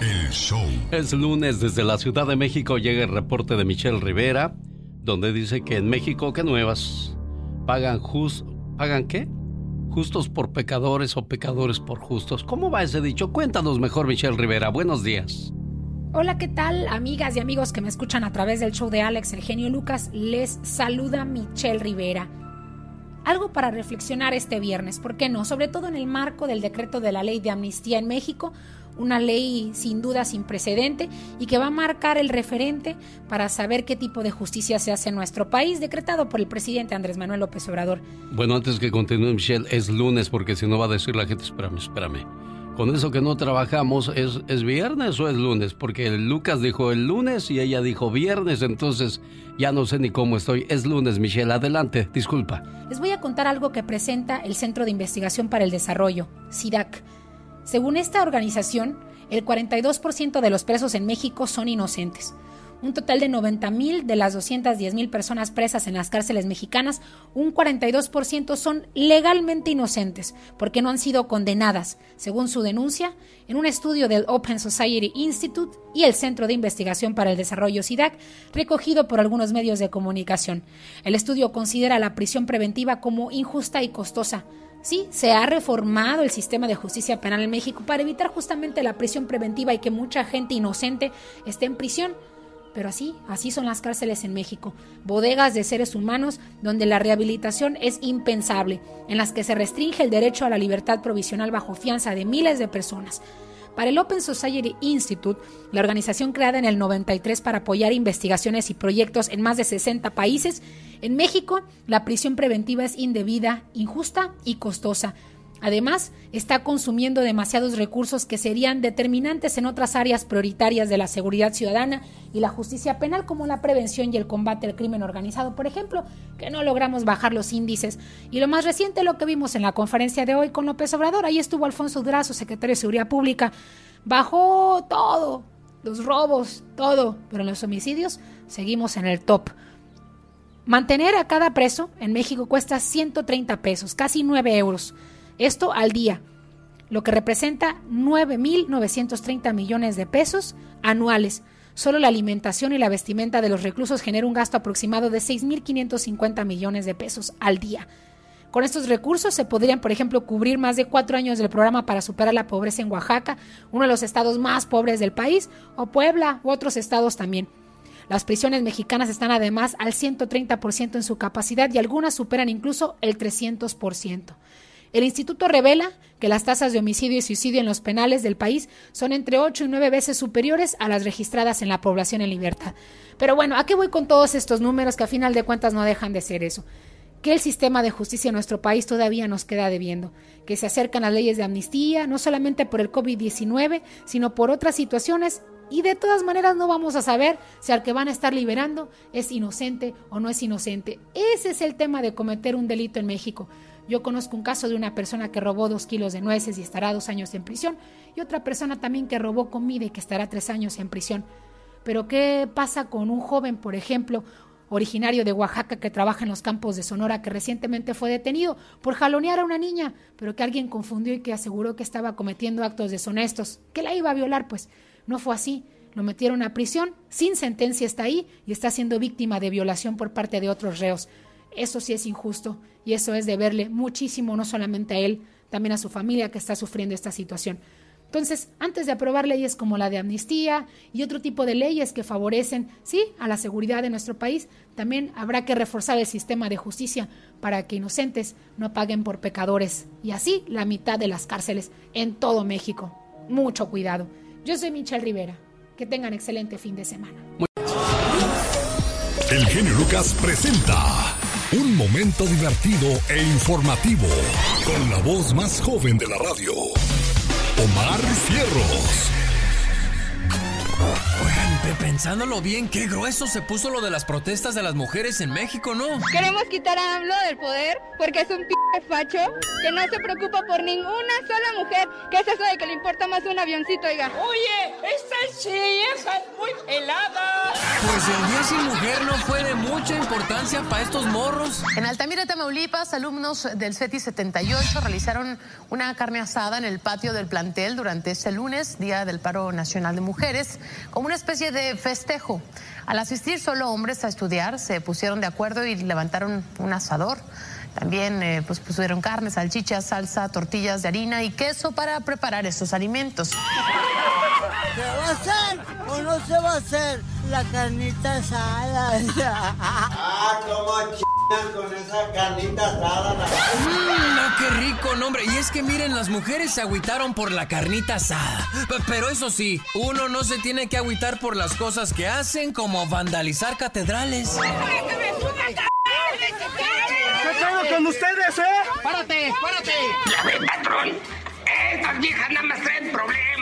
Speaker 1: El show.
Speaker 2: Es lunes desde la Ciudad de México llega el reporte de Michelle Rivera, donde dice que en México, ¿qué nuevas? Pagan just, ¿pagan qué? Justos por pecadores o pecadores por justos. ¿Cómo va ese dicho? Cuéntanos mejor, Michelle Rivera. Buenos días.
Speaker 35: Hola, ¿qué tal, amigas y amigos que me escuchan a través del show de Alex, el genio Lucas? Les saluda Michelle Rivera. Algo para reflexionar este viernes, ¿por qué no? Sobre todo en el marco del decreto de la ley de amnistía en México, una ley sin duda sin precedente y que va a marcar el referente para saber qué tipo de justicia se hace en nuestro país, decretado por el presidente Andrés Manuel López Obrador.
Speaker 2: Bueno, antes que continúe, Michelle, es lunes porque si no va a decir la gente, espérame, espérame. Con eso que no trabajamos, ¿es, ¿es viernes o es lunes? Porque Lucas dijo el lunes y ella dijo viernes, entonces ya no sé ni cómo estoy. Es lunes, Michelle, adelante, disculpa.
Speaker 35: Les voy a contar algo que presenta el Centro de Investigación para el Desarrollo, SIDAC según esta organización, el 42% de los presos en México son inocentes. Un total de 90.000 de las 210.000 personas presas en las cárceles mexicanas, un 42% son legalmente inocentes porque no han sido condenadas, según su denuncia, en un estudio del Open Society Institute y el Centro de Investigación para el Desarrollo SIDAC, recogido por algunos medios de comunicación. El estudio considera la prisión preventiva como injusta y costosa, Sí, se ha reformado el sistema de justicia penal en México para evitar justamente la prisión preventiva y que mucha gente inocente esté en prisión. Pero así, así son las cárceles en México, bodegas de seres humanos donde la rehabilitación es impensable, en las que se restringe el derecho a la libertad provisional bajo fianza de miles de personas. Para el Open Society Institute, la organización creada en el 93 para apoyar investigaciones y proyectos en más de 60 países, en México la prisión preventiva es indebida, injusta y costosa. Además, está consumiendo demasiados recursos que serían determinantes en otras áreas prioritarias de la seguridad ciudadana y la justicia penal, como la prevención y el combate al crimen organizado, por ejemplo, que no logramos bajar los índices. Y lo más reciente, lo que vimos en la conferencia de hoy con López Obrador, ahí estuvo Alfonso Durazo, secretario de Seguridad Pública, bajó todo, los robos, todo, pero en los homicidios seguimos en el top. Mantener a cada preso en México cuesta 130 pesos, casi 9 euros. Esto al día, lo que representa 9.930 millones de pesos anuales. Solo la alimentación y la vestimenta de los reclusos genera un gasto aproximado de 6.550 millones de pesos al día. Con estos recursos se podrían, por ejemplo, cubrir más de cuatro años del programa para superar la pobreza en Oaxaca, uno de los estados más pobres del país, o Puebla, u otros estados también. Las prisiones mexicanas están además al 130% en su capacidad y algunas superan incluso el 300%. El instituto revela que las tasas de homicidio y suicidio en los penales del país son entre 8 y 9 veces superiores a las registradas en la población en libertad. Pero bueno, ¿a qué voy con todos estos números que a final de cuentas no dejan de ser eso? Que el sistema de justicia en nuestro país todavía nos queda debiendo, que se acercan las leyes de amnistía, no solamente por el COVID-19, sino por otras situaciones y de todas maneras no vamos a saber si al que van a estar liberando es inocente o no es inocente. Ese es el tema de cometer un delito en México. Yo conozco un caso de una persona que robó dos kilos de nueces y estará dos años en prisión, y otra persona también que robó comida y que estará tres años en prisión. Pero ¿qué pasa con un joven, por ejemplo, originario de Oaxaca que trabaja en los campos de Sonora, que recientemente fue detenido por jalonear a una niña, pero que alguien confundió y que aseguró que estaba cometiendo actos deshonestos, que la iba a violar, pues no fue así. Lo metieron a prisión, sin sentencia está ahí y está siendo víctima de violación por parte de otros reos. Eso sí es injusto y eso es de verle muchísimo, no solamente a él, también a su familia que está sufriendo esta situación. Entonces, antes de aprobar leyes como la de amnistía y otro tipo de leyes que favorecen, sí, a la seguridad de nuestro país, también habrá que reforzar el sistema de justicia para que inocentes no paguen por pecadores y así la mitad de las cárceles en todo México. Mucho cuidado. Yo soy Michelle Rivera. Que tengan excelente fin de semana.
Speaker 1: El genio Lucas presenta un momento divertido e informativo con la voz más joven de la radio, Omar Fierros.
Speaker 36: Oigan, pensándolo bien, qué grueso se puso lo de las protestas de las mujeres en México, ¿no?
Speaker 37: Queremos quitar a AMLO del poder porque es un p facho que no se preocupa por ninguna sola mujer. ¿Qué es eso de que le importa más un avioncito, oiga?
Speaker 38: Oye, esta vieja es muy helada.
Speaker 36: Pues el día sin mujer no fue de mucha importancia para estos morros.
Speaker 34: En Altamira, Tamaulipas, alumnos del CETI 78 realizaron una carne asada en el patio del plantel durante este lunes, Día del Paro Nacional de Mujeres, como una especie de festejo. Al asistir solo hombres a estudiar, se pusieron de acuerdo y levantaron un asador. También eh, pues pusieron carne, salchichas, salsa, tortillas de harina y queso para preparar estos alimentos.
Speaker 39: ¿Se va a hacer o no se va a hacer la carnita asada?
Speaker 40: ah, cómo ch... con esa carnita asada.
Speaker 36: Mmm, no, qué rico, nombre. Y es que miren, las mujeres se agüitaron por la carnita asada. Pero eso sí, uno no se tiene que agüitar por las cosas que hacen, como vandalizar catedrales.
Speaker 38: ¿Qué pedo con ustedes, eh?
Speaker 41: ¡Párate, párate!
Speaker 42: Ya ve, patrón. Estas viejas nada más traen problemas.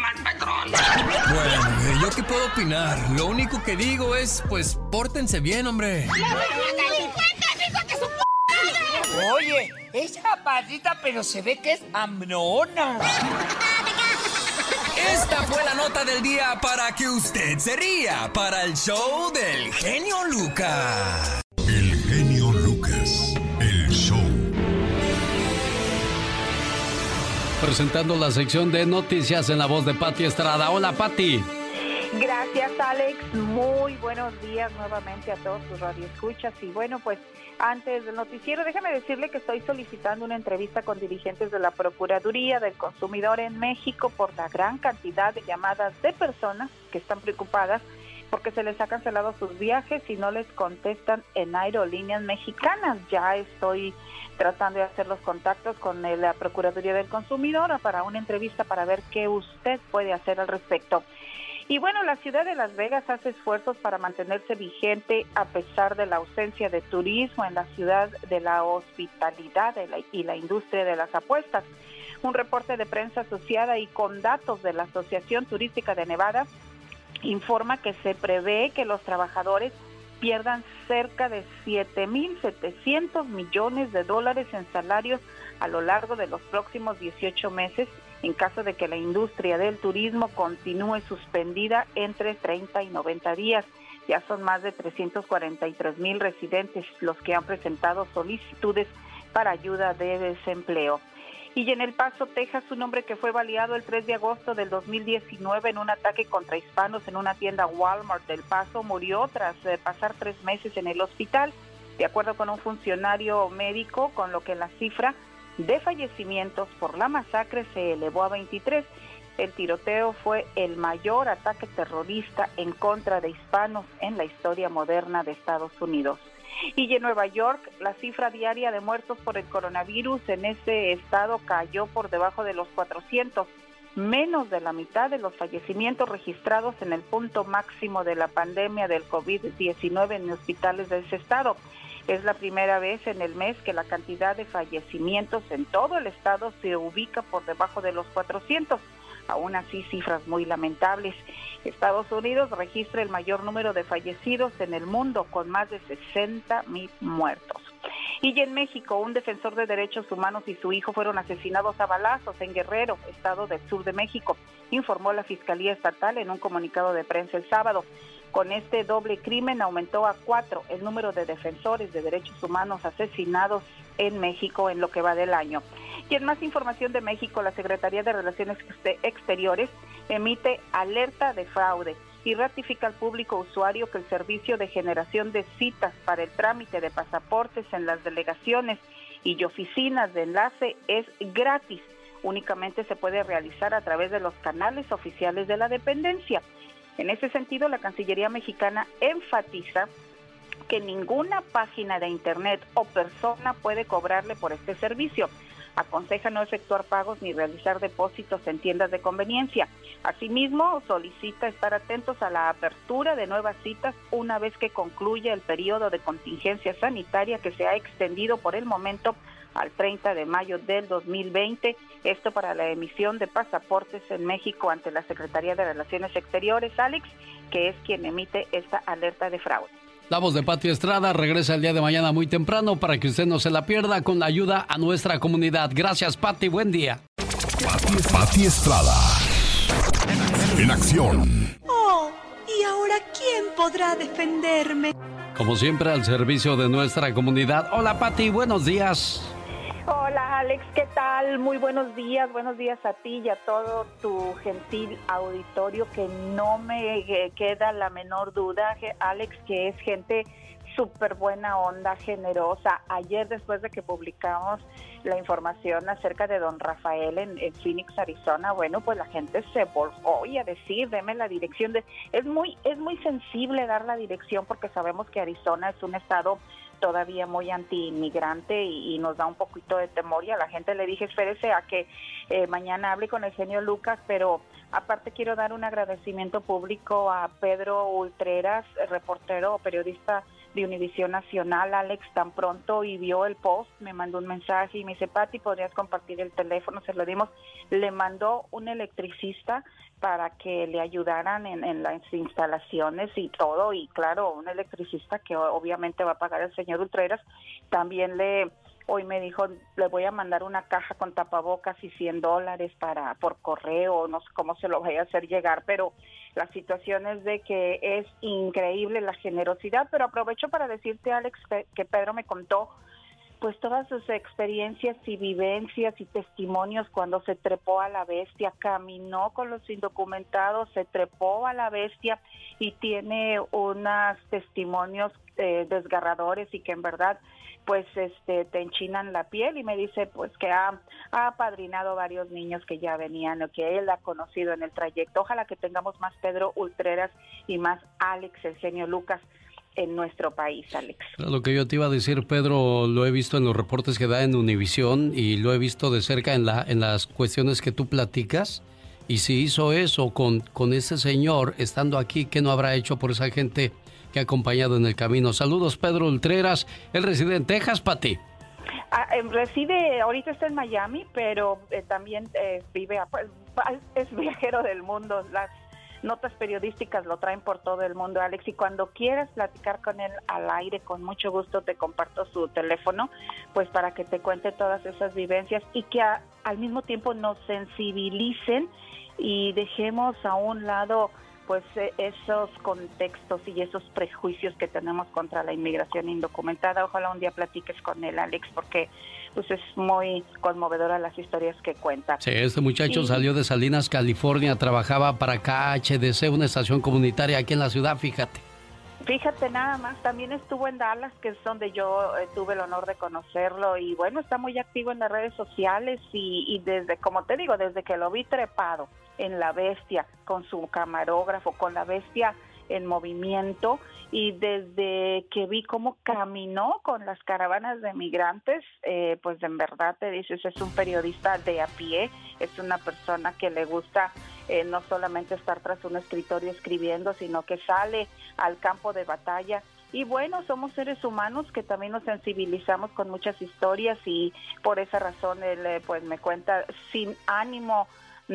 Speaker 36: Bueno, ¿yo qué puedo opinar? Lo único que digo es, pues, pórtense bien, hombre.
Speaker 38: Oye, es chaparrita, pero se ve que es amnona.
Speaker 36: Esta fue la nota del día para que usted se ría para el show del genio Lucas.
Speaker 2: Presentando la sección de noticias en la voz de Patti Estrada. Hola, Patti.
Speaker 43: Gracias, Alex. Muy buenos días nuevamente a todos sus radioescuchas. Y bueno, pues antes del noticiero, déjame decirle que estoy solicitando una entrevista con dirigentes de la Procuraduría del Consumidor en México por la gran cantidad de llamadas de personas que están preocupadas porque se les ha cancelado sus viajes y no les contestan en aerolíneas mexicanas. Ya estoy tratando de hacer los contactos con la Procuraduría del Consumidor para una entrevista para ver qué usted puede hacer al respecto. Y bueno, la ciudad de Las Vegas hace esfuerzos para mantenerse vigente a pesar de la ausencia de turismo en la ciudad de la hospitalidad y la industria de las apuestas. Un reporte de prensa asociada y con datos de la Asociación Turística de Nevada informa que se prevé que los trabajadores pierdan cerca de 7.700 millones de dólares en salarios a lo largo de los próximos 18 meses en caso de que la industria del turismo continúe suspendida entre 30 y 90 días. Ya son más de 343 mil residentes los que han presentado solicitudes para ayuda de desempleo. Y en El Paso, Texas, un hombre que fue baleado el 3 de agosto del 2019 en un ataque contra hispanos en una tienda Walmart del Paso murió tras eh, pasar tres meses en el hospital, de acuerdo con un funcionario médico, con lo que la cifra de fallecimientos por la masacre se elevó a 23. El tiroteo fue el mayor ataque terrorista en contra de hispanos en la historia moderna de Estados Unidos. Y en Nueva York, la cifra diaria de muertos por el coronavirus en ese estado cayó por debajo de los 400, menos de la mitad de los fallecimientos registrados en el punto máximo de la pandemia del COVID-19 en hospitales de ese estado. Es la primera vez en el mes que la cantidad de fallecimientos en todo el estado se ubica por debajo de los 400 aún así cifras muy lamentables. Estados Unidos registra el mayor número de fallecidos en el mundo, con más de 60 mil muertos. Y en México, un defensor de derechos humanos y su hijo fueron asesinados a balazos en Guerrero, estado del sur de México, informó la Fiscalía Estatal en un comunicado de prensa el sábado. Con este doble crimen aumentó a cuatro el número de defensores de derechos humanos asesinados en México en lo que va del año. Y en más información de México, la Secretaría de Relaciones Exteriores emite alerta de fraude y ratifica al público usuario que el servicio de generación de citas para el trámite de pasaportes en las delegaciones y oficinas de enlace es gratis. Únicamente se puede realizar a través de los canales oficiales de la dependencia. En ese sentido, la Cancillería mexicana enfatiza que ninguna página de Internet o persona puede cobrarle por este servicio. Aconseja no efectuar pagos ni realizar depósitos en tiendas de conveniencia. Asimismo, solicita estar atentos a la apertura de nuevas citas una vez que concluya el periodo de contingencia sanitaria que se ha extendido por el momento al 30 de mayo del 2020. Esto para la emisión de pasaportes en México ante la Secretaría de Relaciones Exteriores, Alex, que es quien emite esta alerta de fraude.
Speaker 2: La voz de Pati Estrada regresa el día de mañana muy temprano para que usted no se la pierda con la ayuda a nuestra comunidad. Gracias, Pati. Buen día.
Speaker 1: Pati, Estrada. En acción.
Speaker 44: Oh, ¿y ahora quién podrá defenderme?
Speaker 2: Como siempre, al servicio de nuestra comunidad. Hola, Pati. Buenos días.
Speaker 43: Hola Alex, ¿qué tal? Muy buenos días, buenos días a ti y a todo tu gentil auditorio que no me queda la menor duda, Alex, que es gente súper buena onda, generosa. Ayer después de que publicamos la información acerca de don Rafael en, en, Phoenix, Arizona, bueno, pues la gente se volvió y a decir, deme la dirección. De... Es, muy, es muy sensible dar la dirección porque sabemos que Arizona es un estado todavía muy anti-inmigrante y, nos da un poquito de temor y a la gente le dije, espérese a que eh, mañana hable con el señor Lucas, pero aparte quiero dar un agradecimiento público a Pedro Ultreras, reportero o periodista de Univisión Nacional, Alex, tan pronto y vio el post, me mandó un mensaje y me dice, Pati, ¿podrías compartir el teléfono? Se lo dimos. Le mandó un electricista para que le ayudaran en, las instalaciones y todo. Y claro, un electricista que obviamente va a pagar el señor Ultreras, también le hoy me dijo, le voy a mandar una caja con tapabocas y 100 dólares para por correo, no sé cómo se lo vaya a hacer llegar, pero la situación es de que es increíble la generosidad, pero aprovecho para decirte, Alex, que Pedro me contó pues todas sus experiencias y vivencias y testimonios cuando se trepó a la bestia, caminó con los indocumentados, se trepó a la bestia y tiene unos testimonios eh, desgarradores y que en verdad pues este te enchinan la piel y me dice pues que ha, ha apadrinado varios niños que ya venían o que él ha conocido en el trayecto. Ojalá que tengamos más Pedro Ultreras y más Alex, el genio Lucas en nuestro país, Alex.
Speaker 2: Lo que yo te iba a decir, Pedro, lo he visto en los reportes que da en Univisión y lo he visto de cerca en, la, en las cuestiones que tú platicas. Y si hizo eso con, con ese señor estando aquí, ¿qué no habrá hecho por esa gente que ha acompañado en el camino? Saludos, Pedro Ultreras. Él reside en Texas, Pati.
Speaker 43: Ah, eh, reside, ahorita está en Miami, pero eh, también eh, vive, pues, es viajero del mundo. Las notas periodísticas lo traen por todo el mundo, Alex, y cuando quieras platicar con él al aire, con mucho gusto te comparto su teléfono, pues para que te cuente todas esas vivencias y que al mismo tiempo nos sensibilicen y dejemos a un lado pues e, esos contextos y esos prejuicios que tenemos contra la inmigración indocumentada. Ojalá un día platiques con él, Alex, porque pues es muy conmovedora las historias que cuenta.
Speaker 2: Sí, este muchacho salió de Salinas, California, trabajaba para KHDC, una estación comunitaria aquí en la ciudad, fíjate.
Speaker 43: Fíjate nada más, también estuvo en Dallas, que es donde yo eh, tuve el honor de conocerlo y bueno, está muy activo en las redes sociales y, y desde, como te digo, desde que lo vi trepado en la bestia con su camarógrafo, con la bestia en movimiento y desde que vi cómo caminó con las caravanas de migrantes, eh, pues en verdad te dices, es un periodista de a pie, es una persona que le gusta eh, no solamente estar tras un escritorio escribiendo, sino que sale al campo de batalla. Y bueno, somos seres humanos que también nos sensibilizamos con muchas historias y por esa razón él eh, pues me cuenta sin ánimo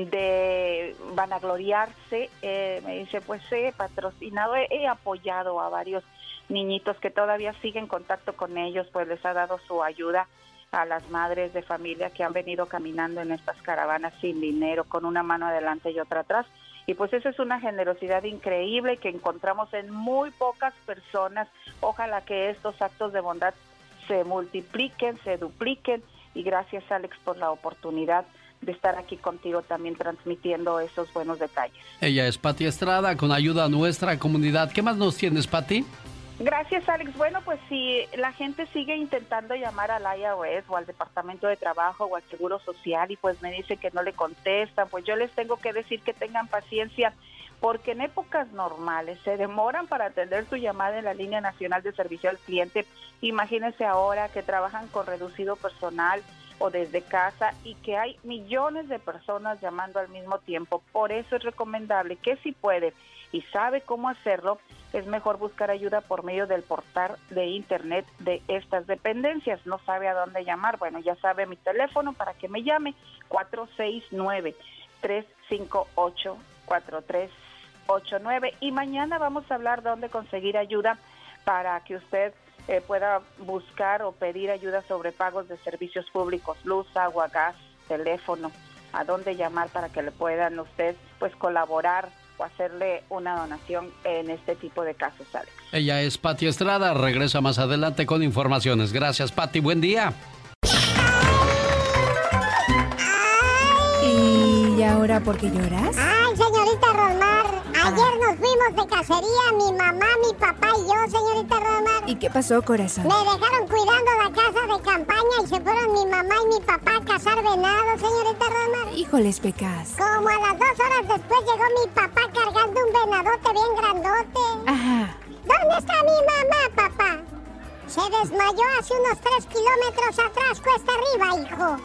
Speaker 43: de vanagloriarse, eh, me dice, pues he patrocinado, he, he apoyado a varios niñitos que todavía siguen en contacto con ellos, pues les ha dado su ayuda a las madres de familia que han venido caminando en estas caravanas sin dinero, con una mano adelante y otra atrás. Y pues esa es una generosidad increíble que encontramos en muy pocas personas. Ojalá que estos actos de bondad se multipliquen, se dupliquen. Y gracias Alex por la oportunidad de estar aquí contigo también transmitiendo esos buenos detalles.
Speaker 2: Ella es Pati Estrada, con ayuda a nuestra comunidad. ¿Qué más nos tienes, Pati?
Speaker 43: Gracias, Alex. Bueno, pues si la gente sigue intentando llamar al IRS o al Departamento de Trabajo o al Seguro Social y pues me dice que no le contestan, pues yo les tengo que decir que tengan paciencia porque en épocas normales se demoran para atender su llamada en la línea nacional de servicio al cliente. Imagínense ahora que trabajan con reducido personal o desde casa y que hay millones de personas llamando al mismo tiempo. Por eso es recomendable que si puede y sabe cómo hacerlo, es mejor buscar ayuda por medio del portal de internet de estas dependencias. No sabe a dónde llamar. Bueno, ya sabe mi teléfono para que me llame 469 358 4389 y mañana vamos a hablar dónde conseguir ayuda para que usted eh, pueda buscar o pedir ayuda sobre pagos de servicios públicos, luz, agua, gas, teléfono, a dónde llamar para que le puedan usted pues colaborar o hacerle una donación en este tipo de casos, Alex.
Speaker 2: Ella es Patti Estrada, regresa más adelante con informaciones. Gracias, Patti, buen día.
Speaker 45: ¿Y ahora por qué lloras?
Speaker 46: Ay, de cacería, mi mamá, mi papá y yo, señorita Rosmar.
Speaker 45: ¿Y qué pasó, corazón?
Speaker 46: Me dejaron cuidando la casa de campaña y se fueron mi mamá y mi papá a cazar venado, señorita Rosmar.
Speaker 45: Híjoles, pecas.
Speaker 46: Como a las dos horas después llegó mi papá cargando un venadote bien grandote.
Speaker 45: Ajá.
Speaker 46: ¿Dónde está mi mamá, papá? Se desmayó hace unos tres kilómetros atrás, cuesta arriba, hijo.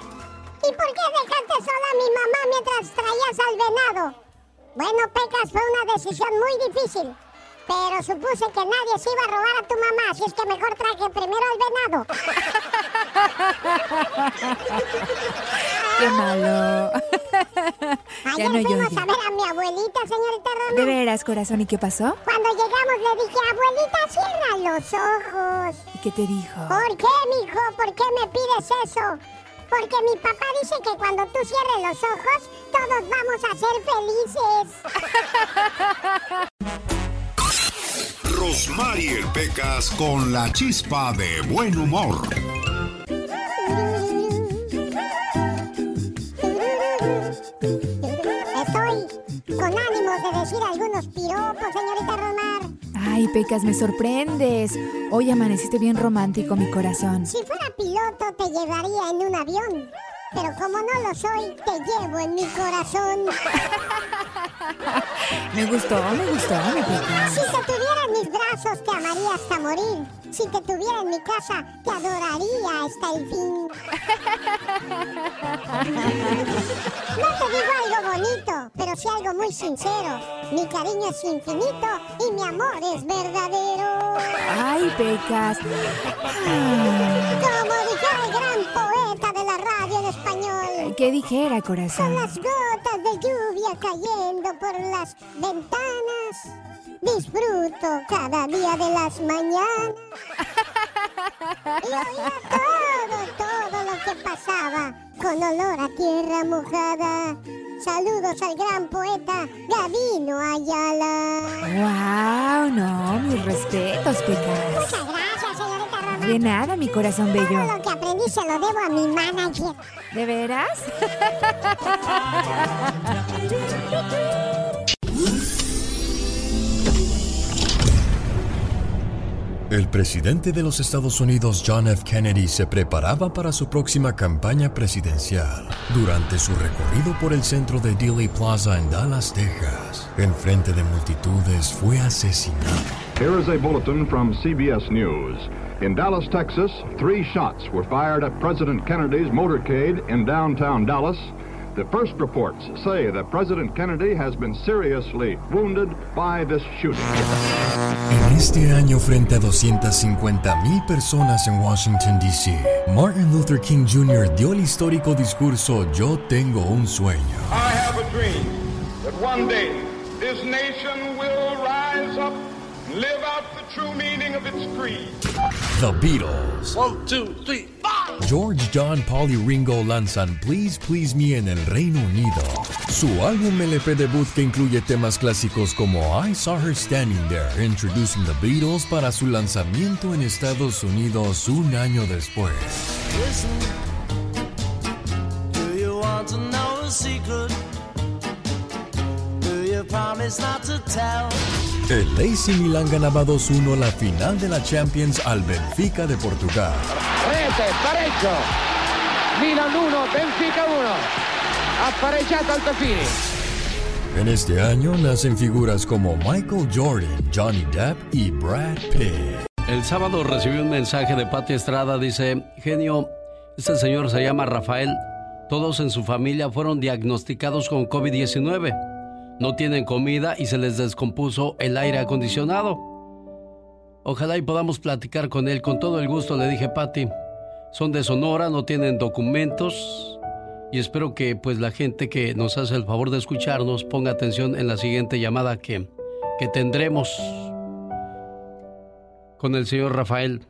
Speaker 46: ¿Y por qué dejaste sola a mi mamá mientras traías al venado? Bueno, Pecas, fue una decisión muy difícil. Pero supuse que nadie se iba a robar a tu mamá, así es que mejor traje primero al venado.
Speaker 45: Qué malo.
Speaker 46: Ayer
Speaker 45: no
Speaker 46: fuimos a ver a mi abuelita, señorita Roma.
Speaker 45: ¿De veras, corazón? ¿Y qué pasó?
Speaker 46: Cuando llegamos le dije, abuelita, cierra los ojos.
Speaker 45: ¿Y qué te dijo?
Speaker 46: ¿Por qué, mijo? ¿Por qué me pides eso? Porque mi papá dice que cuando tú cierres los ojos, todos vamos a ser felices.
Speaker 1: Rosmarie Pecas con la chispa de buen humor.
Speaker 46: Estoy con ánimos de decir algunos piropos, señorita Romar.
Speaker 45: Ay, Pecas, me sorprendes. Hoy amaneciste bien romántico, mi corazón.
Speaker 46: Si fuera piloto, te llevaría en un avión. Pero como no lo soy, te llevo en mi corazón.
Speaker 45: Me gustó, me gustó, mi Pecas.
Speaker 46: Si te tuviera en mis brazos, te amaría hasta morir. Si te tuviera en mi casa, te adoraría hasta el fin. No te digo algo bonito, pero sí algo muy sincero. Mi cariño es infinito y mi amor es verdadero.
Speaker 45: Ay, Pecas.
Speaker 46: Como dijera el gran poeta español.
Speaker 45: ¿Qué dijera,
Speaker 46: Son
Speaker 45: corazón?
Speaker 46: las gotas de lluvia cayendo por las ventanas. Disfruto cada día de las mañanas. Y oía todo, todo lo que pasaba con olor a tierra mojada. Saludos al gran poeta Gavino Ayala.
Speaker 45: Wow, no, mis respetos, Pecas.
Speaker 46: Muchas gracias, señorita Román.
Speaker 45: De nada, mi corazón
Speaker 46: Todo
Speaker 45: bello.
Speaker 46: lo que aprendí se lo debo a mi manager.
Speaker 45: ¿De veras?
Speaker 25: El presidente de los Estados Unidos, John F. Kennedy, se preparaba para su próxima campaña presidencial. Durante su recorrido por el centro de Dealey Plaza en Dallas, Texas, en frente de multitudes, fue asesinado.
Speaker 47: Here is a bulletin from CBS News. In Dallas, Texas, three shots were fired at President Kennedy's motorcade in downtown Dallas. The first reports say that President Kennedy has been seriously wounded by this shooting.
Speaker 25: En este año, frente a 250 mil personas en Washington, D.C., Martin Luther King Jr. dio el histórico discurso Yo tengo un sueño.
Speaker 42: I have a dream that one day this nation will rise up and live out the true meaning of its creed.
Speaker 25: The Beatles.
Speaker 42: One, two, three,
Speaker 25: George, John, Paul y Ringo lanzan Please Please Me en el Reino Unido. Su álbum LP debut que incluye temas clásicos como I Saw Her Standing There, introducing the Beatles para su lanzamiento en Estados Unidos un año después.
Speaker 23: Do you want to know a secret?
Speaker 25: El AC Milan ganaba 2-1 la final de la Champions al Benfica de Portugal.
Speaker 48: Rete, pareggio. Milan 1, Benfica 1. Ha pareggiato Altafini.
Speaker 25: En este año nacen figuras como Michael Jordan, Johnny Depp y Brad Pitt.
Speaker 2: El sábado recibí un mensaje de Pati Estrada. Dice, genio, este señor se llama Rafael. Todos en su familia fueron diagnosticados con COVID-19. No tienen comida y se les descompuso el aire acondicionado. Ojalá y podamos platicar con él. Con todo el gusto le dije, Pati. Son de Sonora, no tienen documentos. Y espero que pues la gente que nos hace el favor de escucharnos ponga atención en la siguiente llamada que, que tendremos con el señor Rafael.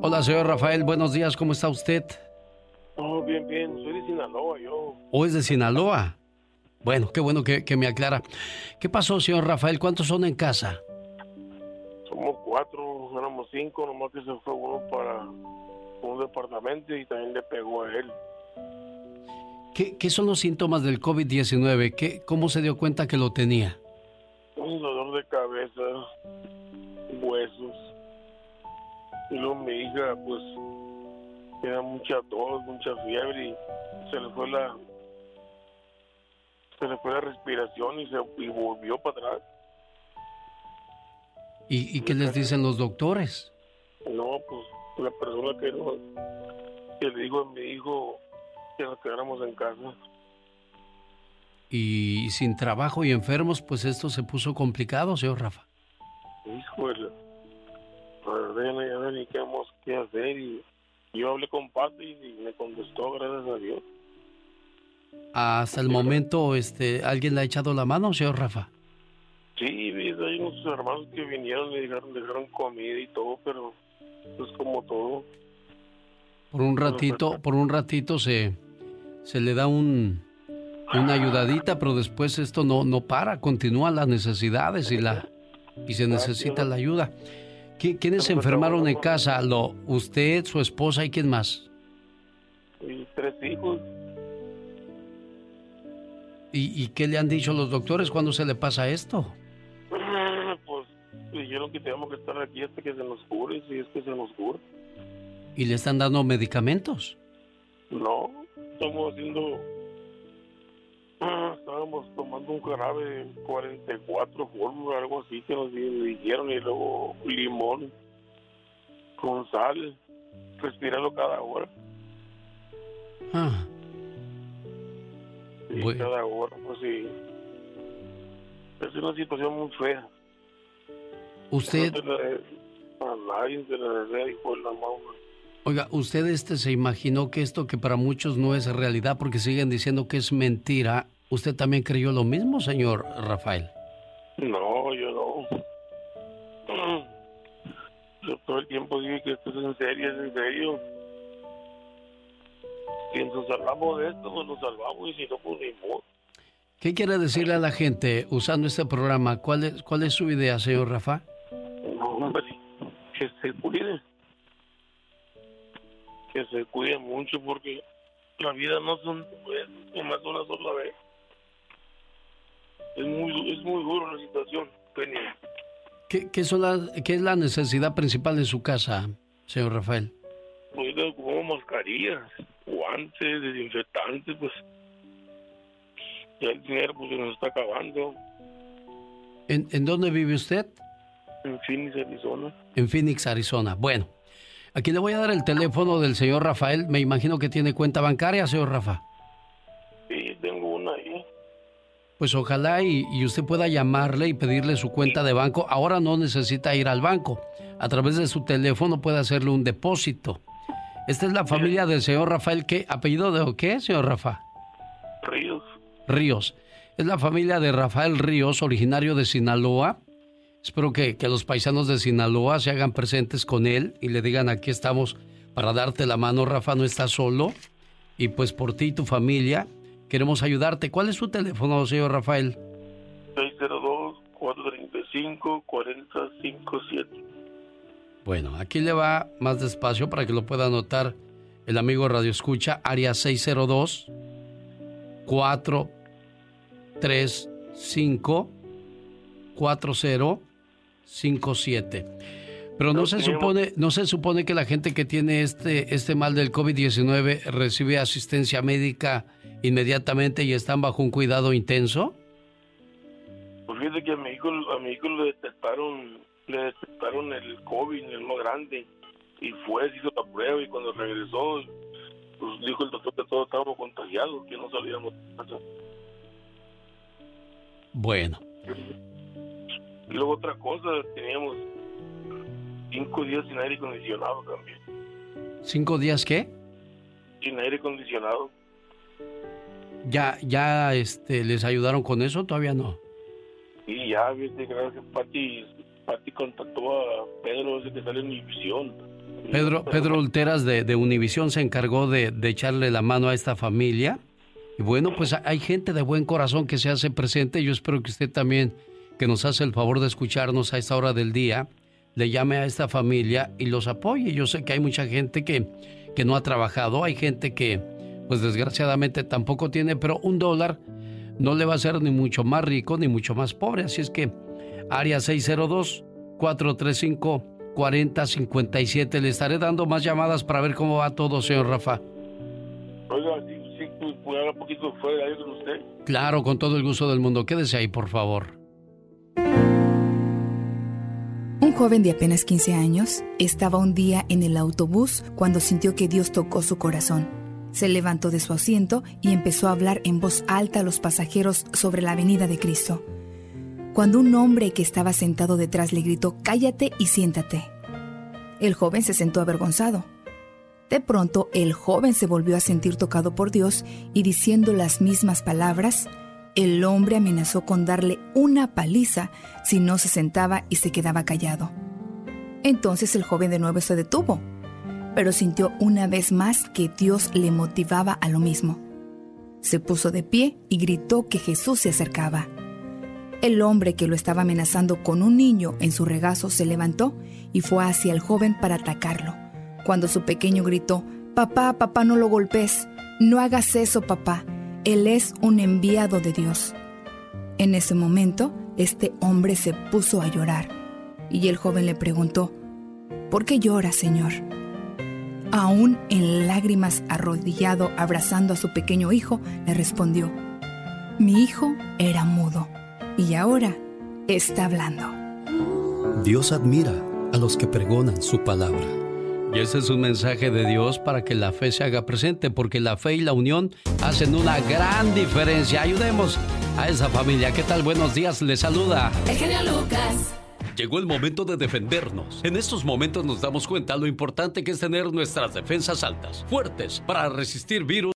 Speaker 2: Hola, señor Rafael, buenos días, ¿cómo está usted?
Speaker 49: Oh, bien, bien, soy de Sinaloa, yo.
Speaker 2: ¿O es de Sinaloa? Bueno, qué bueno que, que me aclara. ¿Qué pasó, señor Rafael? ¿Cuántos son en casa?
Speaker 49: Somos cuatro, éramos cinco, nomás que se fue uno para un departamento y también le pegó a él.
Speaker 2: ¿Qué, qué son los síntomas del COVID-19? ¿Qué- ¿Cómo se dio cuenta que lo tenía?
Speaker 49: Un dolor de cabeza, huesos. Y luego mi hija, pues, tenía mucha tos, mucha fiebre y se le fue la se le fue la respiración y se y volvió para atrás.
Speaker 2: ¿Y, y qué les dicen los doctores?
Speaker 49: No, pues la persona que, no, que le dijo a mi hijo que nos quedáramos en casa.
Speaker 2: Y sin trabajo y enfermos, pues esto se puso complicado, señor Rafa.
Speaker 49: Híjole, la verdad ya ni qué hacer y yo hablé con Pati y me contestó, gracias a Dios.
Speaker 2: Hasta el momento, este, ¿alguien le ha echado la mano, señor Rafa?
Speaker 49: Sí, hay unos hermanos que vinieron y dejaron, dejaron comida y todo, pero es como todo.
Speaker 2: Por un ratito, por un ratito se, se le da un, una ayudadita, pero después esto no, no para, continúan las necesidades y la y se necesita la ayuda. ¿Qui- ¿Quiénes se enfermaron en casa? Lo, ¿Usted, su esposa y quién más?
Speaker 49: Y tres hijos.
Speaker 2: ¿Y, y qué le han dicho los doctores cuando se le pasa esto?
Speaker 49: Pues dijeron que tenemos que estar aquí hasta que se nos cure, si es que se nos cure.
Speaker 2: ¿Y le están dando medicamentos?
Speaker 49: No, estamos haciendo. Estábamos tomando un jarabe 44 fórmula, algo así que nos di- dijeron, y luego limón con sal, respirarlo cada hora.
Speaker 2: Ah,
Speaker 49: Y
Speaker 2: Bueno.
Speaker 49: cada hora, pues sí. Es una situación muy fea.
Speaker 2: usted, oiga, usted este se imaginó que esto que para muchos no es realidad porque siguen diciendo que es mentira. ¿Usted también creyó lo mismo, señor Rafael?
Speaker 49: No, yo no. Yo todo el tiempo dije que esto es en serio, es en serio. Si nos salvamos de esto, pues nos salvamos y si no, pues ni modo.
Speaker 2: ¿Qué quiere decirle a la gente usando este programa? ¿Cuál es, cuál es su idea, señor Rafa?
Speaker 49: No, hombre, que se cuide. Que se cuide mucho porque la vida no son pues, nomás una sola vez. Es muy, es muy duro la situación, Penny.
Speaker 2: ¿Qué, qué, son las, ¿Qué es la necesidad principal de su casa, señor Rafael?
Speaker 49: Pues como mascarillas, guantes, desinfectantes, pues ya el dinero pues se nos está acabando.
Speaker 2: ¿En, ¿En dónde vive usted?
Speaker 49: En Phoenix, Arizona.
Speaker 2: En Phoenix, Arizona. Bueno, aquí le voy a dar el teléfono del señor Rafael. Me imagino que tiene cuenta bancaria, señor Rafa.
Speaker 49: Sí, tengo una ahí.
Speaker 2: Pues ojalá y, y, usted pueda llamarle y pedirle su cuenta de banco. Ahora no necesita ir al banco. A través de su teléfono puede hacerle un depósito. Esta es la familia del señor Rafael. ¿Qué apellido de qué, señor Rafa?
Speaker 49: Ríos.
Speaker 2: Ríos. Es la familia de Rafael Ríos, originario de Sinaloa. Espero que, que los paisanos de Sinaloa se hagan presentes con él y le digan aquí estamos para darte la mano, Rafa, no estás solo. Y pues por ti y tu familia queremos ayudarte. ¿Cuál es su teléfono, señor Rafael?
Speaker 49: 602-435-4057.
Speaker 2: Bueno, aquí le va más despacio para que lo pueda anotar el amigo Radio Escucha, área 602 435 4057. Pero no se supone, no se supone que la gente que tiene este este mal del COVID-19 recibe asistencia médica inmediatamente y están bajo un cuidado intenso.
Speaker 49: Pues fíjate que a mi hijo, a mi hijo le detectaron le detectaron el COVID, el más grande, y fue, se hizo la prueba y cuando regresó, pues dijo el doctor que todos estábamos contagiados, que no sabíamos nada.
Speaker 2: Bueno.
Speaker 49: Y luego otra cosa, teníamos cinco días sin aire acondicionado también.
Speaker 2: ¿Cinco días qué?
Speaker 49: Sin aire acondicionado.
Speaker 2: ¿Ya, ya este, les ayudaron con eso? Todavía no.
Speaker 49: Y ya, viste, gracias, Pati Pati contactó a Pedro, ese que sale en Univisión.
Speaker 2: Pedro, Pedro Ulteras de, de Univisión se encargó de, de, echarle la mano a esta familia. Y bueno, pues hay gente de buen corazón que se hace presente. Yo espero que usted también, que nos hace el favor de escucharnos a esta hora del día, le llame a esta familia y los apoye. Yo sé que hay mucha gente que, que no ha trabajado, hay gente que, pues desgraciadamente tampoco tiene, pero un dólar no le va a ser ni mucho más rico ni mucho más pobre. Así es que área 602-435-4057. Le estaré dando más llamadas para ver cómo va todo, señor Rafa.
Speaker 49: Oiga, si, si puede hablar un poquito fuera de con usted.
Speaker 2: Claro, con todo el gusto del mundo. Quédese ahí, por favor.
Speaker 45: Un joven de apenas 15 años estaba un día en el autobús cuando sintió que Dios tocó su corazón. Se levantó de su asiento y empezó a hablar en voz alta a los pasajeros sobre la venida de Cristo cuando un hombre que estaba sentado detrás le gritó, Cállate y siéntate. El joven se sentó avergonzado. De pronto, el joven se volvió a sentir tocado por Dios y diciendo las mismas palabras, el hombre amenazó con darle una paliza si no se sentaba y se quedaba callado. Entonces el joven de nuevo se detuvo, pero sintió una vez más que Dios le motivaba a lo mismo. Se puso de pie y gritó que Jesús se acercaba. El hombre que lo estaba amenazando con un niño en su regazo se levantó y fue hacia el joven para atacarlo. Cuando su pequeño gritó, Papá, papá, no lo golpes, no hagas eso, papá, él es un enviado de Dios. En ese momento, este hombre se puso a llorar y el joven le preguntó, ¿por qué llora, Señor? Aún en lágrimas, arrodillado, abrazando a su pequeño hijo, le respondió, mi hijo era mudo y ahora está hablando.
Speaker 2: Dios admira a los que pregonan su palabra. Y ese es un mensaje de Dios para que la fe se haga presente, porque la fe y la unión hacen una gran diferencia. Ayudemos a esa familia. ¿Qué tal? Buenos días, les saluda.
Speaker 50: El genio Lucas.
Speaker 2: Llegó el momento de defendernos. En estos momentos nos damos cuenta lo importante que es tener nuestras defensas altas, fuertes, para resistir virus.